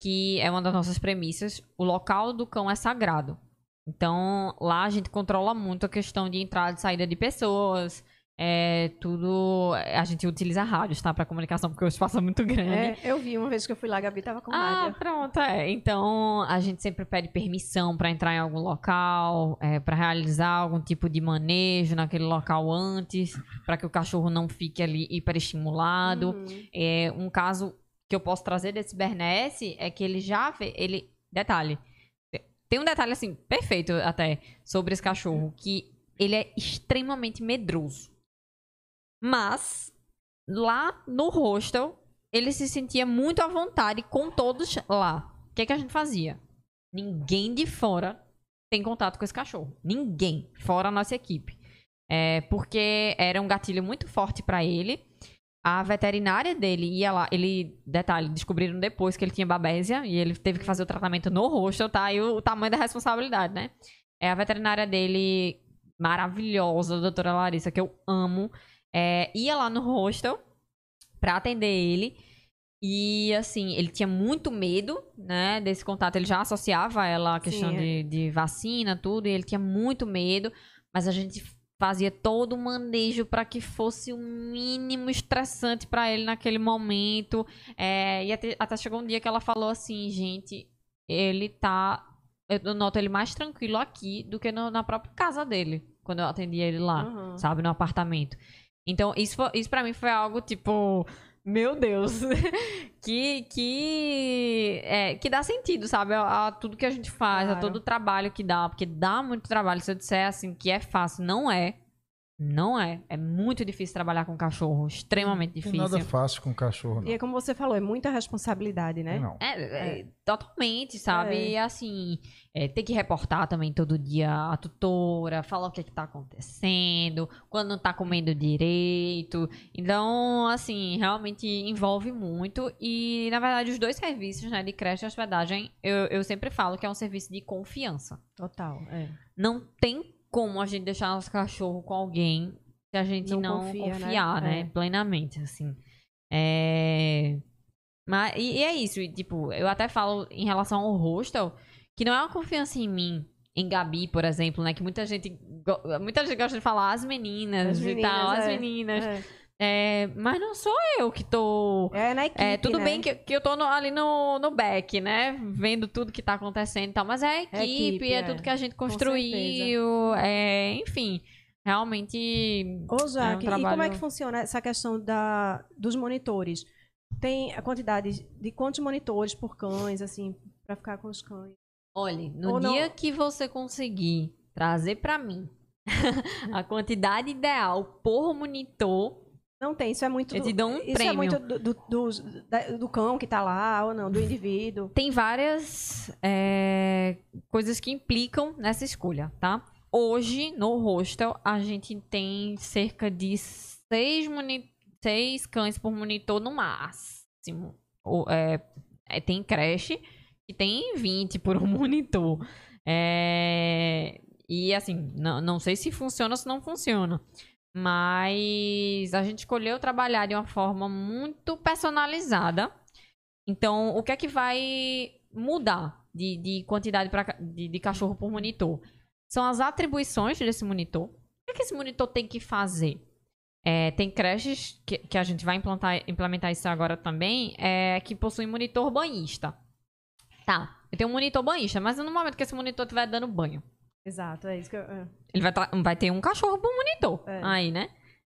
que é uma das nossas premissas, o local do cão é sagrado. Então, lá a gente controla muito a questão de entrada e saída de pessoas. É tudo. A gente utiliza rádios, tá? Pra comunicação, porque o espaço é muito grande. É, eu vi uma vez que eu fui lá, a Gabi tava com Ah, rádio. pronto, é. Então, a gente sempre pede permissão pra entrar em algum local, é, para realizar algum tipo de manejo naquele local antes, pra que o cachorro não fique ali hiperestimulado. Uhum. É, um caso que eu posso trazer desse Bernese é que ele já vê. Ele. Detalhe. Tem um detalhe assim, perfeito até, sobre esse cachorro, que ele é extremamente medroso. Mas, lá no hostel, ele se sentia muito à vontade com todos lá. O que, é que a gente fazia? Ninguém de fora tem contato com esse cachorro. Ninguém, fora a nossa equipe. É, porque era um gatilho muito forte pra ele. A veterinária dele ia lá, ele, detalhe, descobriram depois que ele tinha babésia e ele teve que fazer o tratamento no hostel, tá? E o, o tamanho da responsabilidade, né? É a veterinária dele, maravilhosa, a doutora Larissa, que eu amo, é, ia lá no hostel pra atender ele. E assim, ele tinha muito medo, né, desse contato. Ele já associava ela à questão Sim, é. de, de vacina, tudo, e ele tinha muito medo, mas a gente fazia todo o manejo para que fosse o mínimo estressante para ele naquele momento. É, e até, até chegou um dia que ela falou assim, gente, ele tá. Eu noto ele mais tranquilo aqui do que no- na própria casa dele, quando eu atendia ele lá Uhum. sabe, no apartamento. Então, isso, isso para mim foi algo tipo, meu Deus, que que é, que dá sentido, sabe, a, a tudo que a gente faz, a Claro. todo o trabalho que dá, porque dá muito trabalho. Se eu disser assim que é fácil, não é. Não é. É muito difícil trabalhar com cachorro, extremamente Não tem difícil. nada fácil com cachorro, não. E é como você falou, é muita responsabilidade, né? Não. É, é, totalmente, sabe? É. E assim, é, tem que reportar também todo dia a tutora, falar o que, é que tá acontecendo, quando não tá comendo direito. Então, assim, realmente envolve muito. E, na verdade, os dois serviços, né, de creche e hospedagem, eu, eu sempre falo que é um serviço de confiança. Total, é. Não tem como a gente deixar nosso cachorro com alguém se a gente Não não, confia, né? confiar, né? É. Plenamente, assim. É... Mas, e, e é isso, e, tipo, eu até falo em relação ao hostel, que não é uma confiança em mim, em Gabi, por exemplo, né? Que muita gente, muita gente gosta de falar as meninas, As e tal, meninas, as é. meninas. É, É, mas não sou eu que tô É na equipe, é, tudo né? bem que, que eu tô no- ali no, no back, né? Vendo tudo que tá acontecendo e tal. Mas é a equipe, É é, equipe, é. tudo que a gente construiu. É, enfim, realmente. Ô, Jaque, É um e como é trabalho- que funciona essa questão da, dos monitores? Tem a quantidade de quantos monitores por cães, assim, pra ficar com os cães? Olha, no Ou não- dia que você conseguir trazer pra mim a quantidade ideal por monitor, Não tem, isso é muito. Eles te dão um isso prêmio. é muito do, do, do- do cão que tá lá, ou não, do indivíduo. Tem várias é, coisas que implicam nessa escolha, tá? Hoje, no hostel, a gente tem cerca de seis, seis cães por monitor no máximo. O- é, é, tem creche que tem 20 por um monitor. É, e assim, não, não sei se funciona ou se não funciona. Mas a gente escolheu trabalhar de uma forma muito personalizada. Então, o que é que vai mudar de, de quantidade pra, de, de cachorro por monitor? São as atribuições desse monitor. O que, é que esse monitor tem que fazer? É, tem creches que, que a gente vai implantar, implementar isso agora também, é, que possuem monitor banhista. Tá, eu tenho um monitor banhista, mas no momento que esse monitor estiver dando banho, Exato, é isso que eu. é. ele vai, tá- vai ter um cachorro por monitor. É. Aí, né?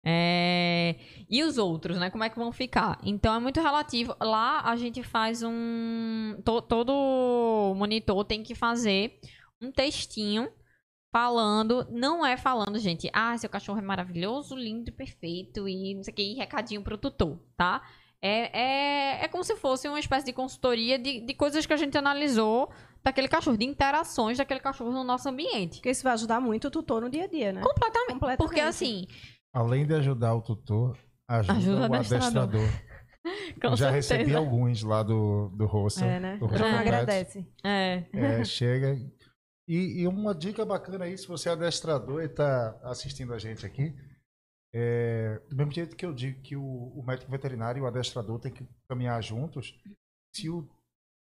É, E os outros, né? Como é que vão ficar? Então é muito relativo. Lá a gente faz um. to- Todo monitor tem que fazer um textinho falando. Não é falando, gente, ah, seu cachorro é maravilhoso, lindo perfeito. E não sei o que, e recadinho pro tutor, tá? É, é, é como se fosse uma espécie de consultoria de, de coisas que a gente analisou daquele cachorro, de interações daquele cachorro no nosso ambiente. Porque isso vai ajudar muito o tutor no dia a dia, né? Completamente. Completamente. Porque assim, Além de ajudar o tutor, ajuda, Ajuda o adestrador. adestrador. com Já certeza. recebi alguns lá do, do hostel. É, né? do Pets. agradece. É. É, chega. E, e uma dica bacana aí, se você é adestrador e está assistindo a gente aqui, é, do mesmo jeito que eu digo que o, o médico veterinário e o adestrador têm que caminhar juntos, se o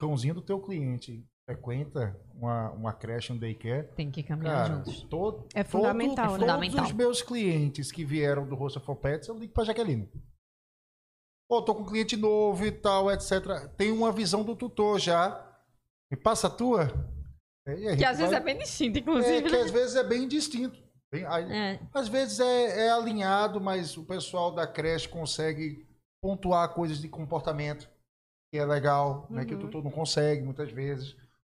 cãozinho do teu cliente frequenta uma, uma creche, um daycare, Tem que caminhar cara, juntos. todo, É fundamental, todo- né? todos Fundamental. os meus clientes que vieram do Roça for Pets, eu ligo pra Jaqueline. Pô, tô com um cliente novo e tal, etc. Tem uma visão do tutor já. Me passa a tua. Aí a Que às vezes vai- é bem distinto, é, inclusive. que às vezes é bem distinto. Bem- aí- É. Às vezes é, é alinhado, mas o pessoal da creche consegue pontuar coisas de comportamento que é legal, né? Que o Uhum. tutor não consegue muitas vezes.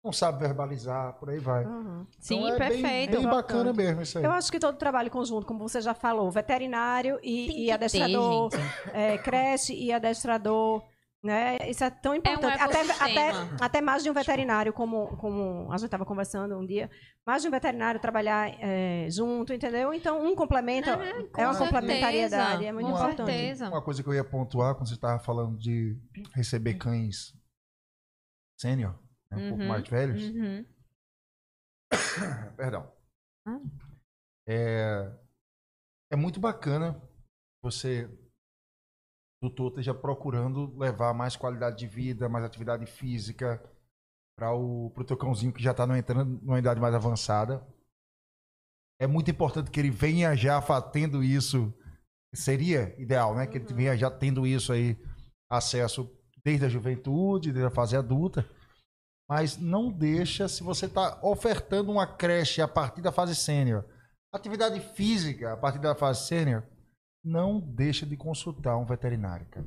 Não sabe verbalizar, por aí vai. Uhum. Sim, Então é bem- perfeito. Bem, Importante. bacana mesmo isso aí. Eu acho que todo trabalho conjunto, como você já falou, veterinário e, e adestrador, ter, é, creche e adestrador, né? Isso é tão importante. até, ecossistema. até, até mais de um veterinário, como, como a gente estava conversando um dia, mais de um veterinário trabalhar é, junto, entendeu? Então, um complementa, com é uma certeza, complementariedade, é muito com importante. certeza. Uma coisa que eu ia pontuar quando você estava falando de receber cães sênior, né, um pouco Uhum, mais velhos. Uhum. Perdão. Ah. É, é muito bacana você, doutor, esteja procurando levar mais qualidade de vida, mais atividade física para o pro teu cãozinho que já está entrando numa idade mais avançada. É muito importante que ele venha já tendo isso. Seria ideal, né? Que ele Uhum. venha já tendo isso aí, acesso desde a juventude, desde a fase adulta. Mas não deixa, se você está ofertando uma creche a partir da fase sênior, atividade física a partir da fase sênior, não deixa de consultar um veterinário, cara.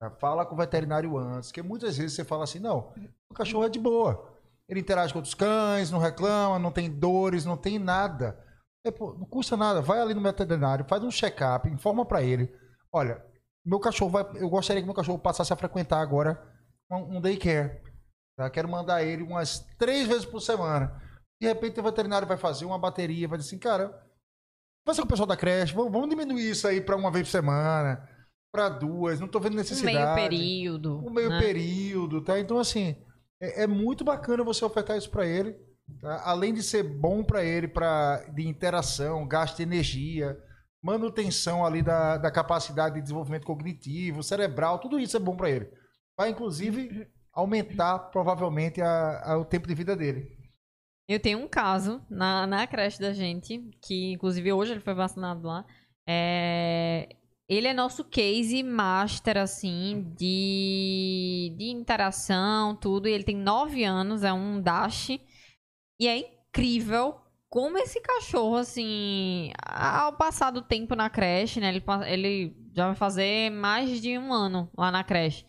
Tá? Fala com o veterinário antes, porque muitas vezes você fala assim, não, o cachorro é de boa. Ele interage com outros cães, não reclama, não tem dores, não tem nada. É, pô, não custa nada, vai ali no veterinário, faz um check-up, informa para ele. Olha, meu cachorro vai, eu gostaria que meu cachorro passasse a frequentar agora um, um daycare. Tá? Quero mandar ele umas três vezes por semana. De repente o veterinário vai fazer uma bateria, vai dizer assim, cara, Conversa com o pessoal da creche, vamos, vamos diminuir isso aí para uma vez por semana, para duas, não tô vendo Um necessidade. meio período. Um meio né? período, tá? Então, assim, é, é muito bacana você ofertar isso para ele. tá? Além de ser bom para ele, pra, de interação, gasto de energia, manutenção ali da, da capacidade de desenvolvimento cognitivo, cerebral, tudo isso é bom para ele. Vai, inclusive, aumentar provavelmente a- a- o tempo de vida dele. Eu tenho um caso na, na creche da gente, que inclusive hoje ele foi vacinado lá. É, Ele é nosso case master, assim, de, de interação, tudo. E ele tem nove anos, é um Dash. E é incrível como esse cachorro, assim, ao passar do tempo na creche, né? Ele, ele já vai fazer mais de um ano lá na creche.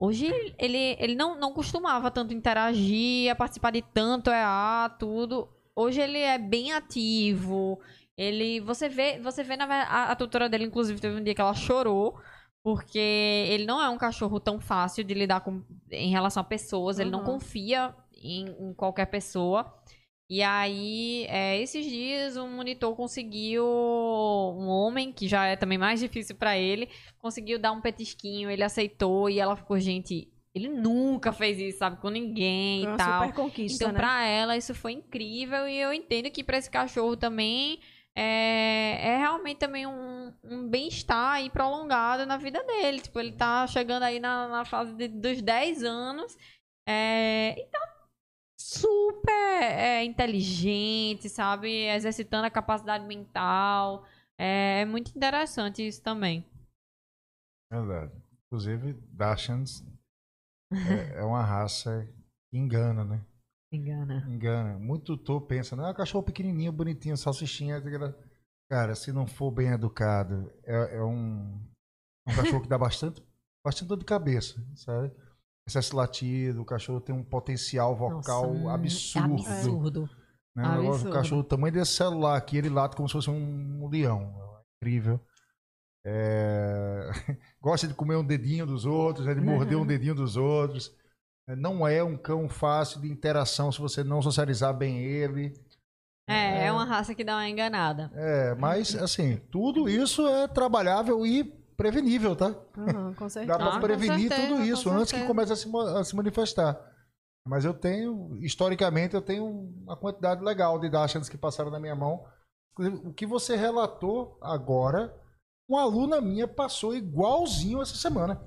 Hoje ele, ele não, não costumava tanto interagir, participar de tanto EA, tudo. Hoje ele é bem ativo, Ele, você vê, você vê na a, a tutora dele, inclusive, teve um dia que ela chorou, porque ele não é um cachorro tão fácil de lidar com em relação a pessoas, ele não Uhum. confia em, em qualquer pessoa. E aí, é, esses dias, um monitor conseguiu, um homem, que já é também mais difícil pra ele, conseguiu dar um petisquinho, ele aceitou e ela ficou, gente, ele nunca fez isso, sabe, com ninguém Foi e tal. super conquista, Então, né? pra ela, isso foi incrível. E eu entendo que pra esse cachorro também é, é realmente também um, um bem-estar aí prolongado na vida dele. Tipo, ele tá chegando aí na, na fase de- dos 10 anos. É, e tá super é, inteligente, sabe? Exercitando a capacidade mental. É, muito interessante isso também. Verdade. Inclusive, Dachshunds é, é uma raça que engana, né? Engana. Engana. Muito tutor pensa, não, é um cachorro pequenininho, bonitinho, salsichinha. Cara, se não for bem educado, é, é um, um cachorro que dá bastante, bastante dor de cabeça, sabe? Excesso latido, o cachorro tem um potencial vocal Nossa, absurdo. Absurdo. Né? Negócio, o Absurdo. cachorro, o tamanho desse celular aqui, ele late como se fosse um leão. É incrível. É, Gosta de comer um dedinho dos outros, né? de morder um dedinho dos outros. É, Não é um cão fácil de interação se você não socializar bem ele. É, é uma raça que dá uma enganada. É, mas, assim, tudo isso é trabalhável e prevenível, tá? Uhum, com Dá certeza. pra Ah, com prevenir certeza, tudo isso antes que comece a se, a se manifestar. Mas eu tenho, historicamente, eu tenho uma quantidade legal de Dachshunds que passaram na minha mão. Inclusive, O que você relatou agora, uma aluna minha passou igualzinho essa semana.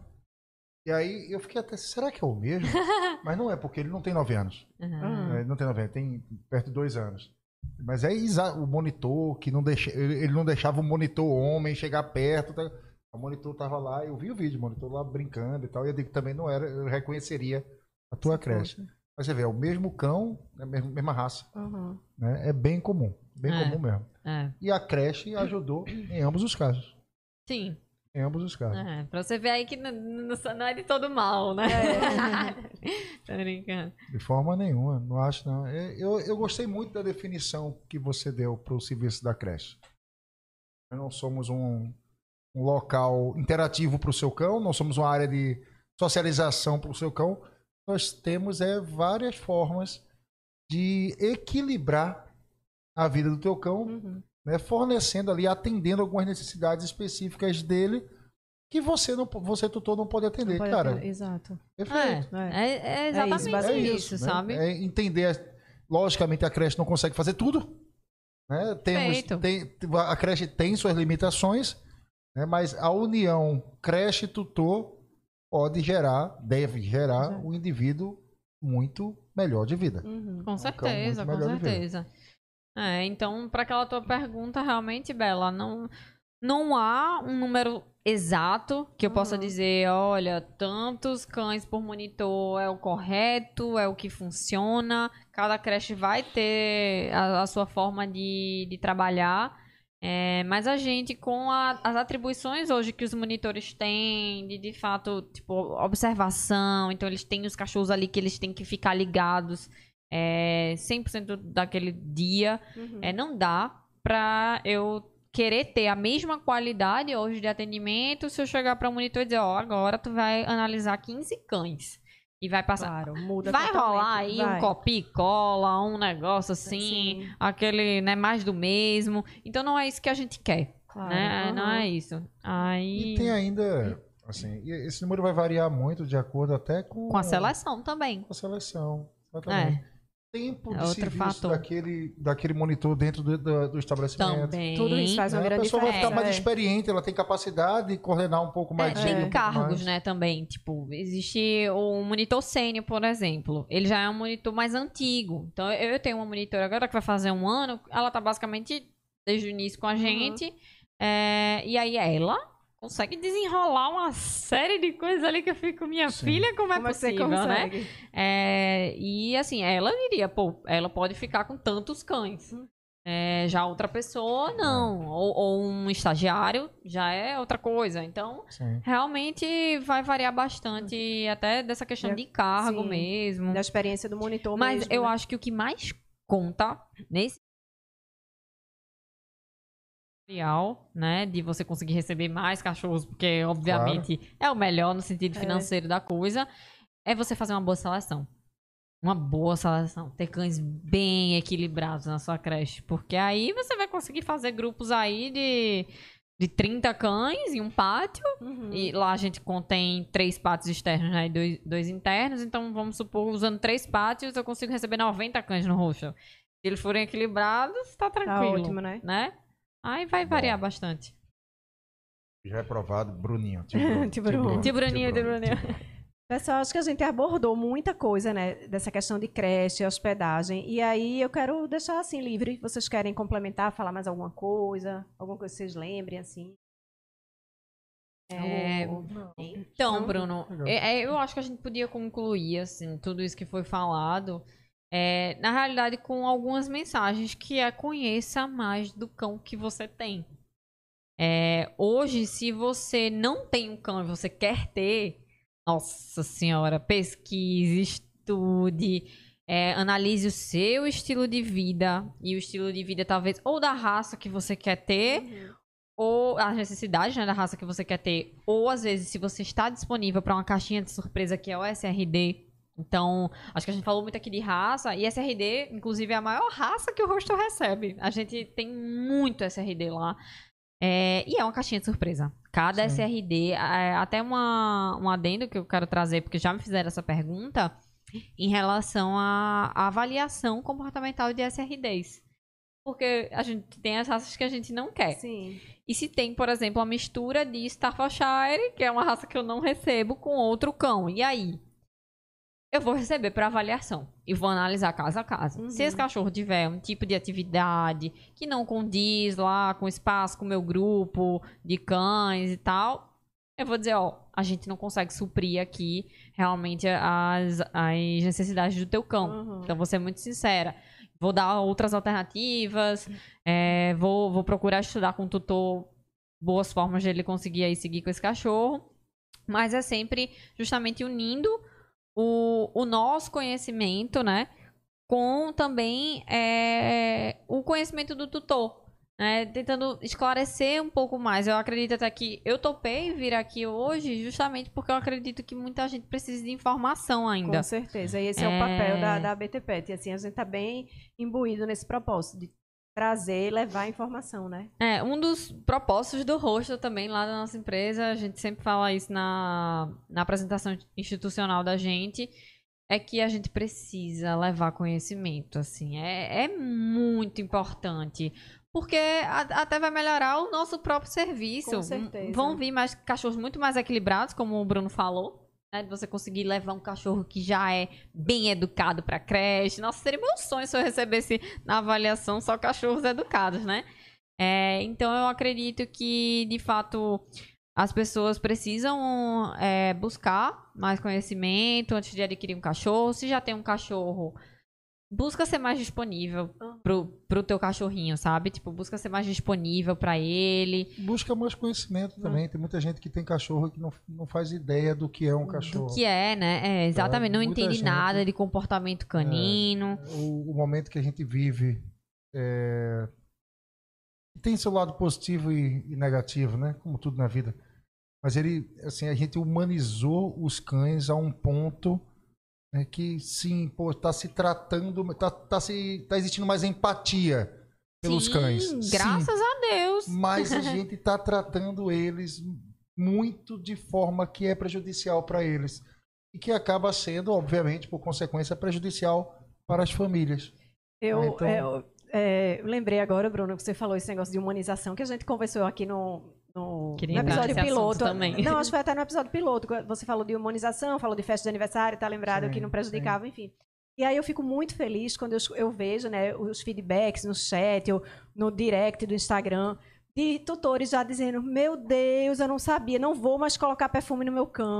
E aí eu fiquei até, será que é o mesmo? Mas não é, porque ele não tem nove anos. Uhum. É, Ele não tem 90, tem perto de dois anos. Mas é o monitor que não deixa, ele ele não deixava o monitor homem chegar perto. tá? O monitor tava lá, eu vi o vídeo, o monitor lá brincando e tal. E eu digo que também não era, eu reconheceria a tua creche. Mas você vê, é o mesmo cão, é a mesma, mesma raça. Uhum. Né? É bem comum, bem É. comum mesmo. É. E a creche ajudou em ambos os casos. Sim. Em ambos os casos. É, pra você ver aí que não, não- é de todo mal, né? Tô brincando. De forma nenhuma, não acho não. É, Eu, eu gostei muito da definição que você deu para o serviço da creche. Nós não somos um, um local interativo para o seu cão, não somos uma área de socialização para o seu cão. Nós temos é, várias formas de equilibrar a vida do teu cão, Uhum. né, fornecendo ali, atendendo algumas necessidades específicas dele que você não, você tutor não pode atender, Pode cara. ter- Exato. Perfeito. É, é, é exatamente É isso, isso, né? sabe? É entender, logicamente a creche não consegue fazer tudo, né? Temos, tem, a creche tem suas limitações, né? Mas a união creche tutor pode gerar, deve gerar Exato. um indivíduo muito melhor de vida. Uhum. Com certeza, com certeza. É, então, para aquela tua pergunta, realmente, Bela, não, não há um número exato que eu possa Uhum. dizer, olha, tantos cães por monitor é o correto, é o que funciona. Cada creche vai ter a, a sua forma de, de trabalhar. É, mas a gente, com a- as atribuições hoje que os monitores têm, de, de fato, tipo, observação, então eles têm os cachorros ali que eles têm que ficar ligados é, 100% daquele dia, Uhum. é, não dá pra eu querer ter a mesma qualidade hoje de atendimento se eu chegar pra um monitor e dizer, ó, agora tu vai analisar 15 cães e vai passar. Claro, muda Vai rolar aí Vai. um copia e cola, um negócio assim, Sim, aquele, né, mais do mesmo. Então não é isso que a gente quer, claro. né? Não é isso. Aí E tem ainda, assim, esse número vai variar muito de acordo até com, com a seleção também. com a seleção. Exatamente. É, Tempo É de outro serviço fator. daquele, daquele monitor dentro do, do, do estabelecimento. também. Tudo isso faz uma Né? A grande pessoa vai diferença. ficar mais é. experiente, ela tem capacidade de coordenar um pouco mais É, dia, um tem pouco cargos, mais. né, também. Tipo, existe o monitor sênior, por exemplo. Ele já é um monitor mais antigo. Então, eu tenho uma monitora agora que vai fazer um ano. Ela tá basicamente desde o início com a gente. É, e aí ela consegue desenrolar uma série de coisas ali que eu fico, minha Sim. filha, como é Como é que você possível, né? consegue? É, e assim, ela diria, pô, ela pode ficar com tantos cães. É, já outra pessoa, não. Ou, ou um estagiário já é outra coisa. Então, Sim. realmente vai variar bastante, até dessa questão É, de cargo sim. mesmo. Da experiência do monitor Mas mesmo, eu né? acho que o que mais conta nesse real, né? De você conseguir receber mais cachorros, porque obviamente é o melhor no sentido É. financeiro da coisa, é você fazer uma boa seleção. Uma boa seleção. Ter cães bem equilibrados na sua creche. Porque aí você vai conseguir fazer grupos aí de, de 30 cães em um pátio. Uhum. E lá a gente contém três pátios externos né, e dois, dois internos. Então, vamos supor, usando três pátios, eu consigo receber 90 cães no roxo. Se eles forem equilibrados, tá Tá tranquilo. ótimo, né? né? Aí vai variar bastante. Já é aprovado, Bruninho. Tio Bruninho, tio Bruninho. Pessoal, acho que a gente abordou muita coisa, né? Dessa questão de creche, hospedagem. E aí eu quero deixar assim livre. Vocês querem complementar, falar mais alguma coisa? Alguma coisa que vocês lembrem, assim? É, Ou- Então? Bruno, é- é, eu acho que a gente podia concluir, assim, tudo isso que foi falado. É, na realidade, com algumas mensagens que é conheça mais do cão que você tem. É, hoje, se você não tem um cão e você quer ter, nossa senhora, pesquise, estude, é, analise o seu estilo de vida e o estilo de vida, talvez, ou da raça que você quer ter, Uhum. ou as necessidades né, da raça que você quer ter, ou às vezes se você está disponível para uma caixinha de surpresa que é o SRD. Então, acho que a gente falou muito aqui de raça, e SRD, inclusive, é a maior raça que o rosto recebe. A gente tem muito SRD lá. É, e é uma caixinha de surpresa. Cada Sim. SRD, é, até uma, um adendo que eu quero trazer, porque já me fizeram essa pergunta, em relação à à avaliação comportamental de SRDs. Porque a gente tem as raças que a gente não quer. Sim. E se tem, por exemplo, a mistura de Staffordshire, que é uma raça que eu não recebo, com outro cão. E aí? Eu vou receber para avaliação e vou analisar caso a caso. Uhum. Se esse cachorro tiver um tipo de atividade que não condiz lá com o espaço, com o meu grupo de cães e tal, eu vou dizer, ó, a gente não consegue suprir aqui realmente as, as necessidades do teu cão. Uhum. Então, vou ser muito sincera. Vou dar outras alternativas, é, vou, vou procurar estudar com o tutor boas formas de ele conseguir aí seguir com esse cachorro. Mas é sempre justamente unindo o, o nosso conhecimento, né? Com também é, o conhecimento do tutor. Né, tentando esclarecer um pouco mais. Eu acredito até que eu topei vir aqui hoje justamente porque eu acredito que muita gente precisa de informação ainda. Com certeza. E esse é, o É. papel da, da BTPET. E assim, a gente tá bem imbuído nesse propósito de trazer e levar informação, né? É, um dos propósitos do rosto também lá da nossa empresa, a gente sempre fala isso na, na apresentação institucional da gente, é que a gente precisa levar conhecimento, assim, é, é muito importante. Porque a- até vai melhorar o nosso próprio serviço. Com certeza. Vão vir mais cachorros muito mais equilibrados, como o Bruno falou. Né, de você conseguir levar um cachorro que já é bem educado para creche. Nossa, seria meu sonho se eu recebesse na avaliação só cachorros educados, né? É, então eu acredito que, de fato, as pessoas precisam é, buscar mais conhecimento antes de adquirir um cachorro. Se já tem um cachorro, busca ser mais disponível Uhum. pro, pro teu cachorrinho, sabe? Tipo, busca ser mais disponível para ele. Busca mais conhecimento também. Tem muita gente que tem cachorro que não, não faz ideia do que é um cachorro. Do que é, né? É, exatamente. Não muita entende gente- nada de comportamento canino. o, o momento que a gente vive é, tem seu lado positivo e, e negativo, né? Como tudo na vida. Mas ele, assim, a gente humanizou os cães a um ponto né, que, sim, pô, tá se tratando, tá, tá, se, tá existindo mais empatia pelos Sim, cães. Sim, Graças a Deus. mas a gente tá tratando eles muito de forma que é prejudicial para eles. E que acaba sendo, obviamente, por consequência, prejudicial para as famílias. Eu, Ah, então- é, eu, é, eu lembrei agora, Bruno, que você falou esse negócio de humanização, que a gente conversou aqui no, no, no episódio piloto. também. Não, acho que foi até no episódio piloto. Você falou de humanização, falou de festa de aniversário, tá lembrado Sim, que não prejudicava, enfim. E aí eu fico muito feliz quando eu, eu vejo né, os feedbacks no chat ou no direct do Instagram de tutores já dizendo: Meu Deus, eu não sabia, não vou mais colocar perfume no meu cão.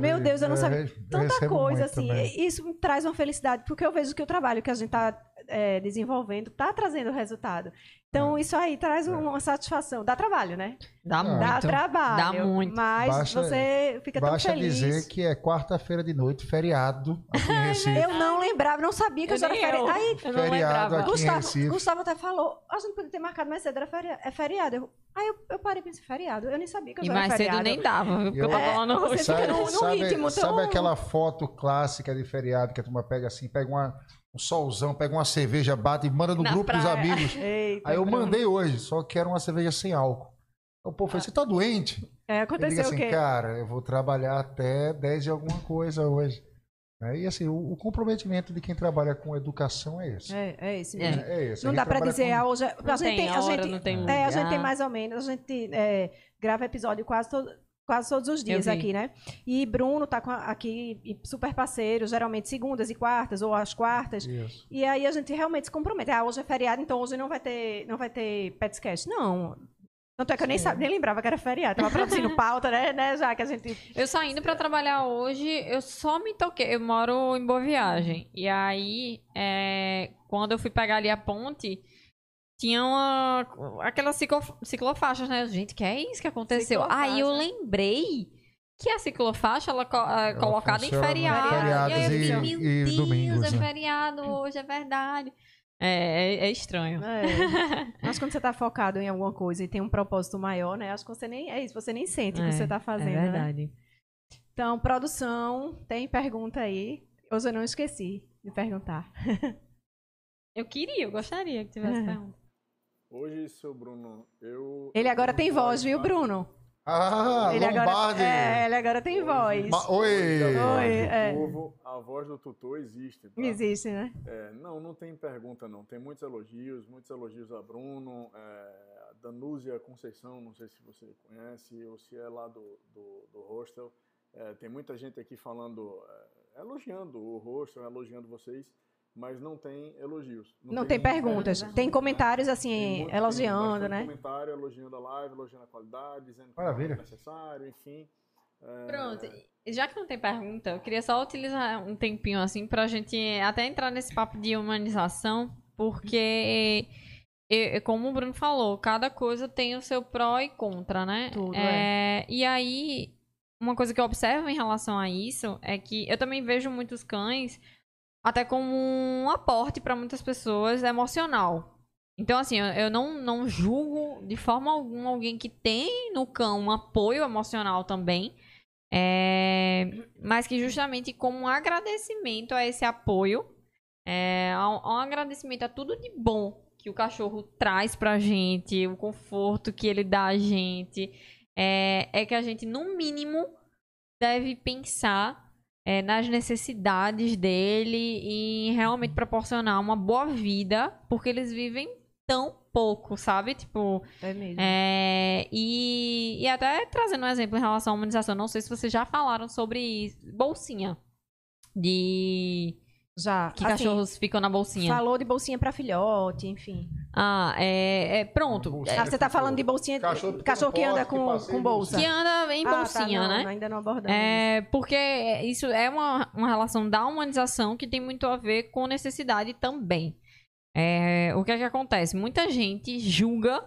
Meu ve- Deus, eu não sabia. re- Tanta coisa, assim. também. Isso me traz uma felicidade, porque eu vejo que o trabalho que a gente está é, desenvolvendo, está trazendo resultado. Então, isso aí traz É. uma satisfação. Dá trabalho, né? Dá Ah, muito. Dá trabalho. dá muito. Mas Basta- você fica tão Basta feliz. dizer que é quarta-feira de noite, feriado aqui em Recife. Eu não lembrava, não sabia que Eu hoje era feriado. eu. Aí, Eu não Feriado lembrava. aqui. em Gustavo, Recife. Gustavo até falou, a gente podia ter marcado mais cedo, era feriado. É feriado. Eu, aí eu, eu parei e pensei, feriado? Eu nem sabia que E hoje era mais feriado. cedo nem dava? Porque eu Eu- tava lá no você fica no- no sabe, ritmo sabe tão- aquela foto clássica de feriado que a turma pega assim, pega uma, um solzão, pega uma cerveja, bate e manda no Na grupo dos praia. amigos. Eita, Aí eu Bruno. mandei hoje, só que era uma cerveja sem álcool. O povo falou, você tá doente? É, aconteceu assim, o quê? cara, eu vou trabalhar até 10 de alguma coisa hoje. E assim, o, o comprometimento de quem trabalha com educação é esse. É, é esse É. mesmo. É esse. A Não gente dá pra trabalha dizer, com- ah, hoje. é- Não a gente tem a hora, gente, não tem É, a gente tem mais ou menos. A gente é, grava episódio quase, todo, quase todos os dias aqui, né? E Bruno tá com a- aqui, super parceiro, geralmente segundas e quartas, ou às quartas. Isso. E aí a gente realmente se compromete. Ah, hoje é feriado, então hoje não vai ter, não vai ter Petscast. Não. Tanto é que eu nem, sabe, nem lembrava que era feriado. Tava produzindo pauta, né, né? Já que a gente. Eu saindo pra trabalhar hoje, eu só me toquei. Eu moro em Boa Viagem. E aí, é, quando eu fui pegar ali a ponte, tinha uma. Aquelas ciclo, ciclofaixas, né? Gente, que é isso que aconteceu? Ciclofaixa. Aí eu lembrei que a ciclofaixa ela, co- é colocada em feriado. feriados e aí eu e- disse, e meu Deus, domingos, é né? feriado hoje, é verdade. É, é, é estranho. É. Mas quando você tá focado em alguma coisa e tem um propósito maior, né? Acho que você nem. É isso, você nem sente o que É, você tá fazendo. é né? verdade. Então, produção, tem pergunta aí. Hoje eu não esqueci de perguntar. Eu queria, eu gostaria que tivesse É. pergunta. Hoje, seu Bruno, eu. Ele agora tem voz, viu, Bruno? Ah, ele agora, Lombardi! é, ele agora tem voz. Ma- Oi! Oi, é. povo, a voz do tutor existe. Tá? Existe, né? É, não, não tem pergunta, não. Tem muitos elogios, muitos elogios a Bruno, é, a Danúzia Conceição, não sei se você conhece, ou se é lá do, do, do hostel. É, tem muita gente aqui falando, é, elogiando o hostel, elogiando vocês, mas não tem elogios. Não tem perguntas. Tem comentários Tem assim, muito- elogiando, tem bastante né? comentário elogiando a live, elogiando a qualidade, dizendo que Maravilha. é necessário, enfim. É, Pronto, já que não tem pergunta, eu queria só utilizar um tempinho assim pra gente até entrar nesse papo de humanização, porque como o Bruno falou, cada coisa tem o seu pró e contra, né? Tudo, é. E aí, uma coisa que eu observo em relação a isso é que eu também vejo muitos cães até como um aporte pra muitas pessoas emocional. Então, assim, eu, não, não julgo de forma alguma alguém que tem no cão um apoio emocional também. É, mas que justamente como um agradecimento a esse apoio, é, um, um agradecimento a tudo de bom que o cachorro traz pra gente, o conforto que ele dá a gente, é, é que a gente, no mínimo, deve pensar é, nas necessidades dele e em realmente proporcionar uma boa vida, porque eles vivem tão pouco, sabe? Tipo, É mesmo. é, e, e até trazendo um exemplo em relação à humanização, não sei se vocês já falaram sobre bolsinha. De Já. que assim, cachorros ficam na bolsinha. Falou de bolsinha pra filhote, enfim. Ah, é, é pronto. Bolsinha. Ah, você tá falando de bolsinha. Cachorro Cachorro, que um anda com, com bolsa. Que anda em Ah, tá, bolsinha, não, né? Ainda não abordamos. É, porque isso é uma, uma relação da humanização que tem muito a ver com necessidade também. É, o que é que acontece? Muita gente julga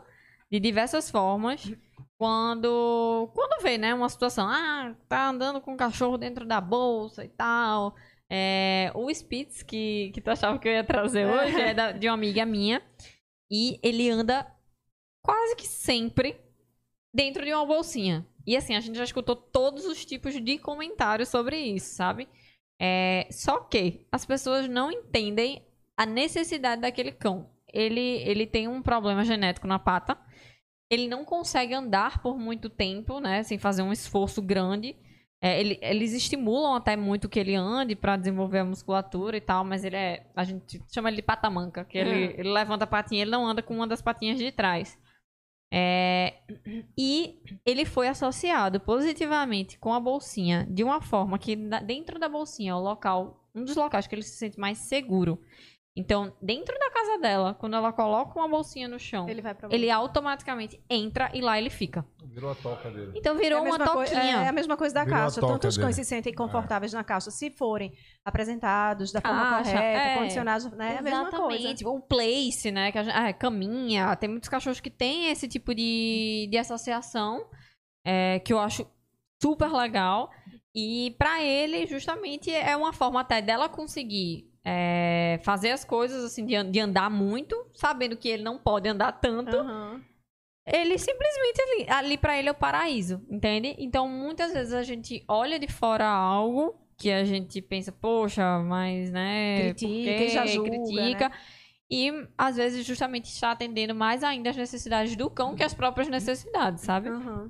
de diversas formas quando quando vê, né, uma situação, ah, tá andando com o cachorro dentro da bolsa e tal. É, o Spitz, que, que tu achava que eu ia trazer hoje, é da- de uma amiga minha. E ele anda quase que sempre dentro de uma bolsinha. E assim, a gente já escutou todos os tipos de comentários sobre isso, sabe? É, só que as pessoas não entendem a necessidade daquele cão. Ele, ele tem um problema genético na pata. Ele não consegue andar por muito tempo, né? Sem fazer um esforço grande. É, ele- eles estimulam até muito que ele ande para desenvolver a musculatura e tal, mas ele é. A gente chama ele de patamanca, que ele, ele levanta a patinha, ele não anda com uma das patinhas de trás. É, e ele foi associado positivamente com a bolsinha de uma forma que dentro da bolsinha é o local, um dos locais que ele se sente mais seguro. Então, dentro da casa dela, quando ela coloca uma bolsinha no chão, Ele ele automaticamente entra e lá ele fica. Virou a toca dele. Então É virou a uma toquinha. é a mesma coisa da Virou caixa. Tanto os cães se sentem confortáveis na caixa, se forem apresentados da forma Caixa, correta, é. condicionados, né? É a mesma coisa. Exatamente. O place, né? Que a gente, ah, caminha. Tem muitos cachorros que têm esse tipo de, de associação, é, que eu acho super legal. E pra ele, justamente, é uma forma até dela conseguir é, fazer as coisas, assim, de, de andar muito, sabendo que ele não pode andar tanto. Aham. Ele simplesmente ali, ali para ele é o paraíso, entende? Então muitas vezes a gente olha de fora algo que a gente pensa, poxa, mas né, Critica por quê? e já julga, critica. né? E às vezes justamente está atendendo mais ainda as necessidades do cão que as próprias necessidades, sabe? Aham.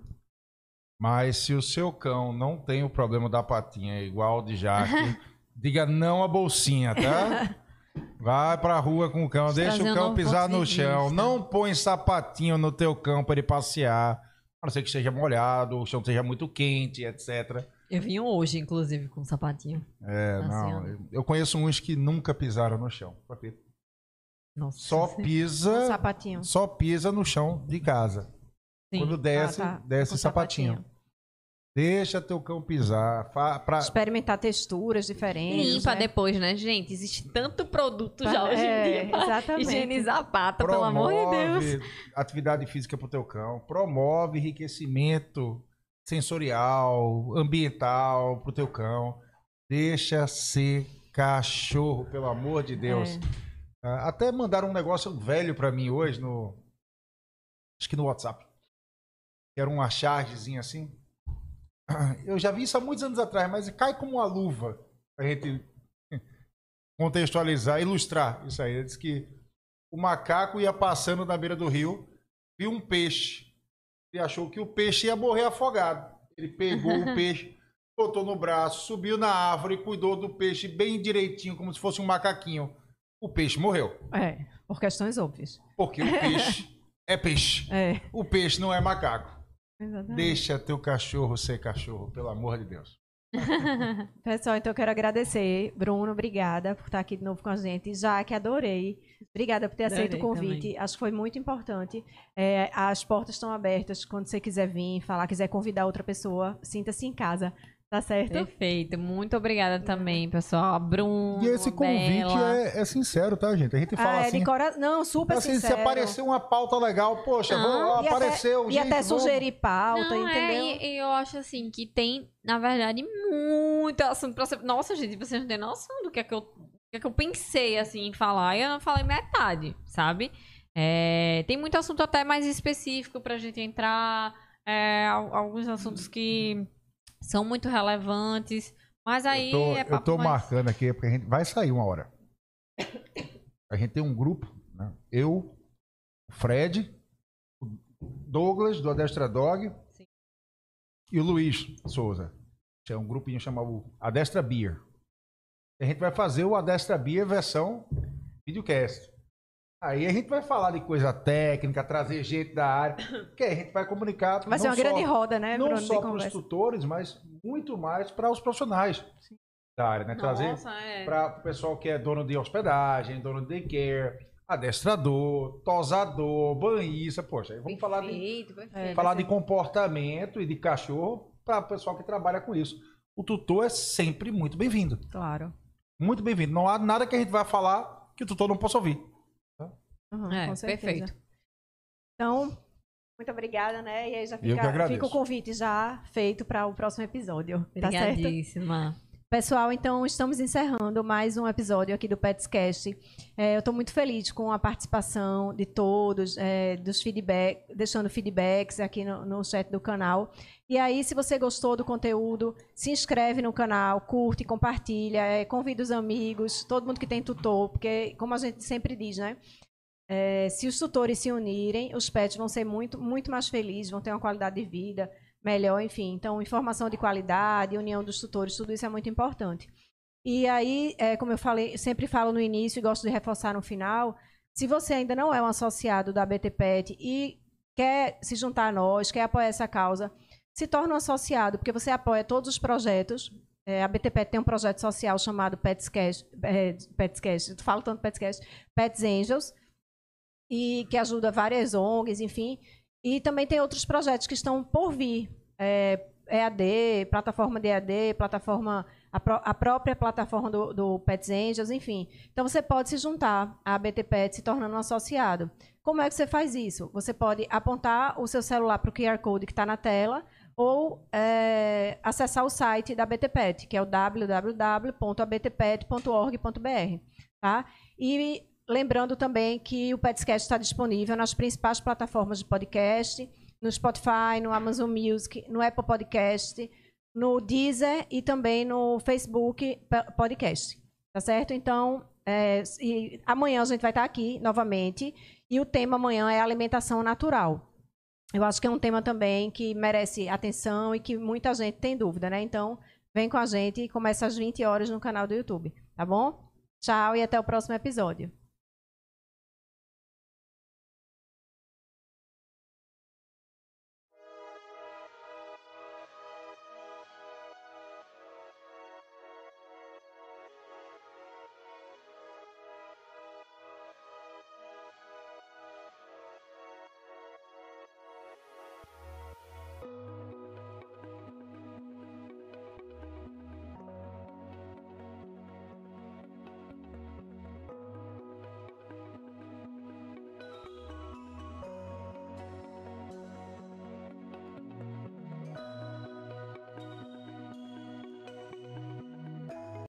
Mas se o seu cão não tem o problema da patinha igual o de Jaque, diga não à bolsinha, tá? Vai pra rua com o cão, deixa o cão um pisar no chão. vista. Não põe sapatinho no teu cão pra ele passear. A não ser que esteja molhado, o chão esteja muito quente, etc. Eu vim hoje, inclusive, com um sapatinho. É, Passeando. não. eu- Eu conheço uns que nunca pisaram no chão. Nossa. Só Um pisa, sapatinho. só pisa no chão de casa. Sim. Quando desce, Ah, tá. desce Com sapatinho. Deixa teu cão pisar. Fa, pra, Experimentar texturas diferentes. Limpa né? depois, né, gente? Existe tanto produto já hoje É, em dia pra exatamente. higienizar a pata, pelo amor de Deus. promove atividade física pro teu cão, promove enriquecimento sensorial, ambiental pro teu cão. Deixa ser cachorro, pelo amor de Deus. É. Ah, Até mandaram um negócio velho pra mim hoje no acho que no WhatsApp. Era uma chargezinha assim. Eu já vi isso há muitos anos atrás, mas cai como uma luva pra gente contextualizar, ilustrar isso aí. Ele disse que o macaco ia passando na beira do rio, viu um peixe e achou que o peixe ia morrer afogado. Ele pegou o peixe, botou no braço, subiu na árvore e cuidou do peixe bem direitinho, como se fosse um macaquinho. O peixe morreu. É, por questões óbvias. Porque o peixe é peixe. É, O peixe não é macaco. Exatamente. Deixa teu cachorro ser cachorro, pelo amor de Deus. Pessoal, então eu quero agradecer. Bruno, obrigada por estar aqui de novo com a gente. Jaque, adorei. Obrigada por ter aceito o Adorei convite. Acho que foi muito importante. É, as portas estão abertas. Quando você quiser vir, falar, quiser convidar outra pessoa, sinta-se em casa. Tá certo? Perfeito. Muito obrigada também, pessoal. Bruno, E esse convite é, é sincero, tá, gente? A gente fala Ah, é assim. de cora... Não, super assim, se sincero. aparecer uma pauta legal, poxa, Não. ó, E apareceu, até, gente, e até sugerir pauta, Não, entendeu? é, e, eu acho assim que tem, na verdade, muito assunto pra ser. Nossa, gente, vocês não têm noção do que é que eu, que é que eu pensei assim em falar. E eu não falei metade, sabe? É, tem muito assunto até mais específico pra gente entrar. é, al- alguns assuntos que são muito relevantes. Mas aí eu tô, é eu tô mais... marcando aqui, porque a gente vai sair uma hora. A gente tem um grupo, né? Eu, o Fred, Douglas, do Adestra Dog, Sim. e o Luiz Souza. É um grupinho chamado Adestra Beer. A gente vai fazer o Adestra Beer versão videocast. Aí a gente vai falar de coisa técnica, trazer gente da área, que aí a gente vai comunicar. Vai ser não uma grande só- roda, né, não Bruno, de só para os tutores, mas muito mais para os profissionais da área, né? Trazer Nossa, é. para o pessoal que é dono de hospedagem, dono de daycare, adestrador, tosador, banhista, poxa, aí vamos falar de, Perfeito, perfeito. É, falar de comportamento e de cachorro para o pessoal que trabalha com isso. O tutor é sempre muito bem-vindo, Claro. muito bem-vindo. Não há nada que a gente vai falar que o tutor não possa ouvir. Uhum, É, com certeza. perfeito. Então, muito obrigada, né? E aí já fica, fica o convite já feito para o próximo episódio. Tá certo? Obrigadíssima. Pessoal, então estamos encerrando mais um episódio aqui do Petscast. É, eu estou muito feliz com a participação de todos, é, dos feedback, deixando feedbacks aqui no, no chat do canal. E aí, se você gostou do conteúdo, se inscreve no canal, curte, compartilha, é, convida os amigos, todo mundo que tem tutor, porque como a gente sempre diz, né? É, se os tutores se unirem, os pets vão ser muito, muito mais felizes, vão ter uma qualidade de vida melhor, enfim. Então, informação de qualidade, união dos tutores, tudo isso é muito importante. E aí, é, como eu falei, sempre falo no início e gosto de reforçar no final, se você ainda não é um associado da BT Pet e quer se juntar a nós, quer apoiar essa causa, se torne um associado, porque você apoia todos os projetos. É, a BT Pet tem um projeto social chamado Petscast, é, Petscast, eu falo tanto Petscast, Pets Angels, e que ajuda várias ONGs, enfim. E também tem outros projetos que estão por vir. É, EAD, plataforma de EAD, plataforma, a, pró a própria plataforma do, do, Pets Angels, enfim. Então, você pode se juntar à BT Pet se tornando um associado. Como é que você faz isso? Você pode apontar o seu celular para o QR Code que está na tela ou é, acessar o site da BT Pet, que é o www.abtpet.org.br. Tá? E lembrando também que o Petscast está disponível nas principais plataformas de podcast, no Spotify, no Amazon Music, no Apple Podcast, no Deezer e também no Facebook Podcast. Tá certo? Então, é, amanhã a gente vai estar aqui novamente e o tema amanhã é alimentação natural. Eu acho que é um tema também que merece atenção e que muita gente tem dúvida, né? Então, vem com a gente e começa às 20 horas no canal do YouTube, tá bom? Tchau e até o próximo episódio.